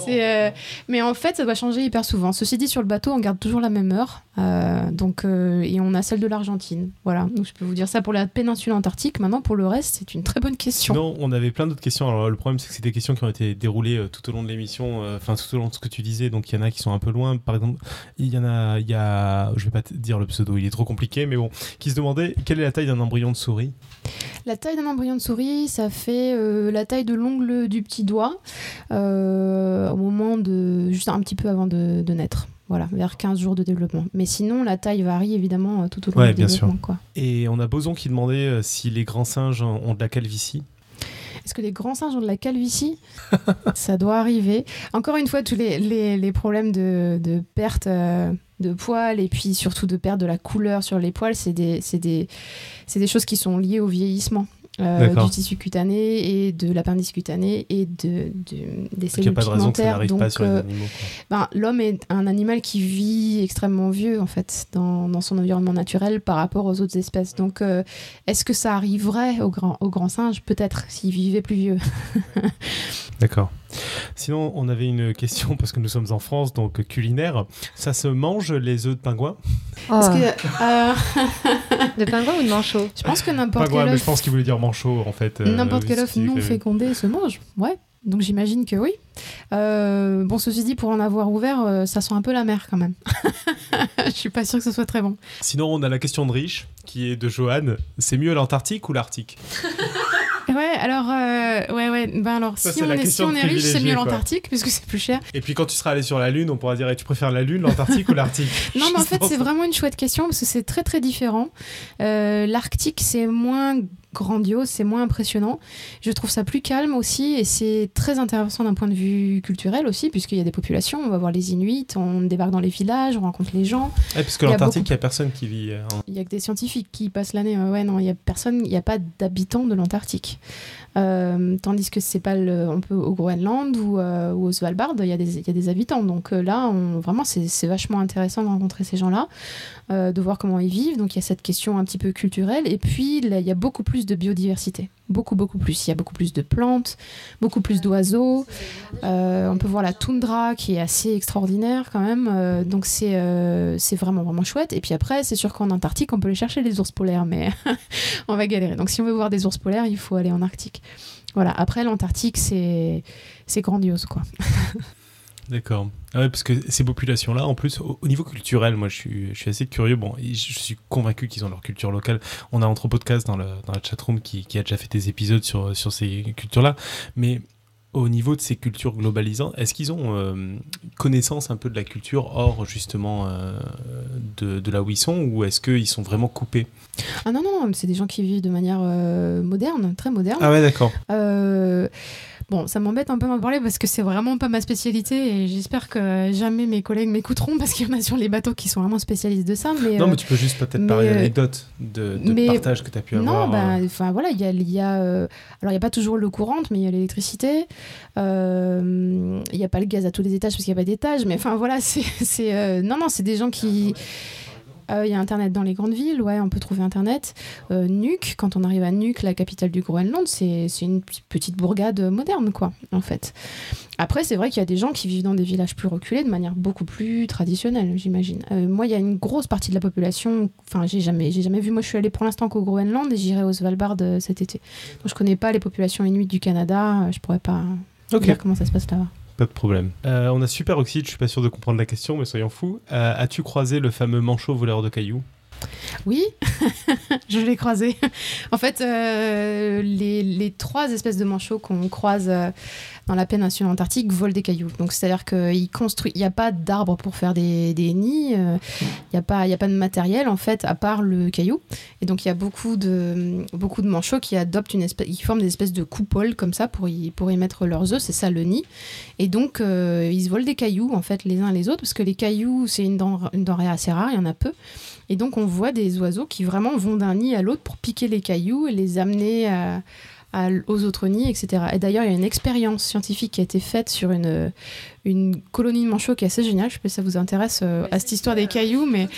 C'est, euh, Mais en fait, ça doit changer hyper souvent. Ceci dit, sur le bateau, on garde toujours la même heure. Euh, donc, euh, et on a celle de l'Argentine. Voilà. Donc, je peux vous dire ça pour la péninsule antarctique. Maintenant, pour le reste, c'est une très bonne question. Sinon, on avait plein d'autres questions. Alors, le problème, c'est que c'est des questions qui ont été déroulées euh, tout au long de l'émission, enfin, tout au long de ce que tu disais. Donc, il y en a qui sont un peu loin. Par exemple, il y en a, il y a, je vais pas te dire le pseudo, il est trop compliqué, mais bon, qui se demandait quelle est la taille d'un embryon de souris? La taille d'un embryon de souris, ça fait la taille de l'ongle du petit doigt au moment de. juste un petit peu avant de, de naître. Voilà, vers 15 jours de développement. Mais sinon, la taille varie évidemment euh, tout au long Ouais, du bien développement. Quoi. Et on a Boson qui demandait euh, si les grands singes ont de la calvitie. Est-ce que les grands singes ont de la calvitie? [LAUGHS] Ça doit arriver. Encore une fois, tous les, les, les problèmes de, de perte euh, de poils et puis surtout de perte de la couleur sur les poils, c'est des, c'est des, c'est des choses qui sont liées au vieillissement. Euh, du tissu cutané et de l'appendice cutané et de, de- des Donc, a cellules pas de raison que ça Donc, pas sur les euh, animaux. ben, l'homme est un animal qui vit extrêmement vieux en fait dans, dans son environnement naturel par rapport aux autres espèces. Donc, euh, est-ce que ça arriverait aux grands au grand singe? Peut-être s'il vivait plus vieux. [LAUGHS] D'accord. Sinon, on avait une question [LAUGHS] parce que nous sommes en France, donc culinaire. Ça se mange les œufs de pingouin? Oh, que euh, [LAUGHS] De pingouin ou de manchot? Je pense que n'importe Pingouin, quel mais œuf je pense qu'il voulait dire manchot en fait. euh, N'importe quel œuf non fécondé se mange, ouais. Donc j'imagine que oui. Euh, bon, ceci dit, pour en avoir ouvert, euh, ça sent un peu la mer quand même. [LAUGHS] Je suis pas sûre que ce soit très bon. Sinon, on a la question de Rich qui est de Johan. C'est mieux l'Antarctique ou l'Arctique? Ouais, alors, euh, ouais, ouais. Ben alors, Ça, si c'est on la est, si question on est riche, c'est mieux quoi. l'Antarctique puisque c'est plus cher. Et puis quand tu seras allé sur la Lune, on pourra dire eh, tu préfères la Lune, l'Antarctique ou l'Arctique? [LAUGHS] Non, mais en fait, c'est vraiment une chouette question parce que c'est très très différent. Euh, L'Arctique, c'est moins grandiose, c'est moins impressionnant. Je trouve ça plus calme aussi et c'est très intéressant d'un point de vue culturel aussi puisqu'il y a des populations. On va voir les Inuits, on débarque dans les villages, on rencontre les gens. Ouais, parce que Il y a l'Antarctique, beaucoup- il n'y a personne qui vit. euh, en- Il y a que des scientifiques qui passent l'année. Euh, ouais, non, il y a personne, il n'y a pas d'habitants de l'Antarctique. Euh, tandis que c'est pas le, on peut au Groenland ou, euh, ou au Svalbard, il y, y a des habitants. Donc euh, là, vraiment, c'est vachement intéressant de rencontrer ces gens-là, de voir comment ils vivent. Donc il y a cette question un petit peu culturelle. Et puis, il y a beaucoup plus de biodiversité. Beaucoup, beaucoup plus. Il y a beaucoup plus de plantes, beaucoup plus d'oiseaux. On peut voir la toundra qui est assez extraordinaire quand même. Donc c'est vraiment, vraiment chouette. Et puis après, c'est sûr qu'en Antarctique, on peut les chercher les ours polaires, mais [LAUGHS] on va galérer. Donc si on veut voir des ours polaires, il faut aller en Arctique. Voilà, après l'Antarctique, c'est grandiose quoi. [LAUGHS] D'accord. Ah parce que ces populations-là, en plus, au, au niveau culturel, moi, je suis, je suis assez curieux. Bon, je suis convaincu qu'ils ont leur culture locale. On a entre podcast dans, le, dans la chatroom qui, qui a déjà fait des épisodes sur, sur ces cultures-là. Mais au niveau de ces cultures globalisantes, est-ce qu'ils ont euh, connaissance un peu de la culture hors, justement, euh, de, de là où ils sont Ou est-ce qu'ils sont vraiment coupés? Ah non, non, c'est des gens qui vivent de manière euh, moderne, très moderne. Ah ouais, d'accord. Euh, Bon, ça m'embête un peu d'en parler parce que c'est vraiment pas ma spécialité et j'espère que jamais mes collègues m'écouteront parce qu'il y en a sur les bateaux qui sont vraiment spécialistes de ça. Mais Non, euh, mais tu peux juste peut-être parler d'anecdotes, de, de mais- partage que tu as pu Non, avoir. bah, euh. enfin voilà, il y a, il y a alors il y a pas toujours l'eau courante, mais il y a l'électricité. Il y a pas le gaz à tous les étages parce qu'il y a pas d'étages, mais enfin voilà, c'est non non, c'est des gens qui euh, il y a Internet dans les grandes villes, ouais, on peut trouver Internet. Euh, Nuuk, quand on arrive à Nuuk, la capitale du Groenland, c'est une petite bourgade moderne, quoi, en fait. Après, c'est vrai qu'il y a des gens qui vivent dans des villages plus reculés de manière beaucoup plus traditionnelle, j'imagine. Euh, moi, il y a une grosse partie de la population, enfin, j'ai jamais, j'ai jamais vu, moi je suis allée pour l'instant qu'au Groenland et j'irai au Svalbard euh, cet été. Donc je connais pas les populations inuites du Canada, euh, je pourrais pas Ok. dire comment ça se passe là-bas. Pas de problème. Euh, on a Super Oxide, je suis pas sûr de comprendre la question, mais soyons fous. Euh, As-tu croisé le fameux manchot voleur de cailloux? Oui, [LAUGHS] je l'ai croisé. [LAUGHS] En fait, euh, les, les trois espèces de manchots qu'on croise euh, dans la péninsule antarctique volent des cailloux. Donc, c'est-à-dire qu'il construit, il n'y a pas d'arbres pour faire des, nids, euh, il n'y a pas, il a pas de matériel en fait à part le caillou. Et donc, il y a beaucoup de beaucoup de manchots qui adoptent une espèce, qui forment des espèces de coupoles comme ça pour y pour y mettre leurs œufs. C'est ça le nid. Et donc, euh, ils volent des cailloux en fait les uns les autres parce que les cailloux c'est une, denr- une denrée assez rare, il y en a peu. Et donc on voit des oiseaux qui vraiment vont d'un nid à l'autre pour piquer les cailloux et les amener à, aux autres nids, etc. Et d'ailleurs, il y a une expérience scientifique qui a été faite sur une, une colonie de manchots qui est assez géniale. Je sais pas si ça vous intéresse euh, à cette histoire des cailloux, mais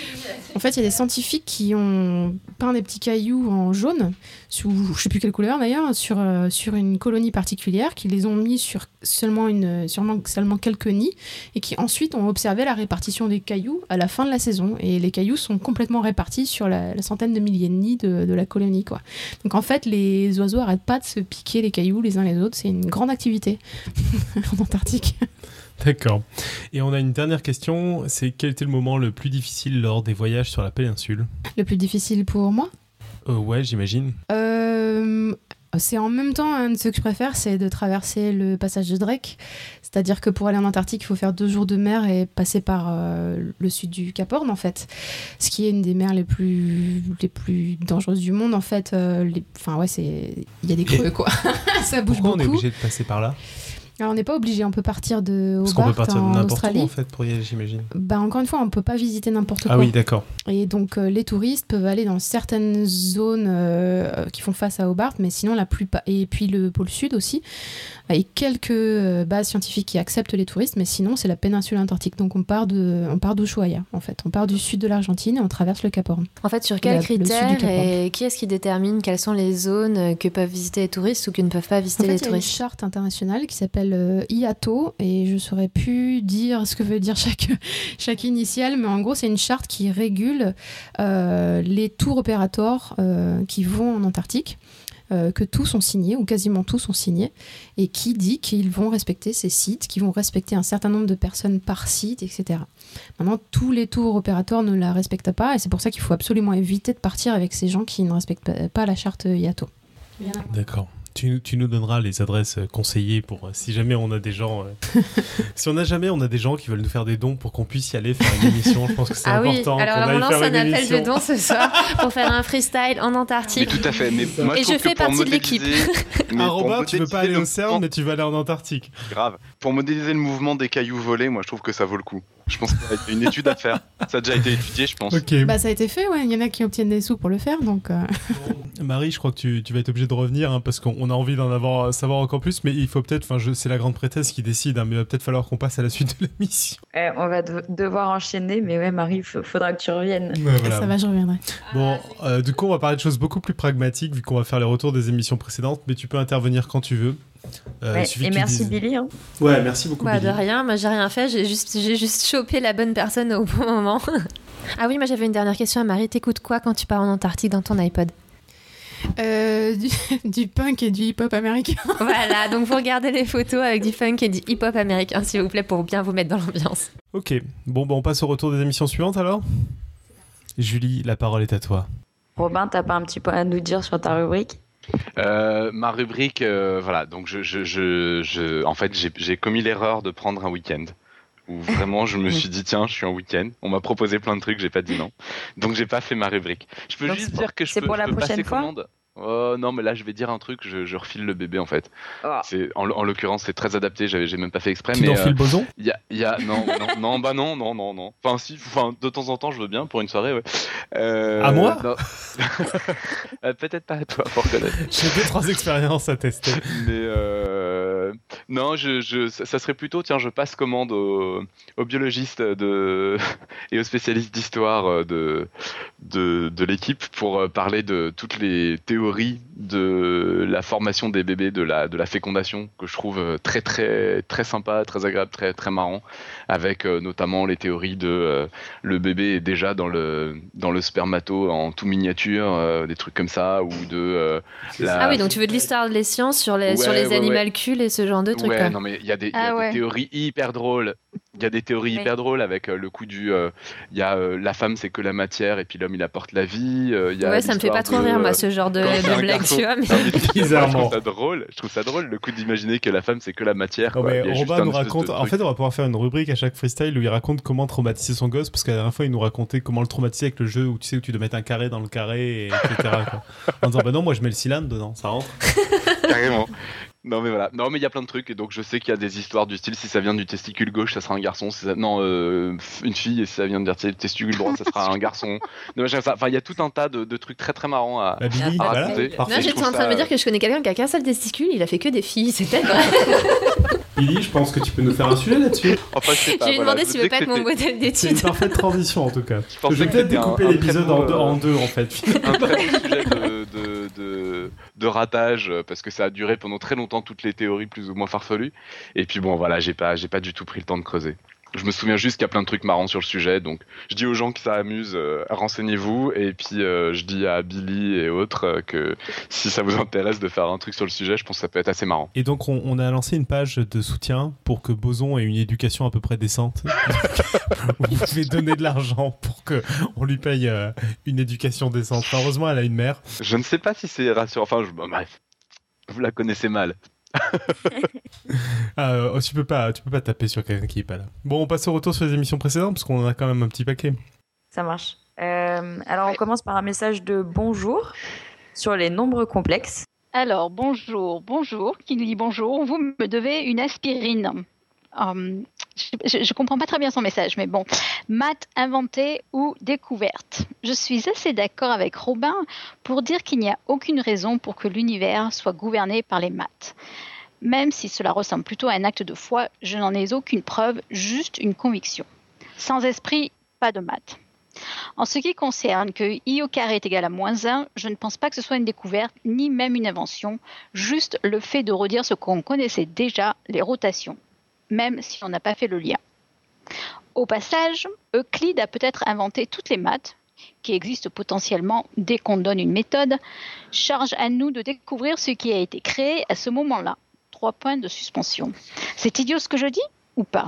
en fait, il y a des scientifiques qui ont peint des petits cailloux en jaune, sous je sais plus quelle couleur d'ailleurs, sur, euh, sur une colonie particulière, qui les ont mis sur seulement, une, sûrement, seulement quelques nids, et qui ensuite ont observé la répartition des cailloux à la fin de la saison. Et les cailloux sont complètement répartis sur la, la centaine de milliers de nids de, de la colonie. Quoi. Donc en fait, les oiseaux arrêtent pas de se piquer les cailloux les uns les autres. C'est une grande activité [LAUGHS] en Antarctique. D'accord. Et on a une dernière question, c'est quel était le moment le plus difficile lors des voyages sur la péninsule? Le plus difficile pour moi? Euh, Ouais, j'imagine. Euh, c'est en même temps un de ceux que je préfère, c'est de traverser le passage de Drake. C'est-à-dire que pour aller en Antarctique, il faut faire deux jours de mer et passer par euh, le sud du Cap Horn, en fait. Ce qui est une des mers les plus, les plus dangereuses du monde, en fait. Euh, Enfin, ouais, c'est... Il y a des creux, quoi. [LAUGHS] Ça bouge Pourquoi on est beaucoup. obligé de passer par là? Alors, on n'est pas obligé, on peut partir de Parce qu'on peut Hobart partir de en n'importe où en fait pour y aller, j'imagine. Bah, encore une fois, on peut pas visiter n'importe quoi. Ah oui, d'accord. Et donc euh, les touristes peuvent aller dans certaines zones euh, qui font face à Hobart, mais sinon la plupart et puis le pôle sud aussi, et quelques euh, bases scientifiques qui acceptent les touristes, mais sinon c'est la péninsule antarctique. Donc on part de on part d'Ushuaia en fait, on part du sud de l'Argentine et on traverse le Cap Horn. En fait, sur quels critères et qui est-ce qui détermine quelles sont les zones que peuvent visiter les touristes ou que ne peuvent pas En visiter fait, les il y a une touristes? charte internationale qui s'appelle euh, IATO et je saurais plus dire ce que veut dire chaque, [LAUGHS] chaque initiale, mais en gros, c'est une charte qui régule euh, les tours opérateurs euh, qui vont en Antarctique. Euh, que tous sont signés, ou quasiment tous sont signés, et qui dit qu'ils vont respecter ces sites, qu'ils vont respecter un certain nombre de personnes par site, etc. Maintenant, tous les tours opérateurs ne la respectent pas, et c'est pour ça qu'il faut absolument éviter de partir avec ces gens qui ne respectent pas, pas la charte IATO. D'accord. Tu, tu nous donneras les adresses euh, conseillées pour euh, si jamais on a des gens. euh, [LAUGHS] si on a jamais on a des gens qui veulent nous faire des dons pour qu'on puisse y aller faire une émission, je pense que c'est Ah oui, important. alors qu'on on aille lance faire un appel émission. de dons ce soir pour faire un freestyle en Mais Antarctique. tout à fait. Mais moi, Et je fais partie de l'équipe. [LAUGHS] mais Robin, tu veux pas aller au CERN, mais tu vas aller en Antarctique. Grave. Pour modéliser le mouvement des cailloux volés, moi je trouve que ça vaut le coup. Je pense qu'il y a une étude à faire. [LAUGHS] Ça a déjà été étudié, je pense. Bah, ça a été fait, ouais. Il y en a qui obtiennent des sous pour le faire, donc. euh, [LAUGHS] Marie, je crois que tu, tu vas être obligée de revenir hein, parce qu'on a envie d'en avoir savoir encore plus, mais il faut peut-être, enfin, c'est la grande prêtresse qui décide, hein, mais il va peut-être falloir qu'on passe à la suite de l'émission. [LAUGHS] Eh, on va de- devoir enchaîner, mais ouais, Marie, il faudra que tu reviennes. Ouais, voilà. Ça va, je reviendrai. Bon, euh, du coup, on va parler de choses beaucoup plus pragmatiques vu qu'on va faire les retours des émissions précédentes, mais tu peux intervenir quand tu veux. Euh, Ouais, et merci Billy. hein. Ouais, merci beaucoup. Bah, de rien, moi j'ai rien fait, j'ai juste, j'ai juste chopé la bonne personne au bon moment. [LAUGHS] ah oui, moi j'avais une dernière question à Marie. T'écoutes quoi quand tu pars en Antarctique dans ton iPod Euh, du, [LAUGHS] du punk et du hip-hop américain. [LAUGHS] Voilà, donc vous regardez les photos avec du funk et du hip-hop américain, s'il vous plaît, pour bien vous mettre dans l'ambiance. Ok, bon, bah, on passe au retour des émissions suivantes alors. Julie, la parole est à toi. Robin, t'as pas un petit point à nous dire sur ta rubrique? Euh, ma rubrique, euh, voilà. Donc, je, je, je, je- en fait, j'ai- commis l'erreur de prendre un week-end. Où vraiment, je me suis dit, tiens, je suis en week-end. On m'a proposé plein de trucs, j'ai pas dit non. Donc, j'ai pas fait ma rubrique. Je peux Donc, juste dire que je c'est peux, pour je la passer prochaine fois? commande. Oh, non, mais là, je vais dire un truc, je, je refile le bébé en fait. Ah. C'est en, en l'occurrence, c'est très adapté. J'avais, j'ai même pas fait exprès, Tu mais euh, le boson il y a, il y a, non, non, non, bah non, non, non, non. Enfin, si, enfin, de temps en temps, je veux bien pour une soirée, ouais. Euh, À moi non. [LAUGHS] Euh, Peut-être pas à toi, pour connaître. J'ai deux, trois expériences à tester. Mais euh, non, je, je, ça serait plutôt, tiens, je passe commande aux, aux biologistes de, [LAUGHS] et aux spécialistes d'histoire euh, de, de, de l'équipe pour euh, parler de toutes les théories de la formation des bébés, de la, de la fécondation, que je trouve très, très, très sympa, très agréable, très, très marrant, avec notamment les théories de euh, le bébé est déjà dans le, dans le spermato en tout miniature, euh, des trucs comme ça, ou de la- Ah oui, donc tu veux de l'histoire des sciences sur les, Ouais, sur les ouais, ouais. animalcules et ce genre de trucs. Ouais, quoi. non mais il y a des, il y a Ah des théories hyper drôles. Il y a des théories Oui. hyper drôles avec euh, le coup du, euh, il y a euh, la femme c'est que la matière et puis l'homme il apporte la vie. euh, il y a Ouais, ça me fait pas trop de, rire, moi, ce genre de, de blague, tu vois. Mais... Non, mais Bizarrement. [LAUGHS] Je trouve ça drôle. Je trouve ça drôle le coup d'imaginer que la femme c'est que la matière. Non, quoi. mais a juste Robin nous raconte. En truc. fait, on va pouvoir faire une rubrique à chaque freestyle où il raconte comment traumatiser son gosse. Parce qu'à la dernière fois, il nous racontait comment le traumatiser avec le jeu où tu sais où tu dois mettre un carré dans le carré, et etc. quoi. En disant, bah non, moi je mets le cylindre dedans, ça rentre. [LAUGHS] carrément. Non mais voilà, non mais il y a plein de trucs et donc je sais qu'il y a des histoires du style si ça vient du testicule gauche ça sera un garçon, si ça... non euh, une fille et si ça vient du testicule droit ça sera un garçon. Non, j'aime ça. Enfin il y a tout un tas de, de trucs très très marrants à, Bah, Billy, à voilà, raconter. parfait. Non, j'étais en train de me dire que je connais quelqu'un qui a qu'un seul testicule, il a fait que des filles, c'est peut-être vrai. [LAUGHS] Billy, je pense que tu peux nous faire un sujet là-dessus. Enfin je. Je lui ai voilà, demandé je s'il veut sais pas que être mon modèle C'est une d'étude. parfaite transition en tout cas. Je Je vais peut-être découper l'épisode en, deux- euh, en deux en fait. un très sujet de, de, ratage euh, parce que ça a duré pendant très longtemps toutes les théories plus ou moins farfelues. Et puis bon voilà j'ai pas j'ai pas du tout pris le temps de creuser je me souviens juste qu'il y a plein de trucs marrants sur le sujet donc je dis aux gens que ça amuse euh, renseignez-vous et puis euh, je dis à Billy et autres euh, que si ça vous intéresse de faire un truc sur le sujet je pense que ça peut être assez marrant Et donc on, on a lancé une page de soutien pour que Boson ait une éducation à peu près décente. [LAUGHS] Vous pouvez donner de l'argent pour que on lui paye euh, une éducation décente. Enfin, heureusement, elle a une mère. je ne sais pas si c'est rassurant enfin je, bon, bref vous la connaissez mal [LAUGHS] Ah, euh, tu peux pas, tu peux pas taper sur quelqu'un qui est pas là. Bon, on passe au retour sur les émissions précédentes parce qu'on en a quand même un petit paquet. Ça marche. Euh, alors, on commence par un message de bonjour sur les nombres complexes. Alors, bonjour, bonjour. Qui nous dit bonjour Vous me devez une aspirine. Hum, je ne comprends pas très bien son message, mais bon. Maths inventée ou découverte Je suis assez d'accord avec Robin pour dire qu'il n'y a aucune raison pour que l'univers soit gouverné par les maths. Même si cela ressemble plutôt à un acte de foi, je n'en ai aucune preuve, juste une conviction. Sans esprit, pas de maths. En ce qui concerne que i au carré est égal à moins 1, je ne pense pas que ce soit une découverte ni même une invention, juste le fait de redire ce qu'on connaissait déjà, les rotations, même si on n'a pas fait le lien. Au passage, Euclide a peut-être inventé toutes les maths, qui existent potentiellement dès qu'on donne une méthode, charge à nous de découvrir ce qui a été créé à ce moment-là. Trois points de suspension. C'est idiot ce que je dis ou pas?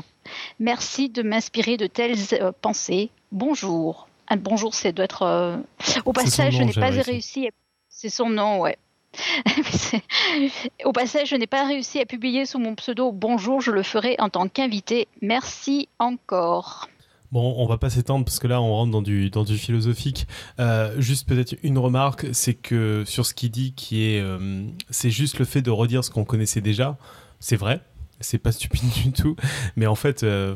Merci de m'inspirer de telles euh, pensées. Bonjour. Un bonjour, c'est doit être. euh, Au passage, je n'ai pas réussi. réussi. à- C'est son nom, ouais. [LAUGHS] Au passage, je n'ai pas réussi à publier sous mon pseudo Bonjour, je le ferai en tant qu'invité. Merci encore. Bon, on va pas s'étendre parce que là, on rentre dans du, dans du philosophique. Euh, juste peut-être une remarque, c'est que sur ce qu'il dit, qui est, euh, c'est juste le fait de redire ce qu'on connaissait déjà. C'est vrai, c'est pas stupide du tout. Mais en fait, euh,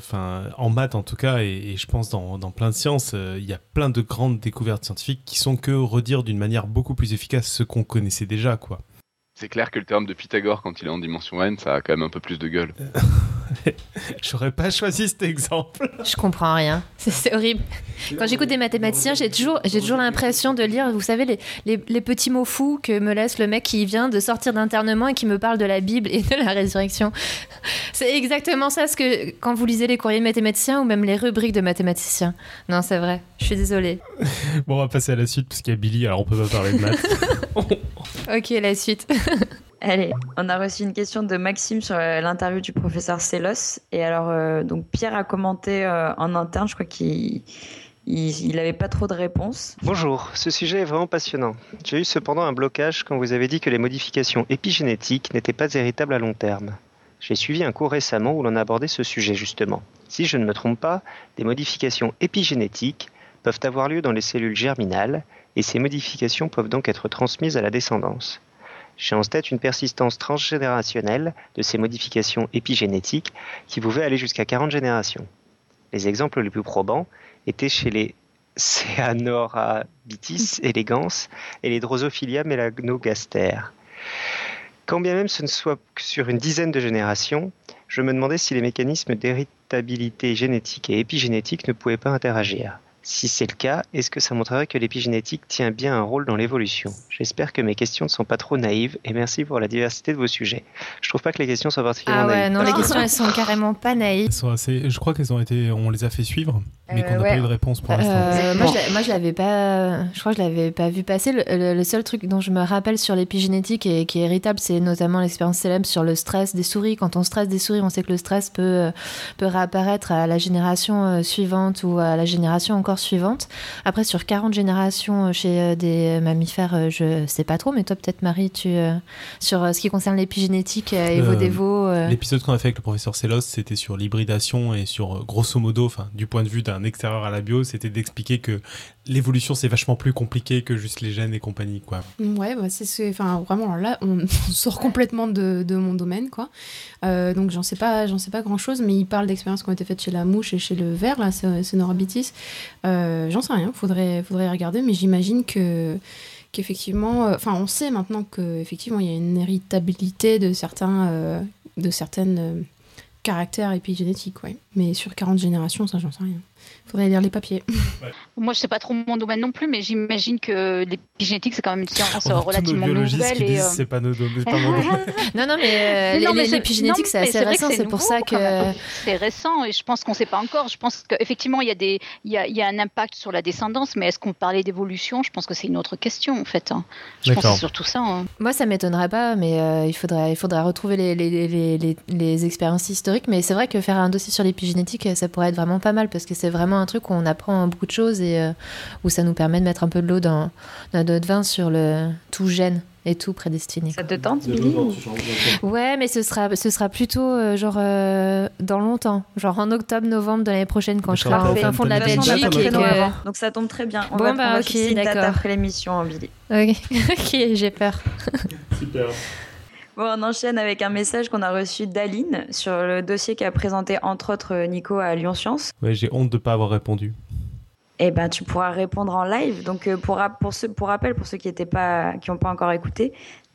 en maths en tout cas, et, je pense dans, dans plein de sciences, euh, il y a plein de grandes découvertes scientifiques qui sont que redire d'une manière beaucoup plus efficace ce qu'on connaissait déjà, quoi. C'est clair que le théorème de Pythagore quand il est en dimension n ça a quand même un peu plus de gueule [LAUGHS] J'aurais pas choisi cet exemple. Je comprends rien. C'est- C'est horrible. Quand j'écoute des mathématiciens, j'ai toujours, j'ai toujours l'impression de lire, vous savez, les, les, les petits mots fous que me laisse le mec qui vient de sortir d'internement et qui me parle de la Bible et de la résurrection. C'est exactement ça ce que quand vous lisez les courriers de mathématiciens ou même les rubriques de mathématiciens. Non, c'est vrai. Je suis désolée. Bon, on va passer à la suite parce qu'il y a Billy, alors on peut pas parler de maths. [LAUGHS] Ok, la suite. [LAUGHS] Allez, on a reçu une question de Maxime sur euh, l'interview du professeur Sélos. Et alors, euh, donc Pierre a commenté euh, en interne, je crois qu'il il, il avait pas trop de réponses. Bonjour, ce sujet est vraiment passionnant. J'ai eu cependant un blocage quand vous avez dit que les modifications épigénétiques n'étaient pas héritables à long terme. J'ai suivi un cours récemment où l'on a abordé ce sujet justement. Si je ne me trompe pas, des modifications épigénétiques peuvent avoir lieu dans les cellules germinales et ces modifications peuvent donc être transmises à la descendance. J'ai en tête une persistance transgénérationnelle de ces modifications épigénétiques qui pouvaient aller jusqu'à 40 générations. Les exemples les plus probants étaient chez les Ceanorabitis elegans [LAUGHS] et les Drosophilia melanogaster. Quand bien même ce ne soit que sur une dizaine de générations, je me demandais si les mécanismes d'héritabilité génétique et épigénétique ne pouvaient pas interagir. Si c'est le cas, est-ce que ça montrerait que l'épigénétique tient bien un rôle dans l'évolution? J'espère que mes questions ne sont pas trop naïves et merci pour la diversité de vos sujets. Je trouve pas que les questions soient particulièrement Ah ouais, naïves. non, les questions elles sont carrément pas naïves. Elles sont assez- je crois qu'elles ont été, on les a fait suivre, mais Euh, qu'on n'a ouais. pas eu de réponse pour l'instant. Euh, moi, je moi, je l'avais pas. Je crois que je l'avais pas vu passer. Le, le- le seul truc dont je me rappelle sur l'épigénétique et qui est héritable, c'est notamment l'expérience célèbre sur le stress des souris. Quand on stresse des souris, on sait que le stress peut euh, peut réapparaître à la génération euh, suivante ou à la génération encore suivante. Après, sur 40 générations euh, chez euh, des mammifères, euh, je sais pas trop, mais toi, peut-être Marie, tu euh, sur euh, ce qui concerne l'épigénétique euh, et vos Euh, dévots. euh, L'épisode qu'on a fait avec le professeur Sélos, c'était sur l'hybridation et sur, euh, grosso modo, enfin, du point de vue d'un extérieur à la bio, c'était d'expliquer que l'évolution c'est vachement plus compliqué que juste les gènes et compagnie, quoi. Ouais, bah, c'est ce, enfin vraiment là, [LAUGHS] on, sort complètement de, mon domaine, quoi. Euh, donc j'en sais pas, j'en sais pas grand chose, mais il parle d'expériences qui ont été faites chez la mouche et chez le ver, là, c'est Norabitis. Euh, j'en sais rien, faudrait, faudrait regarder, mais j'imagine que qu'effectivement, euh, enfin, on sait maintenant qu'effectivement, il y a une héritabilité de certains, euh, de certaines caractères épigénétiques. Mais sur 40 générations, ça, j'en sais rien faudrait lire les papiers. [LAUGHS] Moi, je sais pas trop mon domaine non plus, mais j'imagine que l'épigénétique, c'est quand même une science relativement nouvelle. Et, euh... c'est pas, nos pas mon domaine. [LAUGHS] [LAUGHS] non, non, mais euh, l'épigénétique, c'est assez récent. C'est pour ça que. C'est récent et je pense qu'on ne sait pas encore. Je pense qu'effectivement, il y, a des, il, y a, il y a un impact sur la descendance, mais est-ce qu'on parlait d'évolution? Je pense que c'est une autre question, en fait. Hein. Je pense que c'est surtout ça. Hein. Moi, ça m'étonnerait pas, mais euh, il, faudrait, il faudrait retrouver les, les, les, les expériences historiques. Mais c'est vrai que faire un dossier sur l'épigénétique, ça pourrait être vraiment pas mal parce que c'est vraiment un truc où on apprend beaucoup de choses et euh, où ça nous permet de mettre un peu de l'eau dans, notre vin sur le tout gène et tout prédestiné. Ça te tente, Ouais, mais ce sera, ce sera plutôt euh, genre euh, dans longtemps, genre en octobre, novembre de l'année prochaine quand je serai au fin fond de la Belgique. Et que... Donc ça tombe très bien. On va, bah, okay, une date après l'émission, Billy. Ok, [LAUGHS] okay j'ai peur. Super. Bon, on enchaîne avec un message qu'on a reçu d'Aline sur le dossier qu'a présenté entre autres Nico à Lyon Science. Ouais, j'ai honte de ne pas avoir répondu. Eh ben, tu pourras répondre en live. Donc, euh, pour, pour, pour rappel, pour ceux qui n'ont pas, pas encore écouté,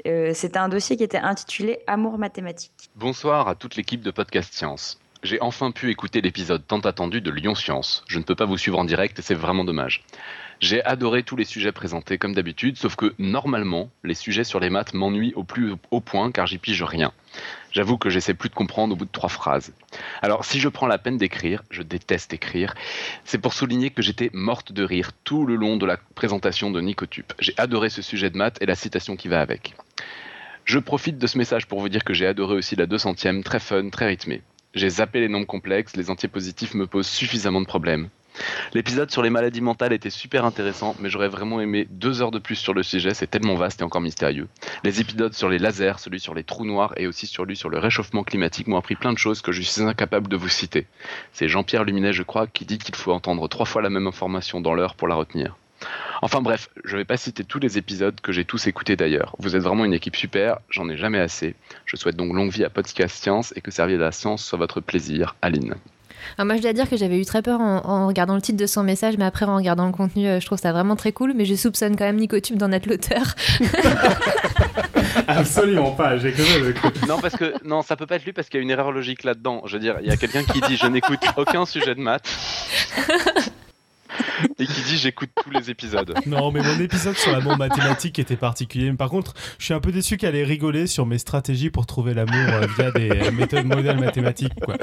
euh, c'était un dossier qui était intitulé Amour mathématique. Bonsoir à toute l'équipe de Podcast Science. J'ai enfin pu écouter l'épisode tant attendu de Lyon Science. Je ne peux pas vous suivre en direct et c'est vraiment dommage. J'ai adoré tous les sujets présentés comme d'habitude, sauf que normalement, les sujets sur les maths m'ennuient au plus haut point car j'y pige rien. J'avoue que j'essaie plus de comprendre au bout de trois phrases. Alors, si je prends la peine d'écrire, je déteste écrire, c'est pour souligner que j'étais morte de rire tout le long de la présentation de Nicotube. J'ai adoré ce sujet de maths et la citation qui va avec. Je profite de ce message pour vous dire que j'ai adoré aussi la 200e, très fun, très rythmée. J'ai zappé les nombres complexes, les entiers positifs me posent suffisamment de problèmes. L'épisode sur les maladies mentales était super intéressant, mais j'aurais vraiment aimé deux heures de plus sur le sujet, c'est tellement vaste et encore mystérieux. Les épisodes sur les lasers, celui sur les trous noirs et aussi celui sur le réchauffement climatique m'ont appris plein de choses que je suis incapable de vous citer. C'est Jean-Pierre Luminet, je crois, qui dit qu'il faut entendre trois fois la même information dans l'heure pour la retenir. Enfin bref, je ne vais pas citer tous les épisodes que j'ai tous écoutés d'ailleurs. Vous êtes vraiment une équipe super, j'en ai jamais assez. Je souhaite donc longue vie à Podcast Science et que servir de la science soit votre plaisir. Aline. Alors moi, je dois dire que j'avais eu très peur en, regardant le titre de son message, mais après, en regardant le contenu, euh, je trouve ça vraiment très cool. Mais je soupçonne quand même Nicotube d'en être l'auteur. [LAUGHS] Absolument pas, j'ai Non, parce que non, ça peut pas être lui parce qu'il y a une erreur logique là-dedans. Je veux dire, il y a quelqu'un qui dit je n'écoute aucun sujet de maths. [LAUGHS] et qui dit j'écoute tous les épisodes. Non, mais mon épisode sur l'amour mathématique était particulier. Par contre, je suis un peu déçu qu'elle ait rigolé sur mes stratégies pour trouver l'amour euh, via des méthodes modèles mathématiques. Quoi.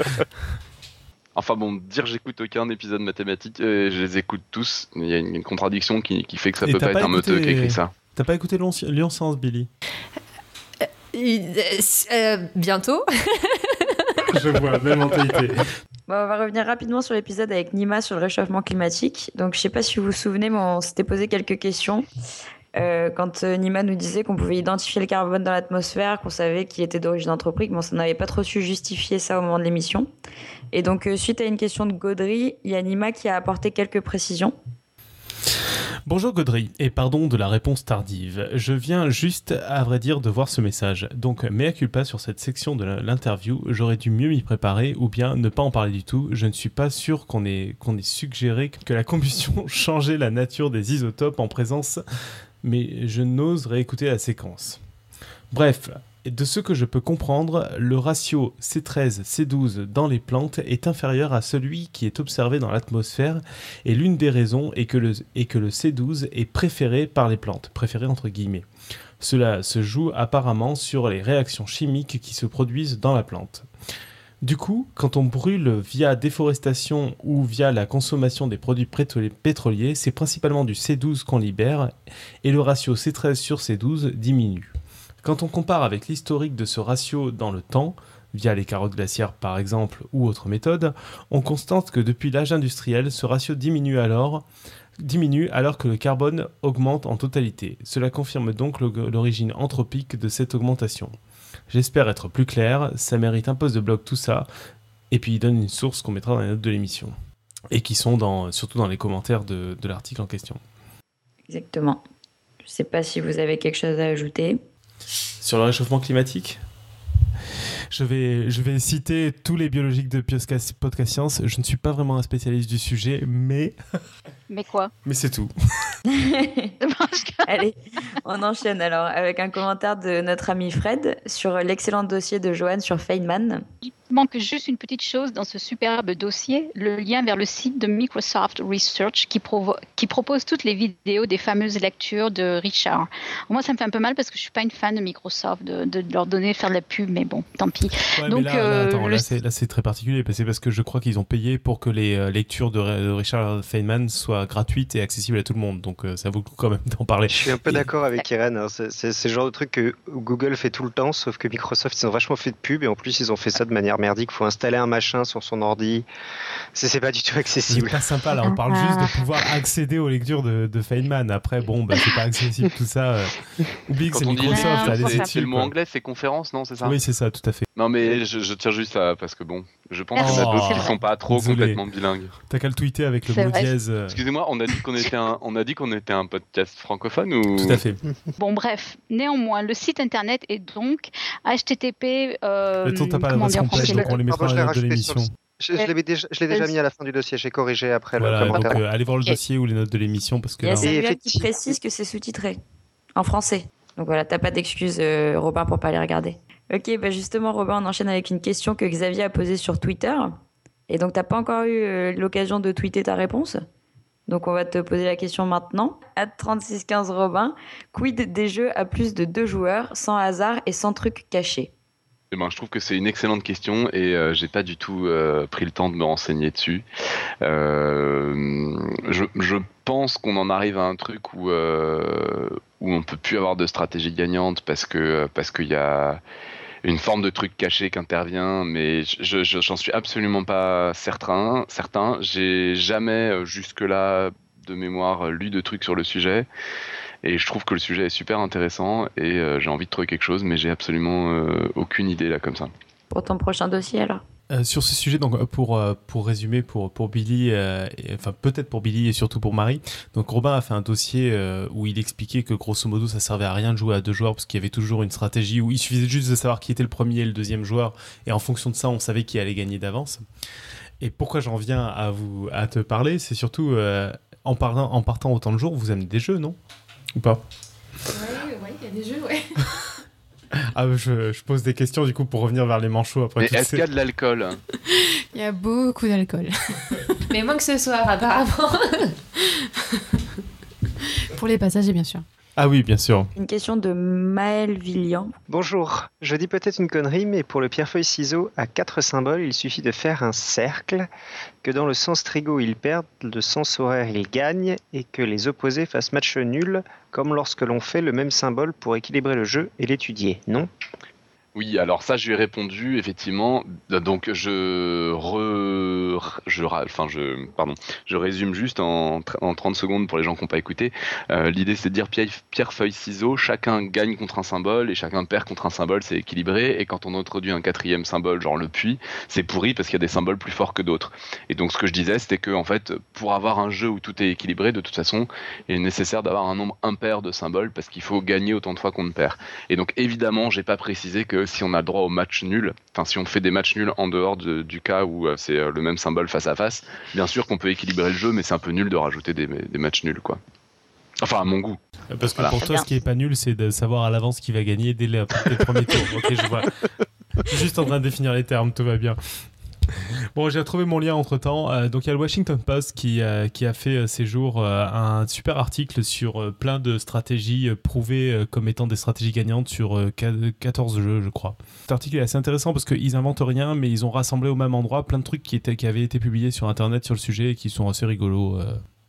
Enfin bon, dire j'écoute aucun épisode mathématique, euh, je les écoute tous. Il y a une, contradiction qui, fait que ça peut pas, être un moteux qui écrit ça. T'as pas écouté Lyon Science, Billy euh, euh, Bientôt. [LAUGHS] je vois, même mentalité. Bon, on va revenir rapidement sur l'épisode avec Nima sur le réchauffement climatique. Donc, je sais pas si vous vous souvenez, mais on s'était posé quelques questions. Quand Nima nous disait qu'on pouvait identifier le carbone dans l'atmosphère, qu'on savait qu'il était d'origine anthropique, mais on n'avait pas trop su justifier ça au moment de l'émission. Et donc, euh, suite à une question de Gaudry, il y a Nima qui a apporté quelques précisions. Bonjour Gaudry, et pardon de la réponse tardive. Je viens juste, à vrai dire, de voir ce message. Donc, mea culpa sur cette section de l'interview. J'aurais dû mieux m'y préparer ou bien ne pas en parler du tout. Je ne suis pas sûr qu'on ait, qu'on ait suggéré que la combustion [LAUGHS] changeait la nature des isotopes en présence, mais je n'ose réécouter la séquence. Bref, de ce que je peux comprendre, le ratio C13-C12 dans les plantes est inférieur à celui qui est observé dans l'atmosphère et l'une des raisons est que, le, que le C12 est préféré par les plantes, préféré entre guillemets. Cela se joue apparemment sur les réactions chimiques qui se produisent dans la plante. Du coup, quand on brûle via déforestation ou via la consommation des produits pétroliers, c'est principalement du C12 qu'on libère et le ratio C13 sur C12 diminue. Quand on compare avec l'historique de ce ratio dans le temps, via les carottes glaciaires par exemple ou autres méthodes, on constate que depuis l'âge industriel, ce ratio alors, diminue alors que le carbone augmente en totalité. Cela confirme donc l'origine anthropique de cette augmentation. J'espère être plus clair, ça mérite un post de blog tout ça, et puis il donne une source qu'on mettra dans les notes de l'émission. et qui sont dans, surtout dans les commentaires de, de l'article en question. Exactement. Je ne sais pas si vous avez quelque chose à ajouter. Sur le réchauffement climatique? Je vais, je vais citer tous les biologiques de Podcast Science. Je ne suis pas vraiment un spécialiste du sujet, mais. [LAUGHS] Mais quoi? Mais c'est tout. [LAUGHS] Allez, on enchaîne alors avec un commentaire de notre ami Fred sur l'excellent dossier de Johan sur Feynman manque juste une petite chose dans ce superbe dossier, le lien vers le site de Microsoft Research qui, qui propose toutes les vidéos des fameuses lectures de Richard. Moi, ça me fait un peu mal parce que je suis pas une fan de Microsoft, de, leur donner faire de la pub, mais bon, tant pis. Donc, là, là, c'est très particulier, c'est parce que je crois qu'ils ont payé pour que les euh, lectures de, Richard Feynman soient gratuites et accessibles à tout le monde. Donc euh, ça vaut le coup quand même d'en parler. Je suis un peu d'accord avec Irène. Hein. C'est le genre de truc que Google fait tout le temps, sauf que Microsoft, ils ont vachement fait de pub et en plus, ils ont fait ça de manière merdique. Faut installer un machin sur son ordi. C'est pas du tout accessible. C'est pas sympa là. On parle juste de pouvoir accéder aux lectures de, Feynman. Après, bon, bah, c'est pas accessible tout ça. Euh. Oublie que c'est Microsoft. C'est le mot anglais, c'est conférence, non C'est ça? Oui, c'est ça, tout à fait. Non, mais je, tiens juste à parce que bon, je pense qu'il y a d'autres qui sont pas trop complètement bilingues. T'as qu'à le tweeter avec le mot dièse. Euh. Excusez-moi, on a dit qu'on était un, on a dit qu'on était un podcast francophone ou? Tout à fait. Bon, bref, néanmoins, le site internet est donc http. Euh, le t'as pas l'adresse complète, donc on les mettra dans de l'émission. Je, l'ai déjà, déjà, mis à la fin du dossier, j'ai corrigé après le commentaire. Donc, euh, allez voir le dossier ou les notes de l'émission parce que. Il y a Samuel qui précise que c'est sous-titré en français. Donc voilà, t'as pas d'excuse, euh, Robin, pour pas les regarder. Ok, bah justement, Robin, on enchaîne avec une question que Xavier a posée sur Twitter. Et donc, t'as pas encore eu euh, l'occasion de tweeter ta réponse? Donc on va te poser la question maintenant. À 3615 Robin, quid des jeux à plus de deux joueurs, sans hasard et sans truc caché? Eh ben, je trouve que c'est une excellente question et euh, j'ai pas du tout euh, pris le temps de me renseigner dessus. Euh, je, pense qu'on en arrive à un truc où où on peut plus avoir de stratégie gagnante parce que parce qu'il y a une forme de truc caché qui intervient, mais je j'en suis absolument pas certain. Certain, j'ai jamais jusque là de mémoire lu de trucs sur le sujet. Et je trouve que le sujet est super intéressant et euh, j'ai envie de trouver quelque chose, mais j'ai absolument euh, aucune idée là comme ça. Pour ton prochain dossier alors? Euh, sur ce sujet, donc pour pour résumer pour pour Billy, enfin peut-être pour Billy et surtout pour Marie. Donc Robin a fait un dossier où il expliquait que grosso modo ça servait à rien de jouer à deux joueurs parce qu'il y avait toujours une stratégie où il suffisait juste de savoir qui était le premier et le deuxième joueur et en fonction de ça on savait qui allait gagner d'avance. Et pourquoi j'en viens à vous à te parler, c'est surtout en parlant en partant autant de jours, vous aimez des jeux, non? Ou pas Oui, il y a des jeux, ouais. [LAUGHS] ah, je, je, pose des questions du coup pour revenir vers les manchots après. Mais est-ce qu'il y a de l'alcool [LAUGHS] Il y a beaucoup d'alcool. Mais moins que ce soir, apparemment. [LAUGHS] pour les passagers, bien sûr. Ah oui, bien sûr. Une question de Maël Villian. Bonjour, je dis peut-être une connerie, mais pour le pierre-feuille-ciseau à quatre symboles, il suffit de faire un cercle, que dans le sens trigo ils perdent, le sens horaire ils gagnent, et que les opposés fassent match nul, comme lorsque l'on fait le même symbole pour équilibrer le jeu et l'étudier, non? Oui, alors ça, je lui ai répondu effectivement. Donc je re, je, enfin je, pardon, je résume juste en, en 30 secondes pour les gens qui n'ont pas écouté. Euh, l'idée, c'est de dire pierre, pierre, feuille, ciseaux. Chacun gagne contre un symbole et chacun perd contre un symbole. C'est équilibré. Et quand on introduit un quatrième symbole, genre le puits, c'est pourri parce qu'il y a des symboles plus forts que d'autres. Et donc ce que je disais, c'était que en fait, pour avoir un jeu où tout est équilibré, de toute façon, il est nécessaire d'avoir un nombre impair de symboles parce qu'il faut gagner autant de fois qu'on ne perd. Et donc évidemment, j'ai pas précisé que si on a le droit au match nul, enfin si on fait des matchs nuls en dehors du cas où euh, c'est euh, le même symbole face à face, bien sûr qu'on peut équilibrer le jeu, mais c'est un peu nul de rajouter des, matchs nuls, quoi. Enfin, à mon goût. Parce que pour toi, ce qui est pas nul, c'est de savoir à l'avance qui va gagner dès le premier tour. Ok, je vois. Je suis juste en train de définir les termes, tout va bien. [LAUGHS] Bon, j'ai retrouvé mon lien entre temps. Euh, donc, il y a le Washington Post qui, euh, a fait euh, ces jours un super article sur plein de stratégies prouvées comme étant des stratégies gagnantes sur 14 jeux, je crois. Cet article est assez intéressant parce qu'ils inventent rien, mais ils ont rassemblé au même endroit plein de trucs qui avaient été publiés sur internet sur le sujet et qui sont assez rigolos.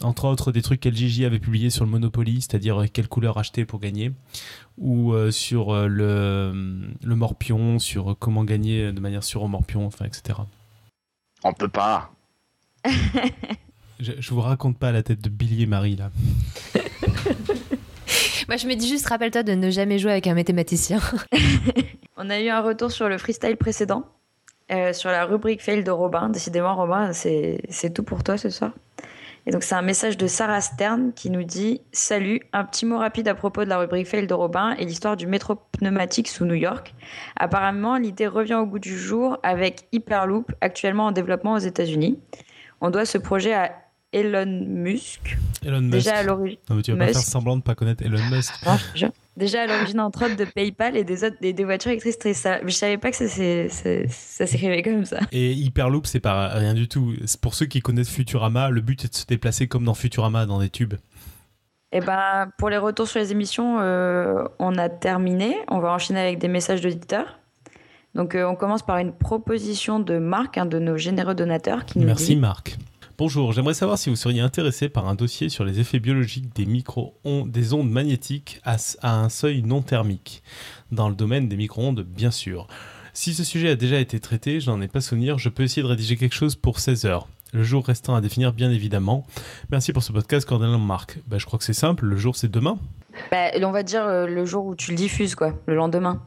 entre autres, des trucs qu'LGJ avait publiés sur le Monopoly, c'est-à-dire quelle couleur acheter pour gagner, ou sur le, le morpion, sur comment gagner de manière sûre au morpion, enfin, etc. On peut pas. je, je vous raconte pas la tête de Billy et Marie là. [LAUGHS] Moi, je me dis juste, rappelle-toi de ne jamais jouer avec un mathématicien. [LAUGHS] On a eu un retour sur le freestyle précédent. euh, sur la rubrique fail de Robin. Décidément, Robin, c'est c'est tout pour toi ce soir. Et donc, c'est un message de Sarah Stern qui nous dit Salut, un petit mot rapide à propos de la rubrique fail de Robin et l'histoire du métro pneumatique sous New York. Apparemment, l'idée revient au goût du jour avec Hyperloop, actuellement en développement aux États-Unis. On doit ce projet à Elon Musk. Elon Musk. Déjà à l'origine. Non, mais tu vas pas Musk. faire semblant de pas connaître Elon Musk. Non, je te jure. Déjà à l'origine entre autres de PayPal et des, autres, des, des voitures électriques. très- Ça, je savais pas que ça, s'écrivait comme ça. Et Hyperloop, c'est pas rien du tout. Pour ceux qui connaissent Futurama, le but est de se déplacer comme dans Futurama, dans des tubes. Et ben pour les retours sur les émissions, euh, on a terminé. On va enchaîner avec des messages d'auditeurs. Donc euh, on commence par une proposition de Marc, un de nos généreux donateurs, qui nous Merci dit Marc. Bonjour, j'aimerais savoir si vous seriez intéressé par un dossier sur les effets biologiques des micro-ondes, des ondes magnétiques à, un seuil non thermique, dans le domaine des micro-ondes, bien sûr. Si ce sujet a déjà été traité, je n'en ai pas souvenir, je peux essayer de rédiger quelque chose pour 16 heures. Le jour restant à définir, bien évidemment. Merci pour ce podcast, Cordelin Marc. Bah, je crois que c'est simple, le jour c'est demain. Bah, on va dire euh, le jour où tu le diffuses, quoi, le lendemain.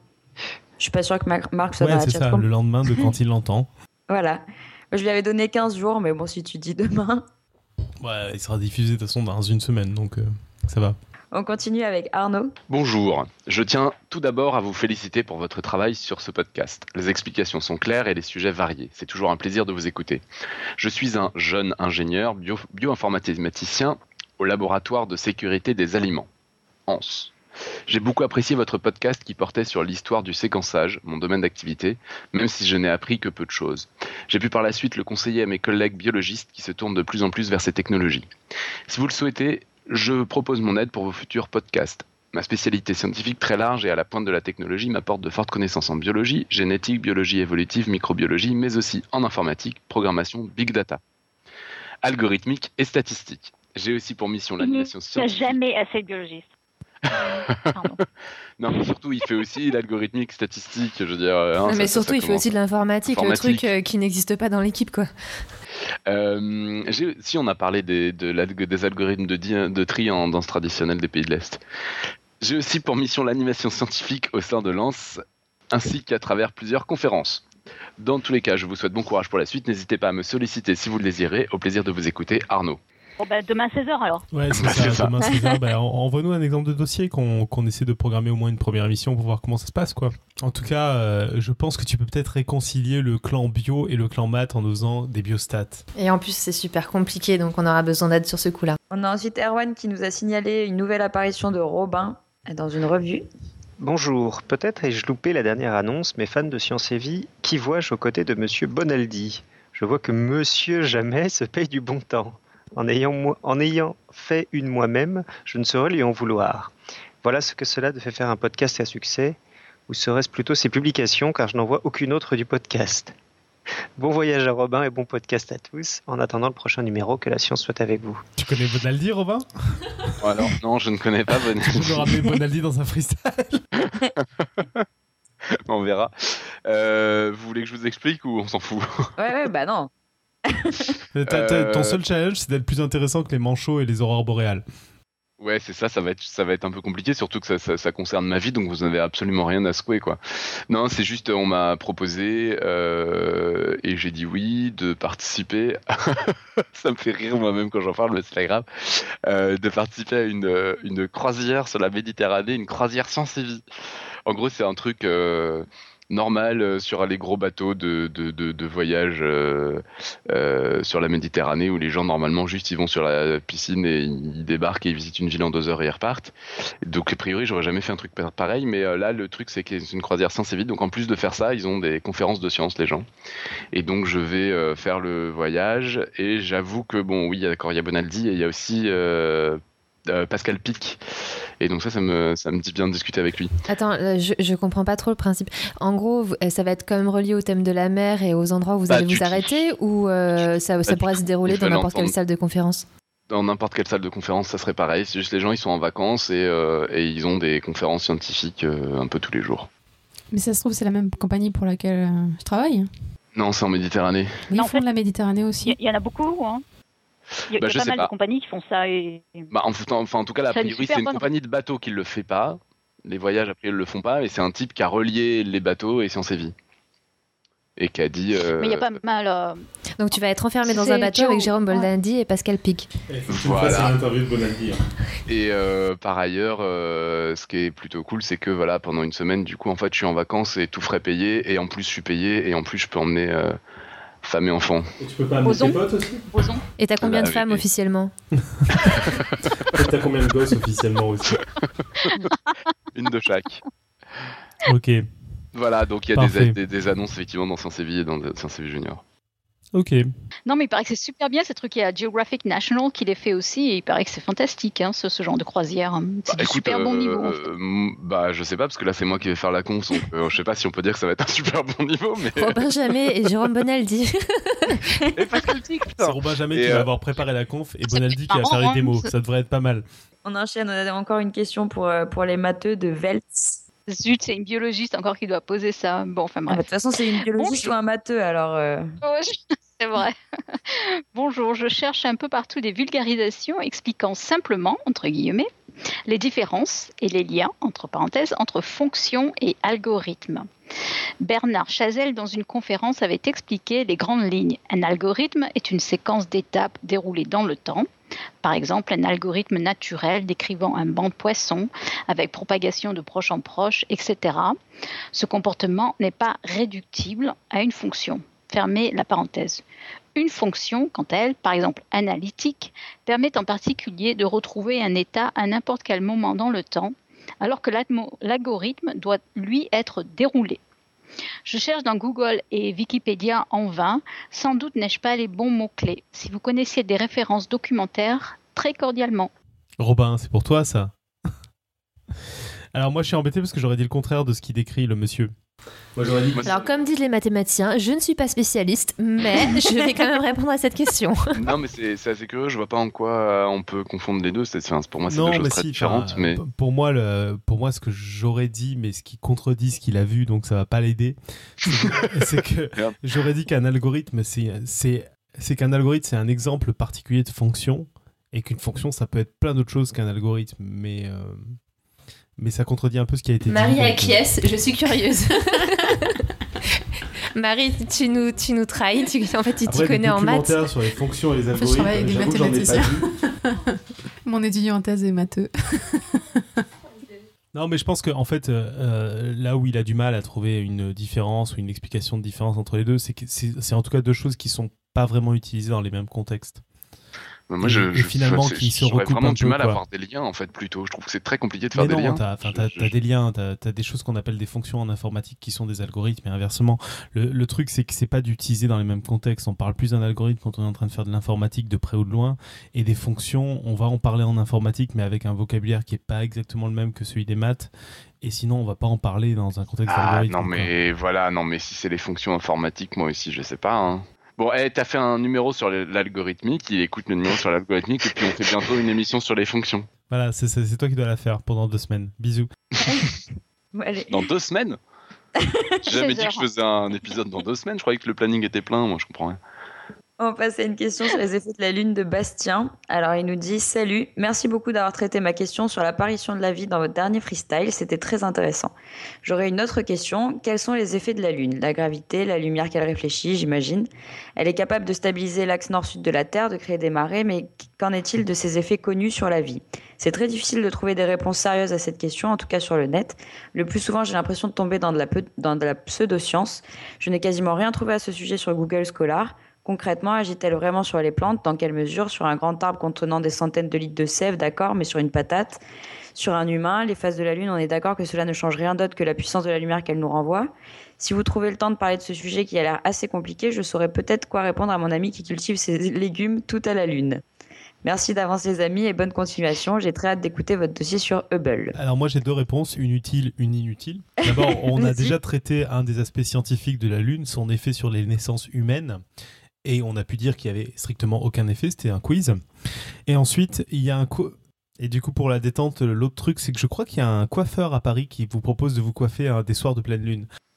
Je suis pas sûre que Mar- Marc soit Ouais, dans la c'est ça, le lendemain de quand [LAUGHS] il l'entend. Voilà. Je lui avais donné 15 jours, mais bon, si tu dis demain. Ouais, il sera diffusé de toute façon dans une semaine, donc euh, ça va. On continue avec Arnaud. Bonjour, je tiens tout d'abord à vous féliciter pour votre travail sur ce podcast. Les explications sont claires et les sujets variés. C'est toujours un plaisir de vous écouter. Je suis un jeune ingénieur bio- bioinformaticien au laboratoire de sécurité des aliments, ANS. J'ai beaucoup apprécié votre podcast qui portait sur l'histoire du séquençage, mon domaine d'activité, même si je n'ai appris que peu de choses. J'ai pu par la suite le conseiller à mes collègues biologistes qui se tournent de plus en plus vers ces technologies. Si vous le souhaitez, je propose mon aide pour vos futurs podcasts. Ma spécialité scientifique très large et à la pointe de la technologie m'apporte de fortes connaissances en biologie, génétique, biologie évolutive, microbiologie, mais aussi en informatique, programmation, big data, algorithmique et statistique. J'ai aussi pour mission Il n'y l'animation a scientifique. jamais assez de biologistes. [LAUGHS] Non, mais surtout, il fait aussi l'algorithmique statistique, je veux dire. hein, Non, mais ça- surtout, ça il fait aussi de l'informatique, le truc euh, qui n'existe pas dans l'équipe, quoi. Euh, si on a parlé des, de l'alg- des algorithmes de, tri en danse traditionnelle des pays de l'Est. J'ai aussi pour mission l'animation scientifique au sein de Lance, ainsi qu'à travers plusieurs conférences. Dans tous les cas, je vous souhaite bon courage pour la suite. N'hésitez pas à me solliciter si vous le désirez. Au plaisir de vous écouter, Arnaud. Bon, bah, demain 16h alors. Ouais, c'est Bah, ça, demain 16h, bah, en- envoie-nous un exemple de dossier qu'on qu'on essaie de programmer au moins une première émission pour voir comment ça se passe, quoi. En tout cas, euh, je pense que tu peux peut-être réconcilier le clan bio et le clan maths en osant des biostats. Et en plus, c'est super compliqué, donc on aura besoin d'aide sur ce coup-là. On a ensuite Erwan qui nous a signalé une nouvelle apparition de Robin dans une revue. Bonjour, peut-être ai-je loupé la dernière annonce, mais fan de Science et Vie, qui vois-je aux côtés de Monsieur Bonaldi? Je vois que Monsieur Jamais se paye du bon temps. En ayant, moi- en ayant fait une moi-même, je ne saurais lui en vouloir. Voilà ce que cela de fait faire un podcast à succès, ou serait-ce plutôt ses publications, car je n'en vois aucune autre du podcast. Bon voyage à Robin et bon podcast à tous. En attendant le prochain numéro, que la science soit avec vous. Tu connais Bonaldi, Robin? Alors, non, je ne connais pas Tu Bonaldi. peux me ramener Bonaldi dans un freestyle [LAUGHS] on verra. Euh, vous voulez que je vous explique ou on s'en fout? Ouais, ouais, bah non. [LAUGHS] T'as- Euh. Ton seul challenge, c'est d'être plus intéressant que les manchots et les aurores boréales. Ouais, c'est ça, ça va être, ça va être un peu compliqué, surtout que ça, ça, ça concerne ma vie, donc vous n'avez absolument rien à secouer, quoi. Non, c'est juste, on m'a proposé, euh, et j'ai dit oui, de participer, [LAUGHS] ça me fait rire moi-même quand j'en parle, mais c'est pas grave, euh, de participer à une, une croisière sur la Méditerranée, une croisière et vie. En gros, c'est un truc euh, normal euh, sur les gros bateaux de, de, de, voyage euh, euh, sur la Méditerranée où les gens normalement juste ils vont sur la piscine et ils débarquent et ils visitent une ville en deux heures et ils repartent. Donc a priori j'aurais jamais fait un truc pa- pareil, mais là le truc c'est que c'est une croisière science et vite. Donc en plus de faire ça, ils ont des conférences de science les gens. Et donc je vais faire le voyage et j'avoue que bon oui il y a Bonaldi et il y a aussi euh, Pascal Pic. Et donc ça ça me ça me dit bien de discuter avec lui. Attends, euh, je, je comprends pas trop le principe. En gros, euh, ça va être quand même relié au thème de la mer et aux endroits où vous Bah, allez vous tout. arrêter ou euh, ça, ça du pourrait tout. se dérouler dans n'importe quelle salle de conférence? Dans n'importe quelle salle de conférence, ça serait pareil. C'est juste les gens, ils sont en vacances et, euh, et ils ont des conférences scientifiques euh, un peu tous les jours. Mais ça se trouve, c'est la même compagnie pour laquelle euh, je travaille. Non, c'est en Méditerranée. Mais Non, ils en font fait- de la Méditerranée Il y, aussi. il y en a beaucoup, hein. Il y a, Bah, il y a je pas sais mal pas. de compagnies qui font ça et. Bah, en, enfin, en tout cas, là, a Ça a une priori, c'est une bonne- compagnie de bateaux qui le fait pas. Les voyages, après, ils le font pas. Et c'est un type qui a relié les bateaux et Science et Vie. et qui a dit. euh, Mais il y a pas mal. euh, Donc tu vas être enfermé dans un bateau avec. Jérôme Boldandy et Pascal Pic. Voilà. interview de Bonaldi. Et euh, par ailleurs, euh, ce qui est plutôt cool, c'est que voilà, pendant une semaine, du coup, en fait, je suis en vacances et tout frais payé, et en plus, je suis payé, et en plus, je peux emmener euh, femme et enfant. Et tu peux pas amener tes potes aussi? Boson. Et t'as combien Bah, de femmes oui. officiellement? T'as combien de gosses officiellement aussi? [LAUGHS] Une de chaque. Ok, Voilà, donc il y a des, des, des annonces effectivement dans Sciences et dans Vie Junior. Ok. Non, mais il paraît que c'est super bien ces trucs. Il y a Geographic National qui les fait aussi et il paraît que c'est fantastique, hein, ce, ce genre de croisière. C'est Bah, du écoute, super bon euh, niveau. en fait. euh, m- bah, je sais pas, parce que là, c'est moi qui vais faire la conf, donc euh, je sais pas si on peut dire que ça va être un [LAUGHS] super bon niveau, mais. Robin Jamais et Jérôme Bonaldi. C'est Robin Jamais Et, qui va avoir préparé la conf et Bonaldi qui va faire les démos. Ça devrait être pas mal. On enchaîne, on a encore une question pour, euh, pour les matheux de Veltz. Zut, c'est une biologiste encore qui doit poser ça. Bon, enfin Ah bah, De bref. toute façon, c'est une biologiste ou un matheux, alors... euh, Oh, je- c'est vrai. [LAUGHS] Bonjour, je cherche un peu partout des vulgarisations expliquant simplement, entre guillemets, les différences et les liens, entre parenthèses, entre fonction et algorithme. Bernard Chazelle, dans une conférence, avait expliqué les grandes lignes. Un algorithme est une séquence d'étapes déroulées dans le temps. Par exemple, un algorithme naturel décrivant un banc de poissons avec propagation de proche en proche, etc. Ce comportement n'est pas réductible à une fonction. Fermez la parenthèse. Une fonction, quant à elle, par exemple analytique, permet en particulier de retrouver un état à n'importe quel moment dans le temps, alors que l'algorithme doit, lui, être déroulé. Je cherche dans Google et Wikipédia en vain, sans doute n'ai-je pas les bons mots-clés. Si vous connaissiez des références documentaires, très cordialement. Robin, c'est pour toi ça? Alors moi je suis embêté parce que j'aurais dit le contraire de ce qu'il décrit le monsieur. Moi j'aurais dit Moi, Alors comme disent les mathématiciens, je ne suis pas spécialiste, mais [LAUGHS] je vais quand même répondre à cette question. Non, mais c'est c'est assez curieux, je vois pas en quoi euh, on peut confondre les deux. c'est- enfin, pour moi, c'est non deux choses mais très si, différentes. enfin, Mais pour moi le, pour moi ce que j'aurais dit mais ce qui contredit ce qu'il a vu donc ça va pas l'aider. c'est- que [LAUGHS] j'aurais dit qu'un algorithme c'est c'est c'est qu'un algorithme c'est un exemple particulier de fonction et qu'une fonction ça peut être plein d'autres choses qu'un algorithme mais euh, mais ça contredit un peu ce qui a été dit. Marie donc, euh, acquiesce, je suis curieuse. [LAUGHS] Marie, tu nous, tu nous trahis, tu, en fait tu t'y connais en maths. sur les fonctions et les fait, je algorithmes, travaille avec des mathématiciens. [LAUGHS] Mon étudiant en thèse est matheux. Non, mais je pense que en fait, euh, euh, là où il a du mal à trouver une différence ou une explication de différence entre les deux, c'est que c'est c'est en tout cas deux choses qui sont pas vraiment utilisées dans les mêmes contextes. Moi, et- je, et je- finalement, c'est- qui se recoupent vraiment un du peu, mal à quoi. avoir des liens, en fait, plutôt. Je trouve que c'est très compliqué de faire Mais des non, liens. t'as Je- je- t'as des liens, t'as as des choses qu'on appelle des fonctions en informatique qui sont des algorithmes et inversement. Le, le truc, c'est que c'est pas d'utiliser dans les mêmes contextes. On parle plus d'un algorithme quand on est en train de faire de l'informatique de près ou de loin, et des fonctions, on va en parler en informatique, mais avec un vocabulaire qui est pas exactement le même que celui des maths. Et sinon, on va pas en parler dans un contexte Ah d'algorithme. non mais voilà, non mais si c'est les fonctions informatiques, moi aussi je sais pas. Hein. Bon, eh, t'as fait un numéro sur l'algorithmique, il écoute le numéro sur l'algorithmique et puis on fait bientôt une émission sur les fonctions. Voilà, c'est c'est- c'est toi qui dois la faire pendant deux semaines. Bisous. [LAUGHS] Dans deux semaines? [LAUGHS] J'ai jamais 16 dit que je faisais un épisode dans deux semaines, je croyais que le planning était plein, moi je comprends rien. On passe à une question sur les effets de la Lune de Bastien. Alors, il nous dit Salut, merci beaucoup d'avoir traité ma question sur l'apparition de la vie dans votre dernier freestyle. C'était très intéressant. J'aurais une autre question. Quels sont les effets de la Lune? La gravité, la lumière qu'elle réfléchit, j'imagine. Elle est capable de stabiliser l'axe nord-sud de la Terre, de créer des marées, mais qu'en est-il de ses effets connus sur la vie? C'est très difficile de trouver des réponses sérieuses à cette question, en tout cas sur le net. Le plus souvent, j'ai l'impression de tomber dans de la, la pseudo-science. Je n'ai quasiment rien trouvé à ce sujet sur Google Scholar. Concrètement, agit-elle vraiment sur les plantes? Dans quelle mesure? Sur un grand arbre contenant des centaines de litres de sève, d'accord, mais sur une patate? Sur un humain, les phases de la Lune, on est d'accord que cela ne change rien d'autre que la puissance de la lumière qu'elle nous renvoie. Si vous trouvez le temps de parler de ce sujet qui a l'air assez compliqué, je saurais peut-être quoi répondre à mon ami qui cultive ses légumes tout à la Lune. Merci d'avance les amis et bonne continuation. J'ai très hâte d'écouter votre dossier sur Hubble. Alors moi j'ai deux réponses, une utile, une inutile. D'abord, on a déjà traité un des aspects scientifiques de la Lune, son effet sur les naissances humaines. Et on a pu dire qu'il y avait strictement aucun effet, c'était un quiz. Et ensuite, il y a un... co- Et du coup, pour la détente, l'autre truc, c'est que je crois qu'il y a un coiffeur à Paris qui vous propose de vous coiffer hein, des soirs de pleine lune. [LAUGHS]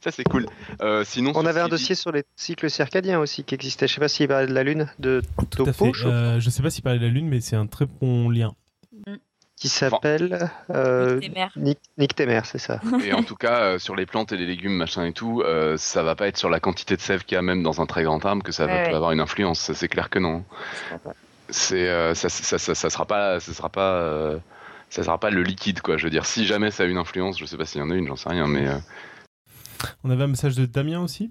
Ça c'est cool. Euh, sinon, On avait un dit- dossier sur les cycles circadiens aussi qui existait. Je sais pas s'il parlait de la Lune, de Tout à fait. Euh, je sais pas s'il parlait de la Lune, mais c'est un très bon lien. Qui s'appelle euh, Nick Temer. Nick, Nick Temer, c'est ça. Et en tout cas, euh, sur les plantes et les légumes, machin et tout, euh, ça va pas être sur la quantité de sève qu'il y a même dans un très grand arbre que ça va Ouais, avoir une influence. Ça, C'est clair que non. C'est, euh, ça, ça, ça, ça sera pas, ça sera pas, euh, ça sera pas le liquide quoi. Je veux dire, si jamais ça a une influence, je sais pas s'il y en a une, j'en sais rien, mais euh, On avait un message de Damien aussi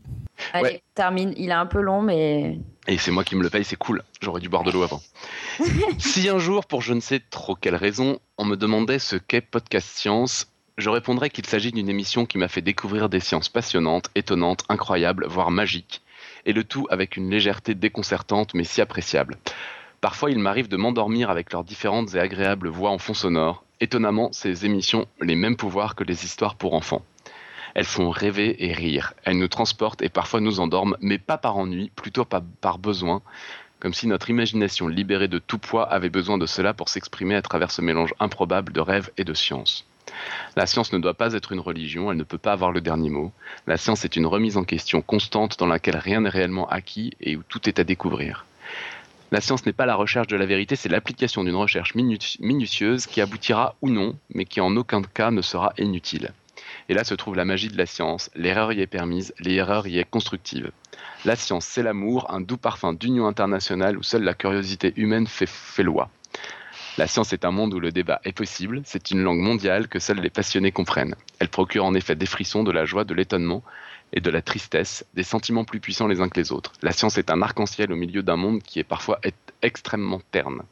Allez, Ouais. termine. Il est un peu long, mais Et c'est moi qui me le paye, c'est cool. J'aurais dû boire de l'eau avant. [LAUGHS] si un jour, pour je ne sais trop quelle raison, on me demandait ce qu'est Podcast Science, je répondrais qu'il s'agit d'une émission qui m'a fait découvrir des sciences passionnantes, étonnantes, incroyables, voire magiques. Et le tout avec une légèreté déconcertante mais si appréciable. Parfois, il m'arrive de m'endormir avec leurs différentes et agréables voix en fond sonore. Étonnamment, ces émissions ont les mêmes pouvoirs que les histoires pour enfants. Elles font rêver et rire. Elles nous transportent et parfois nous endorment, mais pas par ennui, plutôt par, besoin, comme si notre imagination libérée de tout poids avait besoin de cela pour s'exprimer à travers ce mélange improbable de rêve et de science. La science ne doit pas être une religion, elle ne peut pas avoir le dernier mot. La science est une remise en question constante dans laquelle rien n'est réellement acquis et où tout est à découvrir. La science n'est pas la recherche de la vérité, c'est l'application d'une recherche minu- minutieuse qui aboutira ou non, mais qui en aucun cas ne sera inutile. Et là se trouve la magie de la science. L'erreur y est permise, l'erreur y est constructive. La science, c'est l'amour, un doux parfum d'union internationale où seule la curiosité humaine fait, loi. La science est un monde où le débat est possible, c'est une langue mondiale que seuls les passionnés comprennent. Elle procure en effet des frissons, de la joie, de l'étonnement et de la tristesse, des sentiments plus puissants les uns que les autres. La science est un arc-en-ciel au milieu d'un monde qui est parfois extrêmement terne.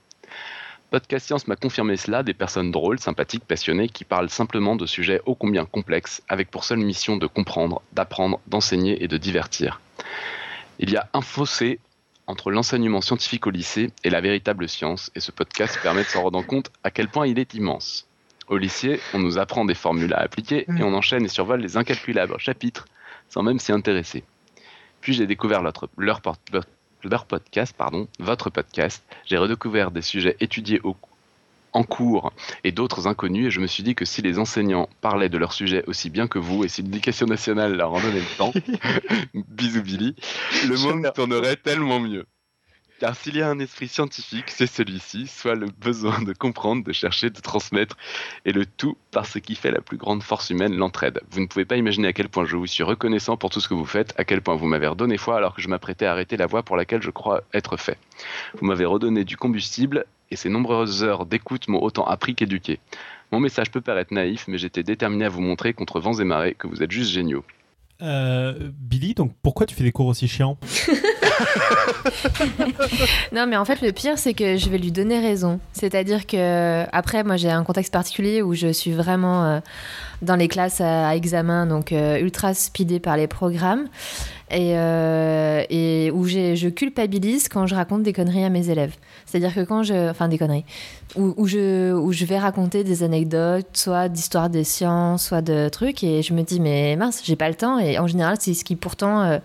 Podcast Science m'a confirmé cela, des personnes drôles, sympathiques, passionnées, qui parlent simplement de sujets ô combien complexes, avec pour seule mission de comprendre, d'apprendre, d'enseigner et de divertir. Il y a un fossé entre l'enseignement scientifique au lycée et la véritable science, et ce podcast permet de s'en rendre compte à quel point il est immense. Au lycée, on nous apprend des formules à appliquer et on enchaîne et survole les incalculables chapitres sans même s'y intéresser. Puis j'ai découvert leur, leur, leur- podcast, pardon, votre podcast. J'ai redécouvert des sujets étudiés au- en cours et d'autres inconnus et je me suis dit que si les enseignants parlaient de leur sujet aussi bien que vous et si l'éducation nationale leur en donnait le temps, [LAUGHS] bisous Billy, le monde tournerait tellement mieux. Car s'il y a un esprit scientifique, c'est celui-ci, soit le besoin de comprendre, de chercher, de transmettre, et le tout par ce qui fait la plus grande force humaine, l'entraide. Vous ne pouvez pas imaginer à quel point je vous suis reconnaissant pour tout ce que vous faites, à quel point vous m'avez redonné foi alors que je m'apprêtais à arrêter la voie pour laquelle je crois être fait. Vous m'avez redonné du combustible, et ces nombreuses heures d'écoute m'ont autant appris qu'éduqué. Mon message peut paraître naïf, mais j'étais déterminé à vous montrer contre vents et marées que vous êtes juste géniaux. Euh, Billy, donc pourquoi tu fais des cours aussi chiants? [LAUGHS] [LAUGHS] Non, mais en fait, le pire, c'est que je vais lui donner raison. C'est-à-dire que, après, moi, j'ai un contexte particulier où je suis vraiment euh, dans les classes à, à examen, donc euh, ultra speedée par les programmes, et, euh, et où je culpabilise quand je raconte des conneries à mes élèves. C'est-à-dire que quand je. Enfin, des conneries. Où, où je, où je vais raconter des anecdotes, soit d'histoire des sciences, soit de trucs, et je me dis, mais mince, j'ai pas le temps. Et en général, c'est ce qui pourtant euh,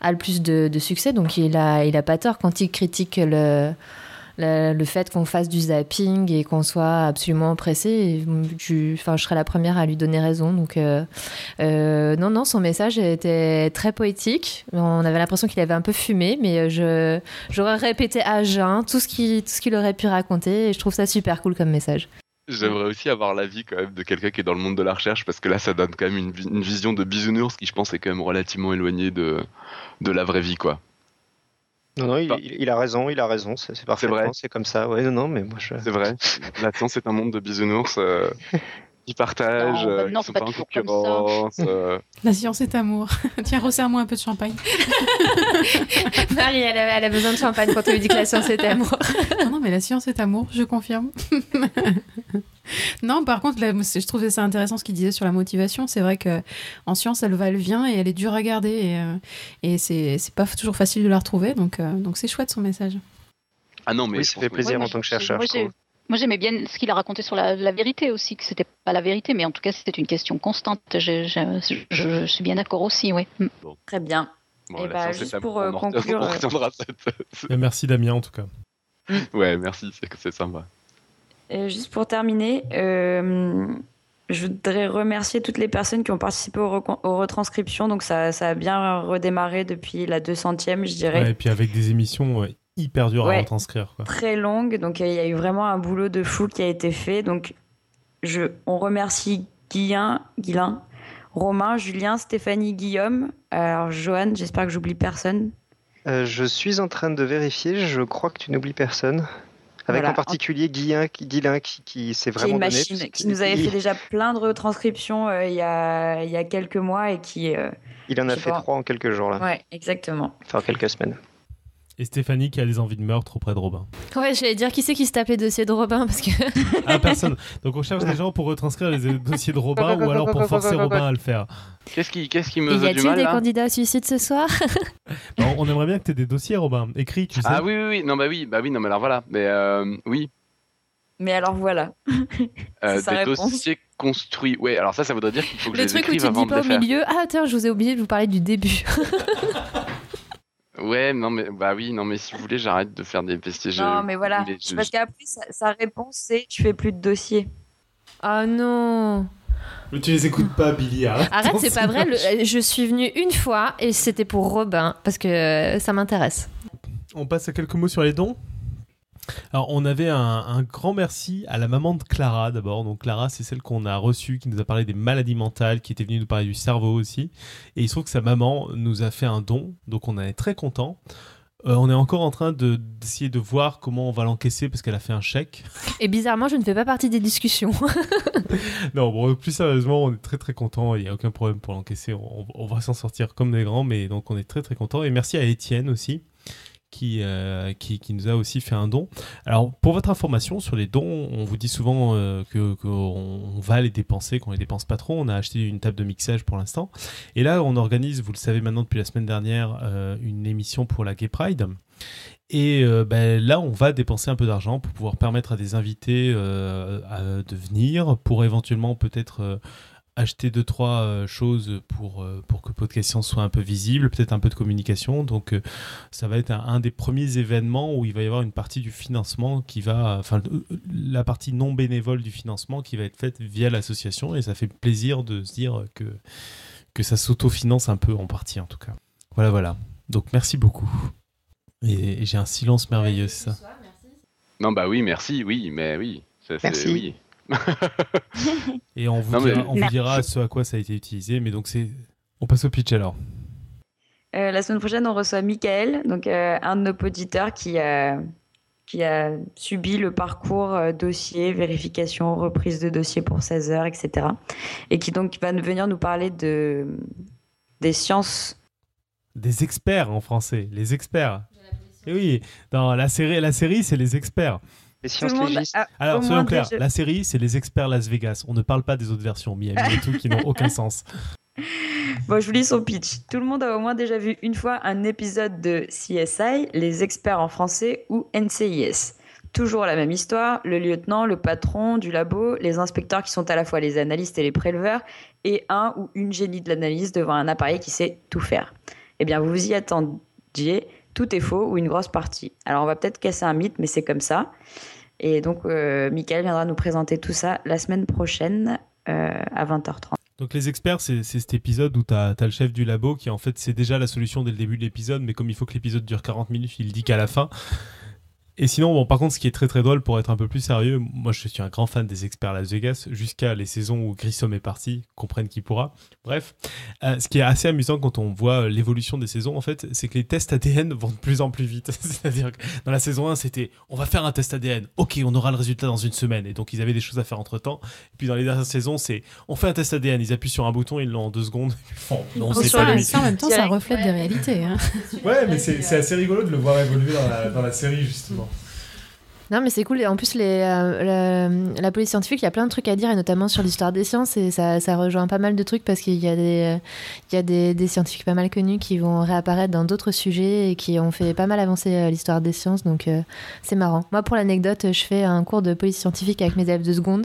a le plus de, de succès. Donc il a, il a pas tort quand il critique le, le, fait qu'on fasse du zapping et qu'on soit absolument pressé. Je, serais la première à lui donner raison. Donc euh, euh, non, non, son message était très poétique. On avait l'impression qu'il avait un peu fumé, mais j'aurais répété à jeun tout ce qu'il aurait pu raconter. Et je trouve ça super cool comme message. J'aimerais aussi avoir l'avis quand même de quelqu'un qui est dans le monde de la recherche parce que là ça donne quand même une vision de bisounours qui je pense est quand même relativement éloignée de, de la vraie vie quoi. Non, non, il, Bah. a raison, il a raison, c'est vrai. c'est comme ça. Ouais, non, non, mais moi je. C'est vrai, la science est un monde de bisounours euh, [LAUGHS] qui partagent, Non, euh, non, qui sont pas pas en toujours comme ça. concurrence. euh. La science est amour. [LAUGHS] Tiens, resserre-moi un peu de champagne. [LAUGHS] Marie, elle a, elle a besoin de champagne quand on lui dit que la science est amour. non, non, mais la science est amour, je confirme. Non, par contre, là, je trouvais ça intéressant ce qu'il disait sur la motivation. C'est vrai que en science, elle va, elle vient et elle est dure à garder. Et, euh, et c'est pas toujours facile de la retrouver. Donc, euh, donc c'est chouette son message. Ah non mais Oui, ça fait plaisir Ouais, en tant que chercheur. moi, j'aimais bien ce qu'il a raconté sur la, la vérité aussi, que c'était pas la vérité, mais en tout cas, c'était une question constante. Je, je- je- je suis bien d'accord aussi, oui. Mm. Très bien. Bon, Eh bah, science juste pour, euh, conclure, on euh, [LAUGHS] retiendra cette- Et Merci Damien en tout cas. Ouais merci, c'est c'est sympa. Et juste pour terminer, euh, je voudrais remercier toutes les personnes qui ont participé aux, aux retranscriptions. Donc ça, ça a bien redémarré depuis la 200e, je dirais. Ouais, et puis avec des émissions euh, hyper dur à retranscrire. Quoi. très longue. Donc, euh, il y a eu vraiment un boulot de fou qui a été fait. Donc, je, on remercie Guillain, Guillain, Romain, Julien, Stéphanie, Guillaume. Alors, Johan, j'espère que j'oublie personne. Euh, je suis en train de vérifier, je crois que tu n'oublies personne. Avec Voilà. en particulier Guillain, qui, Guillain qui, qui s'est vraiment une donné. machine, parce qui nous avait il, fait [LAUGHS] déjà plein de retranscriptions euh, il, y a, il y a quelques mois et qui. euh, il en a fait trois en quelques jours, là. Ouais, exactement. Enfin, quelques semaines. Et Stéphanie qui a des envies de meurtre auprès de Robin. Ouais, j'allais dire qui c'est qui se tape les dossiers de Robin parce que Ah, personne. Donc on cherche des gens pour retranscrire les dossiers de Robin ou alors pour forcer Robin à le faire. Qu'est-ce qui, qu'est-ce qui me y veut du a-t-il mal des là candidats à suicide ce soir? Bon, on aimerait bien que tu aies des dossiers, Robin. Écrit, tu sais. Ah oui, oui, oui. Non, bah oui, bah oui, non, mais alors voilà. Mais euh, oui, Mais alors voilà. euh, [LAUGHS] des réponse. dossiers construits. Ouais, alors ça, ça voudrait dire qu'il faut que Le je les truc où écrive tu te avant dis de pas au milieu Ah, tiens, je vous ai oublié de vous parler du début. [LAUGHS] Ouais, non, mais bah oui, non, mais si vous voulez, j'arrête de faire des vestiges. non, mais voilà. les- Parce qu'après, sa, sa réponse, c'est tu fais plus de dossiers. Ah non Mais tu les écoutes pas, Billy. Arrête, Arrête, c'est pas vrai. le- je suis venue une fois et c'était pour Robin parce que euh, ça m'intéresse. On passe à quelques mots sur les dons. Alors, on avait un, un grand merci à la maman de Clara d'abord. Donc, Clara, c'est celle qu'on a reçue, qui nous a parlé des maladies mentales, qui était venue nous parler du cerveau aussi. Et il se trouve que sa maman nous a fait un don. Donc, on est très content. Euh, on est encore en train de- d'essayer de voir comment on va l'encaisser parce qu'elle a fait un chèque. Et bizarrement, je ne fais pas partie des discussions. [LAUGHS] Non, bon, plus sérieusement, on est très très content. Il n'y a aucun problème pour l'encaisser. On, on va s'en sortir comme des grands, mais donc on est très très content. Et merci à Étienne aussi. Qui, euh, qui, qui nous a aussi fait un don. Alors, pour votre information sur les dons, on vous dit souvent euh, qu'on on va les dépenser, qu'on les dépense pas trop. On a acheté une table de mixage pour l'instant. Et là, on organise, vous le savez maintenant depuis la semaine dernière, euh, une émission pour la Gay Pride. Et euh, ben, là, on va dépenser un peu d'argent pour pouvoir permettre à des invités à- de venir, pour éventuellement peut-être acheter deux trois euh, choses pour euh, pour que Podcast Science soit un peu visible, peut-être un peu de communication. Donc, euh, ça va être un, un des premiers événements où il va y avoir une partie du financement qui va, enfin, euh, la partie non bénévole du financement qui va être faite via l'association. Et ça fait plaisir de se dire que que ça s'autofinance un peu en partie en tout cas. Voilà, voilà. Donc, merci beaucoup. Et, et j'ai un silence merveilleux, c'est ça? Non, bah oui, merci, oui, mais oui. ça, c'est- Merci. Oui. [LAUGHS] Et on vous, Non, mais- dira, on vous Merci. dira ce à quoi ça a été utilisé. Mais donc, c'est. On passe au pitch alors. Euh, la semaine prochaine, on reçoit Michael, donc euh, un de nos auditeurs qui a, qui a subi le parcours euh, dossier, vérification, reprise de dossier pour 16 heures, etc. Et qui donc va venir nous parler de, des sciences. Des experts en français. Les experts. Et oui, dans la série, la série c'est les experts. Les Tout sciences le monde légistes. a Alors, soyons clairs, déjà- la série, c'est les experts Las Vegas. On ne parle pas des autres versions, Miami et tout, qui n'ont aucun sens. [LAUGHS] Bon, je vous lis son pitch. Tout le monde a au moins déjà vu une fois un épisode de CSI, les experts en français ou NCIS. Toujours la même histoire, le lieutenant, le patron du labo, les inspecteurs qui sont à la fois les analystes et les préleveurs, et un ou une génie de l'analyse devant un appareil qui sait tout faire. Eh bien, vous vous y attendiez, tout est faux ou une grosse partie. Alors, on va peut-être casser un mythe, mais c'est comme ça. Et donc, euh, Michael viendra nous présenter tout ça la semaine prochaine euh, à 20h30. Donc les experts, c'est cet épisode où tu as, le chef du labo qui en fait c'est déjà la solution dès le début de l'épisode, mais comme il faut que l'épisode dure 40 minutes, il dit qu'à la fin. Et sinon, bon, par contre, ce qui est très très drôle pour être un peu plus sérieux, moi je suis un grand fan des experts Las Vegas, jusqu'à les saisons où Grissom est parti, comprenne qui pourra. Bref, Euh, ce qui est assez amusant quand on voit l'évolution des saisons, en fait, c'est que les tests ADN vont de plus en plus vite. [LAUGHS] C'est-à-dire que dans la saison 1, c'était on va faire un test ADN, ok, on aura le résultat dans une semaine, et donc ils avaient des choses à faire entre temps. Et puis dans les dernières saisons, c'est on fait un test ADN, ils appuient sur un bouton, ils l'ont en deux secondes. [LAUGHS] Bon, non, c'est pas le ça, en même temps, ça reflète des réalités. hein. Ouais, mais c'est c'est assez rigolo de le voir évoluer dans la, dans la série, justement. Non, mais c'est cool. En plus, les, euh, la, police scientifique, il y a plein de trucs à dire, et notamment sur l'histoire des sciences. Et ça, ça rejoint pas mal de trucs parce qu'il y a, des, il y a des, des scientifiques pas mal connus qui vont réapparaître dans d'autres sujets et qui ont fait pas mal avancer euh, l'histoire des sciences. Donc, euh, c'est marrant. Moi, pour l'anecdote, je fais un cours de police scientifique avec mes élèves de seconde.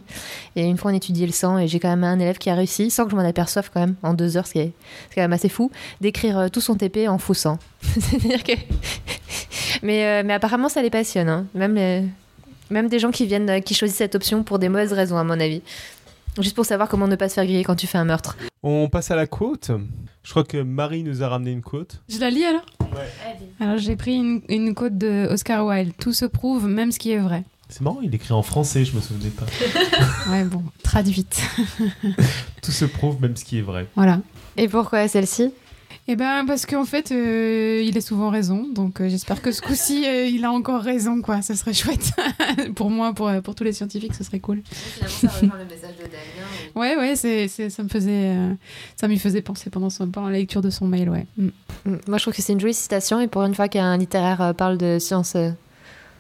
Et une fois, on étudiait le sang. Et j'ai quand même un élève qui a réussi, sans que je m'en aperçoive quand même, en deux heures, ce qui est, quand même assez fou, d'écrire tout son TP en faux sang. [LAUGHS] C'est-à-dire que. mais, mais apparemment, ça les passionne. hein. Même les. Même des gens qui viennent, euh, qui choisissent cette option pour des mauvaises raisons, à mon avis. Juste pour savoir comment ne pas se faire griller quand tu fais un meurtre. On passe à la quote. Je crois que Marie nous a ramené une quote. Je la lis alors Alors j'ai pris une, une quote de Oscar Wilde. Tout se prouve, même ce qui est vrai. C'est marrant, il écrit en français, je me souvenais pas. [LAUGHS] Ouais, bon, traduite. Tout se prouve, même ce qui est vrai. Voilà. Et pourquoi celle-ci? Eh ben parce qu'en fait, euh, il a souvent raison. Donc euh, j'espère que ce coup-ci, euh, il a encore raison, quoi. Ce serait chouette. [LAUGHS] pour moi, pour, pour tous les scientifiques, ce serait cool. Finalement, ça rejoint le message de Damien. [LAUGHS] Ouais, ouais, c'est, c'est- ça me faisait, euh, ça m'y faisait penser pendant, son, pendant la lecture de son mail, ouais. Mm. Mm. Moi, je trouve que c'est une jolie citation et pour une fois qu'un littéraire parle de science, euh,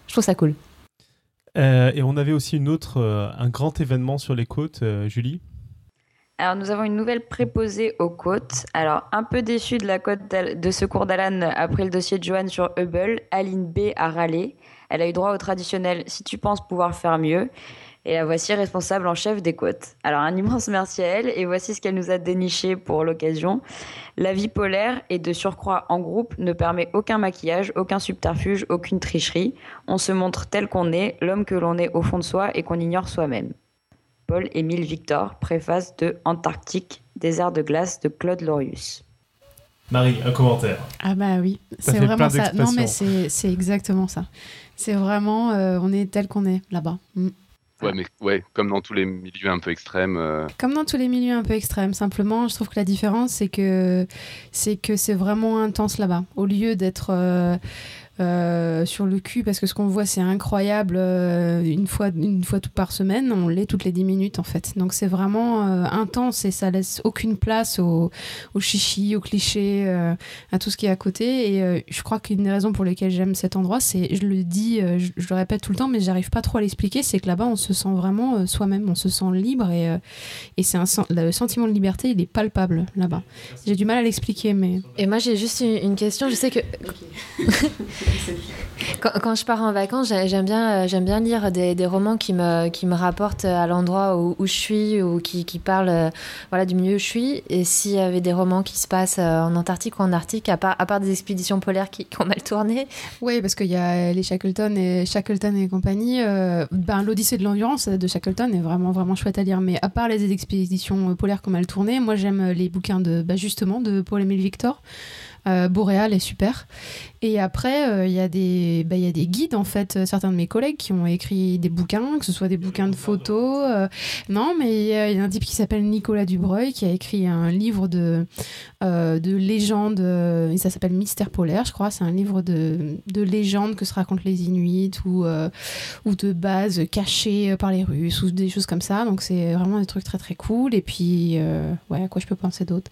je trouve ça cool. Euh, et on avait aussi une autre, euh, un grand événement sur les côtes, euh, Julie? Alors, nous avons une nouvelle préposée aux côtes. Alors, un peu déçue de la cote de secours d'Alan après le dossier de Johan sur Hubble, Aline B a râlé. Elle a eu droit au traditionnel si tu penses pouvoir faire mieux. Et la voici responsable en chef des côtes. Alors, un immense merci à elle. Et voici ce qu'elle nous a déniché pour l'occasion. La vie polaire et de surcroît en groupe ne permet aucun maquillage, aucun subterfuge, aucune tricherie. On se montre tel qu'on est, l'homme que l'on est au fond de soi et qu'on ignore soi-même. Paul-Émile Victor, préface de Antarctique, désert de glace de Claude Lorius. Marie, un commentaire. Ah bah oui, Ça c'est fait vraiment plein ça. Non mais c'est exactement ça. C'est vraiment, euh, on est tel qu'on est là-bas. Mm. Ouais, mais ouais, comme dans tous les milieux un peu extrêmes. euh, Comme dans tous les milieux un peu extrêmes, simplement, je trouve que la différence, c'est que c'est que c'est vraiment intense là-bas. Au lieu d'être euh, euh, sur le cul, parce que ce qu'on voit, c'est incroyable, euh, une fois une fois tout par semaine, on l'est toutes les 10 minutes en fait. Donc c'est vraiment euh, intense et ça laisse aucune place au, au chichi, au cliché, euh, à tout ce qui est à côté. Et euh, je crois qu'une des raisons pour lesquelles j'aime cet endroit, c'est, je le dis, euh, je, je le répète tout le temps, mais j'arrive pas trop à l'expliquer, c'est que là-bas, on se sent vraiment euh, soi-même, on se sent libre et euh, et c'est un sen- le sentiment de liberté, il est palpable là-bas. J'ai du mal à l'expliquer, mais Et moi, j'ai juste une, une question. Je sais que [LAUGHS] quand, je pars en vacances, j'ai- j'aime bien, euh, j'aime bien lire des, romans qui me, rapportent à l'endroit où, je suis ou qui, parlent euh, du milieu où je suis. Et s'il y avait des romans qui se passent euh, en Antarctique ou en Arctique, à part, des expéditions polaires qui, qui ont mal tourné, oui, parce qu'il y a les Shackleton et Shackleton et compagnie. euh, ben, l'Odyssée de l'endurance de Shackleton est vraiment vraiment chouette à lire. Mais à part les expéditions euh, polaires qui ont mal tourné, moi j'aime les bouquins de bah, justement de Paul-Émile Victor. Euh, Boréal est super. Et après, euh, il y, a des- bah, il y a des guides, en fait, euh, certains de mes collègues qui ont écrit des bouquins, que ce soit des bouquins de photos. euh, non, mais il y, a- un type qui s'appelle Nicolas Dubreuil qui a écrit un livre de, de légendes, et ça s'appelle Mystère polaire, je crois. C'est un livre de, de légendes que se racontent les Inuits ou, ou de bases cachées par les Russes ou des choses comme ça. Donc c'est vraiment des trucs très très cool. Et puis, euh, ouais, à quoi je peux penser d'autre?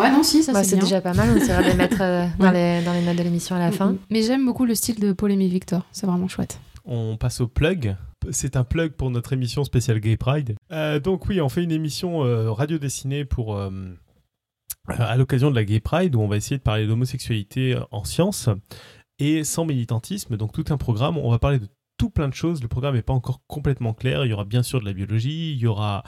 Ouais, non, si, ça bah, c'est déjà pas mal. On essaiera de les mettre euh, [LAUGHS] dans, les, dans les notes de l'émission à la fin. Mm, mm. Mais j'aime beaucoup le style de Paul-Émile Victor. C'est vraiment chouette. On passe au plug. C'est un plug pour notre émission spéciale Gay Pride. Euh, donc oui, on fait une émission euh, radio dessinée pour euh, à l'occasion de la Gay Pride où on va essayer de parler d'homosexualité en sciences et sans militantisme. Donc tout un programme. On va parler de tout plein de choses. Le programme n'est pas encore complètement clair. Il y aura bien sûr de la biologie, il y aura,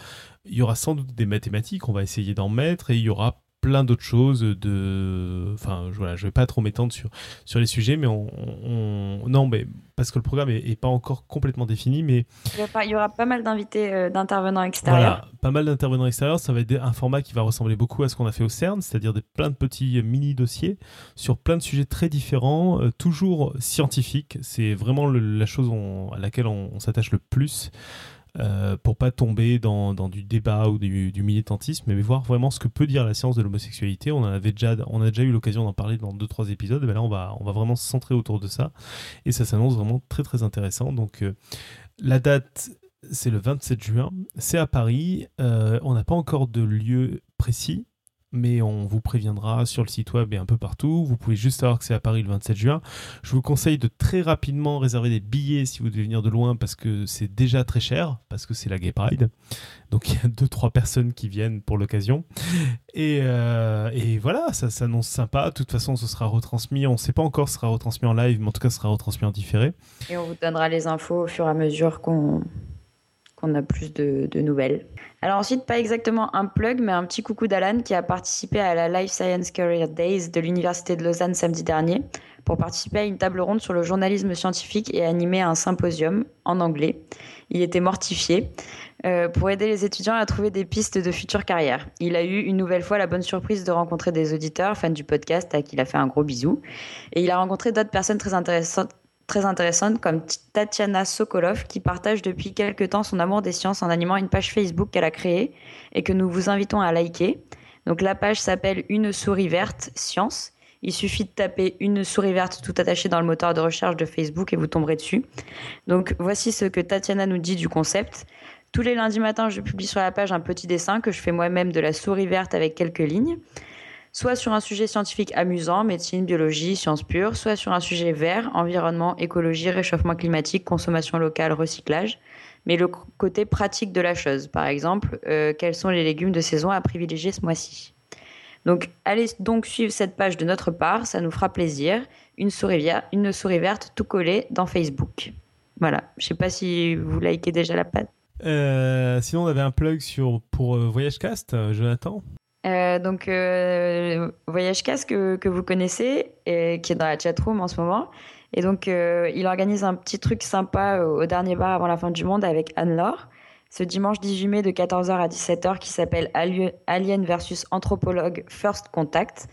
il y aura sans doute des mathématiques. On va essayer d'en mettre et il y aura plein d'autres choses de enfin je- voilà je vais pas trop m'étendre sur sur les sujets mais on, on- non mais parce que le programme est, est pas encore complètement défini mais Il y, pas- il y aura pas mal d'invités euh, d'intervenants extérieurs. voilà pas mal d'intervenants extérieurs. Ça va être un format qui va ressembler beaucoup à ce qu'on a fait au CERN c'est-à-dire des plein de petits euh, mini dossiers sur plein de sujets très différents euh, toujours scientifiques. C'est vraiment le- la chose on- à laquelle on, on s'attache le plus euh, pour pas tomber dans, du débat ou du, militantisme, mais voir vraiment ce que peut dire la science de l'homosexualité. On on a déjà eu l'occasion d'en parler dans deux trois épisodes. Mais là, on va, on va vraiment se centrer autour de ça, et ça s'annonce vraiment très très intéressant. Donc, euh, la date, c'est le 27 juin. C'est à Paris. Euh, on n'a pas encore de lieu précis. Mais on vous préviendra sur le site web et un peu partout. Vous pouvez juste savoir que c'est à Paris le 27 juin. Je vous conseille de très rapidement réserver des billets si vous devez venir de loin parce que c'est déjà très cher, parce que c'est la Gay Pride. Donc il y a deux, trois personnes qui viennent pour l'occasion. Et, euh, et voilà, ça s'annonce sympa. De toute façon, ce sera retransmis. On ne sait pas encore ce sera retransmis en live, mais en tout cas, ce sera retransmis en différé. Et on vous donnera les infos au fur et à mesure qu'on a plus de nouvelles. Alors ensuite, pas exactement un plug, mais un petit coucou d'Alan qui a participé à la Life Science Career Days de l'Université de Lausanne samedi dernier pour participer à une table ronde sur le journalisme scientifique et animer un symposium en anglais. Il était mortifié. euh, pour aider les étudiants à trouver des pistes de future carrière. Il a eu une nouvelle fois la bonne surprise de rencontrer des auditeurs fans du podcast à qui il a fait un gros bisou. Et il a rencontré d'autres personnes très intéressantes très intéressantes comme Tatiana Sokolov qui partage depuis quelques temps son amour des sciences en animant une page Facebook qu'elle a créée et que nous vous invitons à liker. Donc la page s'appelle Une souris verte science. Il suffit de taper une souris verte tout attachée dans le moteur de recherche de Facebook et vous tomberez dessus. Donc voici ce que Tatiana nous dit du concept. Tous les lundis matins, je publie sur la page un petit dessin que je fais moi-même de la souris verte avec quelques lignes, soit sur un sujet scientifique amusant, médecine, biologie, sciences pures, soit sur un sujet vert, environnement, écologie, réchauffement climatique, consommation locale, recyclage, mais le côté pratique de la chose. Par exemple, euh, quels sont les légumes de saison à privilégier ce mois-ci? Donc, allez donc suivre cette page de notre part, ça nous fera plaisir. Une souris, une souris verte tout collée dans Facebook. Voilà, je sais pas si vous likez déjà la page. Euh, sinon, on avait un plug sur, pour euh, VoyageCast, euh, Jonathan euh, donc, VoyageCast que, vous connaissez, et qui est dans la chatroom en ce moment. Et donc, il organise un petit truc sympa au, dernier bar avant la fin du monde avec Anne-Laure, ce dimanche 18 mai de 14h à 17h, qui s'appelle Alien versus Anthropologue First Contact.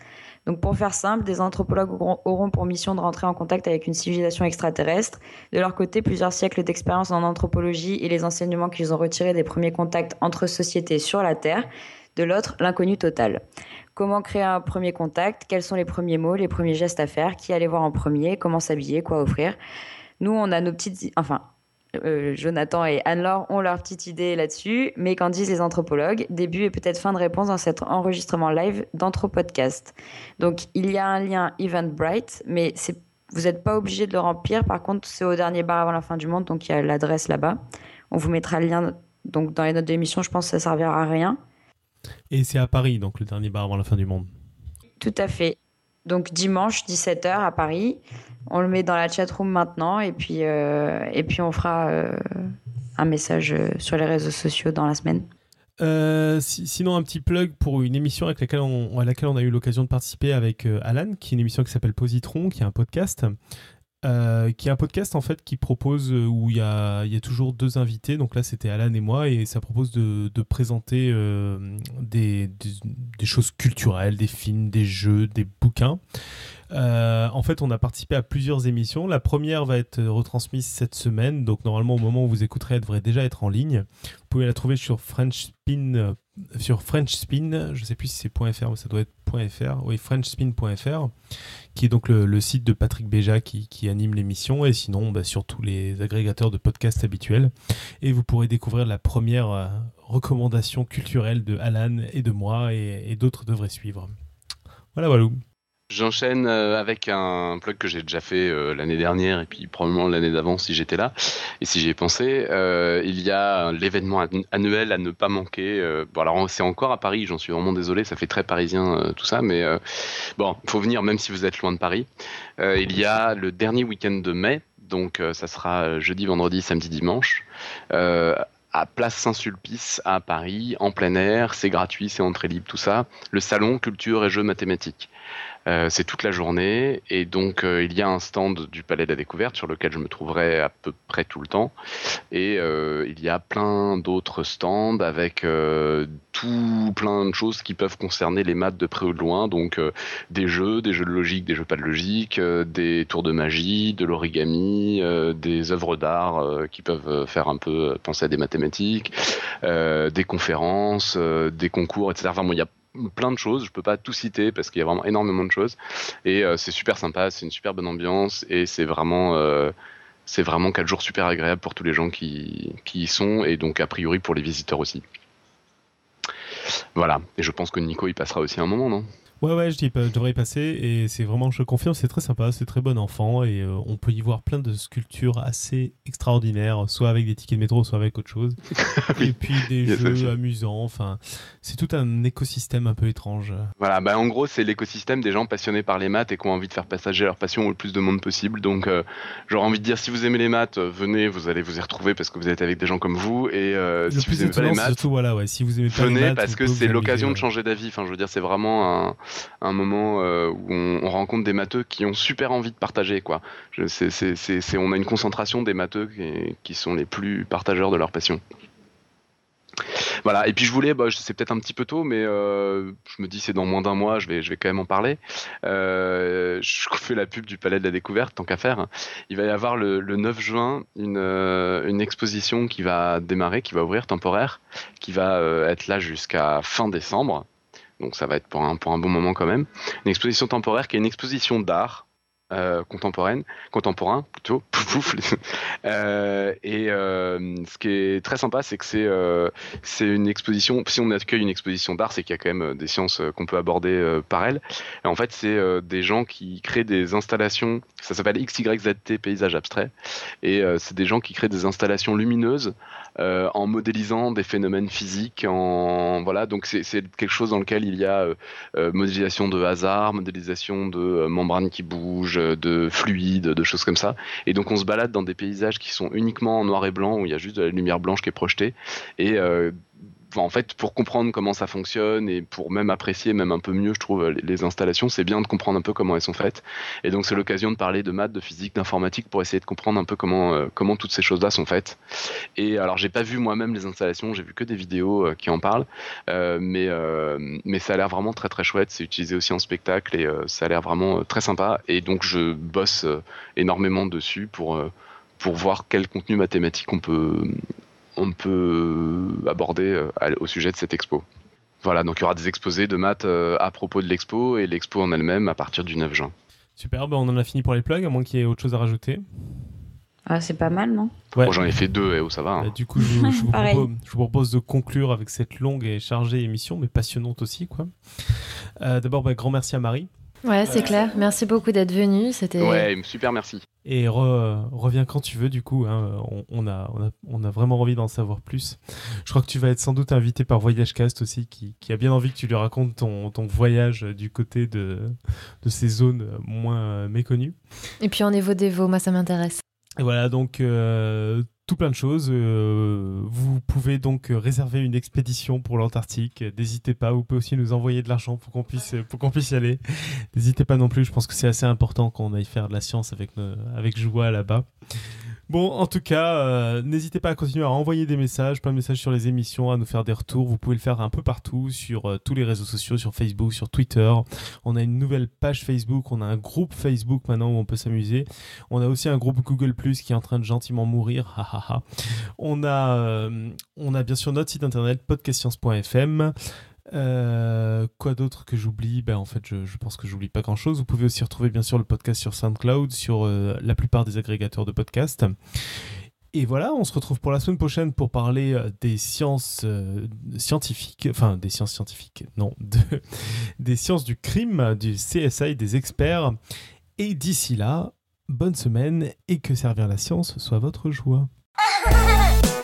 Donc pour faire simple, des anthropologues auront pour mission de rentrer en contact avec une civilisation extraterrestre. De leur côté, plusieurs siècles d'expérience en anthropologie et les enseignements qu'ils ont retirés des premiers contacts entre sociétés sur la Terre. De l'autre, l'inconnu total. Comment créer un premier contact? Quels sont les premiers mots, les premiers gestes à faire? Qui aller voir en premier? Comment s'habiller? Quoi offrir? Nous, on a nos petites... Enfin, euh, Jonathan et Anne-Laure ont leur petite idée là-dessus, mais qu'en disent les anthropologues Début et peut-être fin de réponse dans cet enregistrement live d'Anthropodcast. Donc il y a un lien Eventbrite, mais vous n'êtes pas obligé de le remplir. Par contre, c'est au dernier bar avant la fin du monde, donc il y a l'adresse là-bas. On vous mettra le lien donc dans les notes d'émission. Je pense que ça servira à rien. Et c'est à Paris, donc le dernier bar avant la fin du monde. Tout à fait. Donc dimanche 17h à Paris. On le met dans la chatroom maintenant et puis, euh, et puis on fera euh, un message euh, sur les réseaux sociaux dans la semaine. sinon, un petit plug pour une émission avec laquelle on, à laquelle on a eu l'occasion de participer avec Alan, qui est une émission qui s'appelle Positron, qui est un podcast euh, qui est un podcast en fait qui propose euh, où il y a, y a, toujours deux invités. Donc là, c'était Alan et moi, et ça propose de, présenter euh, des, choses culturelles, des films, des jeux, des bouquins. en fait, on a participé à plusieurs émissions. La première va être retransmise cette semaine, donc normalement au moment où vous écouterez, elle devrait déjà être en ligne. Vous pouvez la trouver sur French Spin sur French Spin, je sais plus si c'est .fr, mais ça doit être .fr, oui, frenchspin.fr, qui est donc le, site de Patrick Béja qui, anime l'émission, et sinon bah, sur tous les agrégateurs de podcasts habituels. Et vous pourrez découvrir la première euh, recommandation culturelle de Alan et de moi, et, et d'autres devraient suivre. Voilà, voilà. J'enchaîne euh, avec un plug que j'ai déjà fait euh, l'année dernière et puis probablement l'année d'avant si j'étais là et si j'y ai pensé. Euh, il y a l'événement annuel à ne pas manquer. bon alors c'est encore à Paris, j'en suis vraiment désolé, ça fait très parisien tout ça, mais bon, faut venir même si vous êtes loin de Paris. il y a le dernier week-end de mai, donc ça sera jeudi, vendredi, samedi, dimanche à Place Saint-Sulpice à Paris, en plein air, c'est gratuit, c'est entrée libre, tout ça. Le salon culture et jeux mathématiques. Euh, c'est toute la journée et donc euh, il y a un stand du Palais de la Découverte sur lequel je me trouverai à peu près tout le temps et euh, il y a plein d'autres stands avec tout plein de choses qui peuvent concerner les maths de près ou de loin donc des jeux, des jeux de logique, des jeux pas de logique, des tours de magie, de l'origami, des œuvres d'art qui peuvent faire un peu penser à des mathématiques, des conférences, des concours, etc. Enfin, bon, il y a plein de choses. Je peux pas tout citer parce qu'il y a vraiment énormément de choses. Et euh, c'est super sympa, c'est une super bonne ambiance et c'est vraiment euh, c'est vraiment jours super agréables pour tous les gens qui y sont et donc a priori pour les visiteurs aussi. Voilà. Et je pense que Nico y passera aussi un moment, non? Ouais, ouais, je, dis, je devrais y passer et c'est vraiment, je confirme, c'est très sympa, c'est très bon enfant et euh, on peut y voir plein de sculptures assez extraordinaires, soit avec des tickets de métro, soit avec autre chose. [LAUGHS] et puis des jeux amusants, enfin, c'est tout un écosystème un peu étrange. Voilà, bah en gros, c'est l'écosystème des gens passionnés par les maths et qui ont envie de faire passager leur passion au plus de monde possible. Donc, euh, j'aurais envie de dire, si vous aimez les maths, euh, venez, vous allez vous y retrouver parce que vous êtes avec des gens comme vous. Et si vous aimez pas les maths, surtout, voilà, ouais, si vous aimez pas venez les maths, parce que c'est l'occasion de changer d'avis. Enfin, je veux dire, c'est vraiment un un moment euh, où on, rencontre des matheux qui ont super envie de partager. Quoi. on a une concentration des matheux qui, sont les plus partageurs de leur passion. Voilà. Et puis je voulais, bah, c'est peut-être un petit peu tôt, mais je me dis c'est dans moins d'un mois, je vais, quand même en parler. je [LAUGHS] fais la pub du Palais de la Découverte, tant qu'à faire. Il va y avoir le, 9 juin une, une exposition qui va démarrer, qui va ouvrir temporaire, qui va être là jusqu'à fin décembre donc ça va être pour un, pour un bon moment quand même. Une exposition temporaire qui est une exposition d'art euh, contemporaine, contemporain plutôt. [LAUGHS] euh, et euh, ce qui est très sympa, c'est que c'est euh, c'est une exposition. Si on accueille une exposition d'art, c'est qu'il y a quand même des sciences qu'on peut aborder par elle. Et en fait, c'est des gens qui créent des installations. Ça s'appelle XYZT paysage abstrait. Et c'est des gens qui créent des installations lumineuses en modélisant des phénomènes physiques. En voilà, donc c'est quelque chose dans lequel il y a modélisation de hasard, modélisation de membranes qui bougent, de fluides, de choses comme ça. Et donc on se balade dans des paysages qui sont uniquement en noir et blanc où il y a juste de la lumière blanche qui est projetée et en fait, pour comprendre comment ça fonctionne et pour même apprécier même un peu mieux, je trouve, les, installations, c'est bien de comprendre un peu comment elles sont faites. Et donc, c'est l'occasion de parler de maths, de physique, d'informatique pour essayer de comprendre un peu comment, euh, comment toutes ces choses-là sont faites. Et alors, j'ai pas vu moi-même les installations, j'ai vu que des vidéos euh, qui en parlent, euh, mais, mais ça a l'air vraiment très très chouette. C'est utilisé aussi en spectacle et ça a l'air vraiment très sympa. Et donc, je bosse énormément dessus pour pour voir quel contenu mathématique on peut on peut aborder euh, au sujet de cette expo. Voilà, donc il y aura des exposés de maths euh, à propos de l'expo et l'expo en elle-même à partir du 9 juin. Super, ben, on en a fini pour les plugs, à moins qu'il y ait autre chose à rajouter. Ah, c'est pas mal, non? J'en ai fait deux, et oh, ça va. Hein. Bah, du coup, [LAUGHS] je, vous propose, de conclure avec cette longue et chargée émission, mais passionnante aussi. quoi. Euh, d'abord, bah, grand merci à Marie. Ouais, c'est clair. Merci beaucoup d'être venu. C'était. Ouais, super, merci. Et reviens quand tu veux, du coup. Hein. On, a, on, a, vraiment envie d'en savoir plus. Je crois que tu vas être sans doute invité par Voyage Cast aussi, qui, a bien envie que tu lui racontes ton, voyage du côté de, de ces zones moins méconnues. Et puis en Evo Devo, moi ça m'intéresse. Et voilà, donc euh, tout plein de choses. Euh, vous pouvez donc réserver une expédition pour l'Antarctique. N'hésitez pas. Vous pouvez aussi nous envoyer de l'argent pour qu'on puisse, pour qu'on puisse y aller. N'hésitez pas non plus. Je pense que c'est assez important qu'on aille faire de la science avec, avec joie là-bas. Bon, en tout cas, euh, n'hésitez pas à continuer à envoyer des messages, plein de messages sur les émissions, à nous faire des retours. Vous pouvez le faire un peu partout, sur euh, tous les réseaux sociaux, sur Facebook, sur Twitter. On a une nouvelle page Facebook, on a un groupe Facebook maintenant où on peut s'amuser. On a aussi un groupe Google Plus qui est en train de gentiment mourir. on, a, euh, on a bien sûr notre site internet podcastscience.fm. Euh, quoi d'autre que j'oublie? Ben, En fait, je, pense que j'oublie pas grand-chose. Vous pouvez aussi retrouver bien sûr le podcast sur SoundCloud, sur euh, la plupart des agrégateurs de podcasts. Et voilà, on se retrouve pour la semaine prochaine pour parler euh, des sciences scientifiques, enfin des sciences scientifiques, non, [LAUGHS] des sciences du crime, du CSI, des experts. Et d'ici là, bonne semaine et que servir la science soit votre joie. [LAUGHS]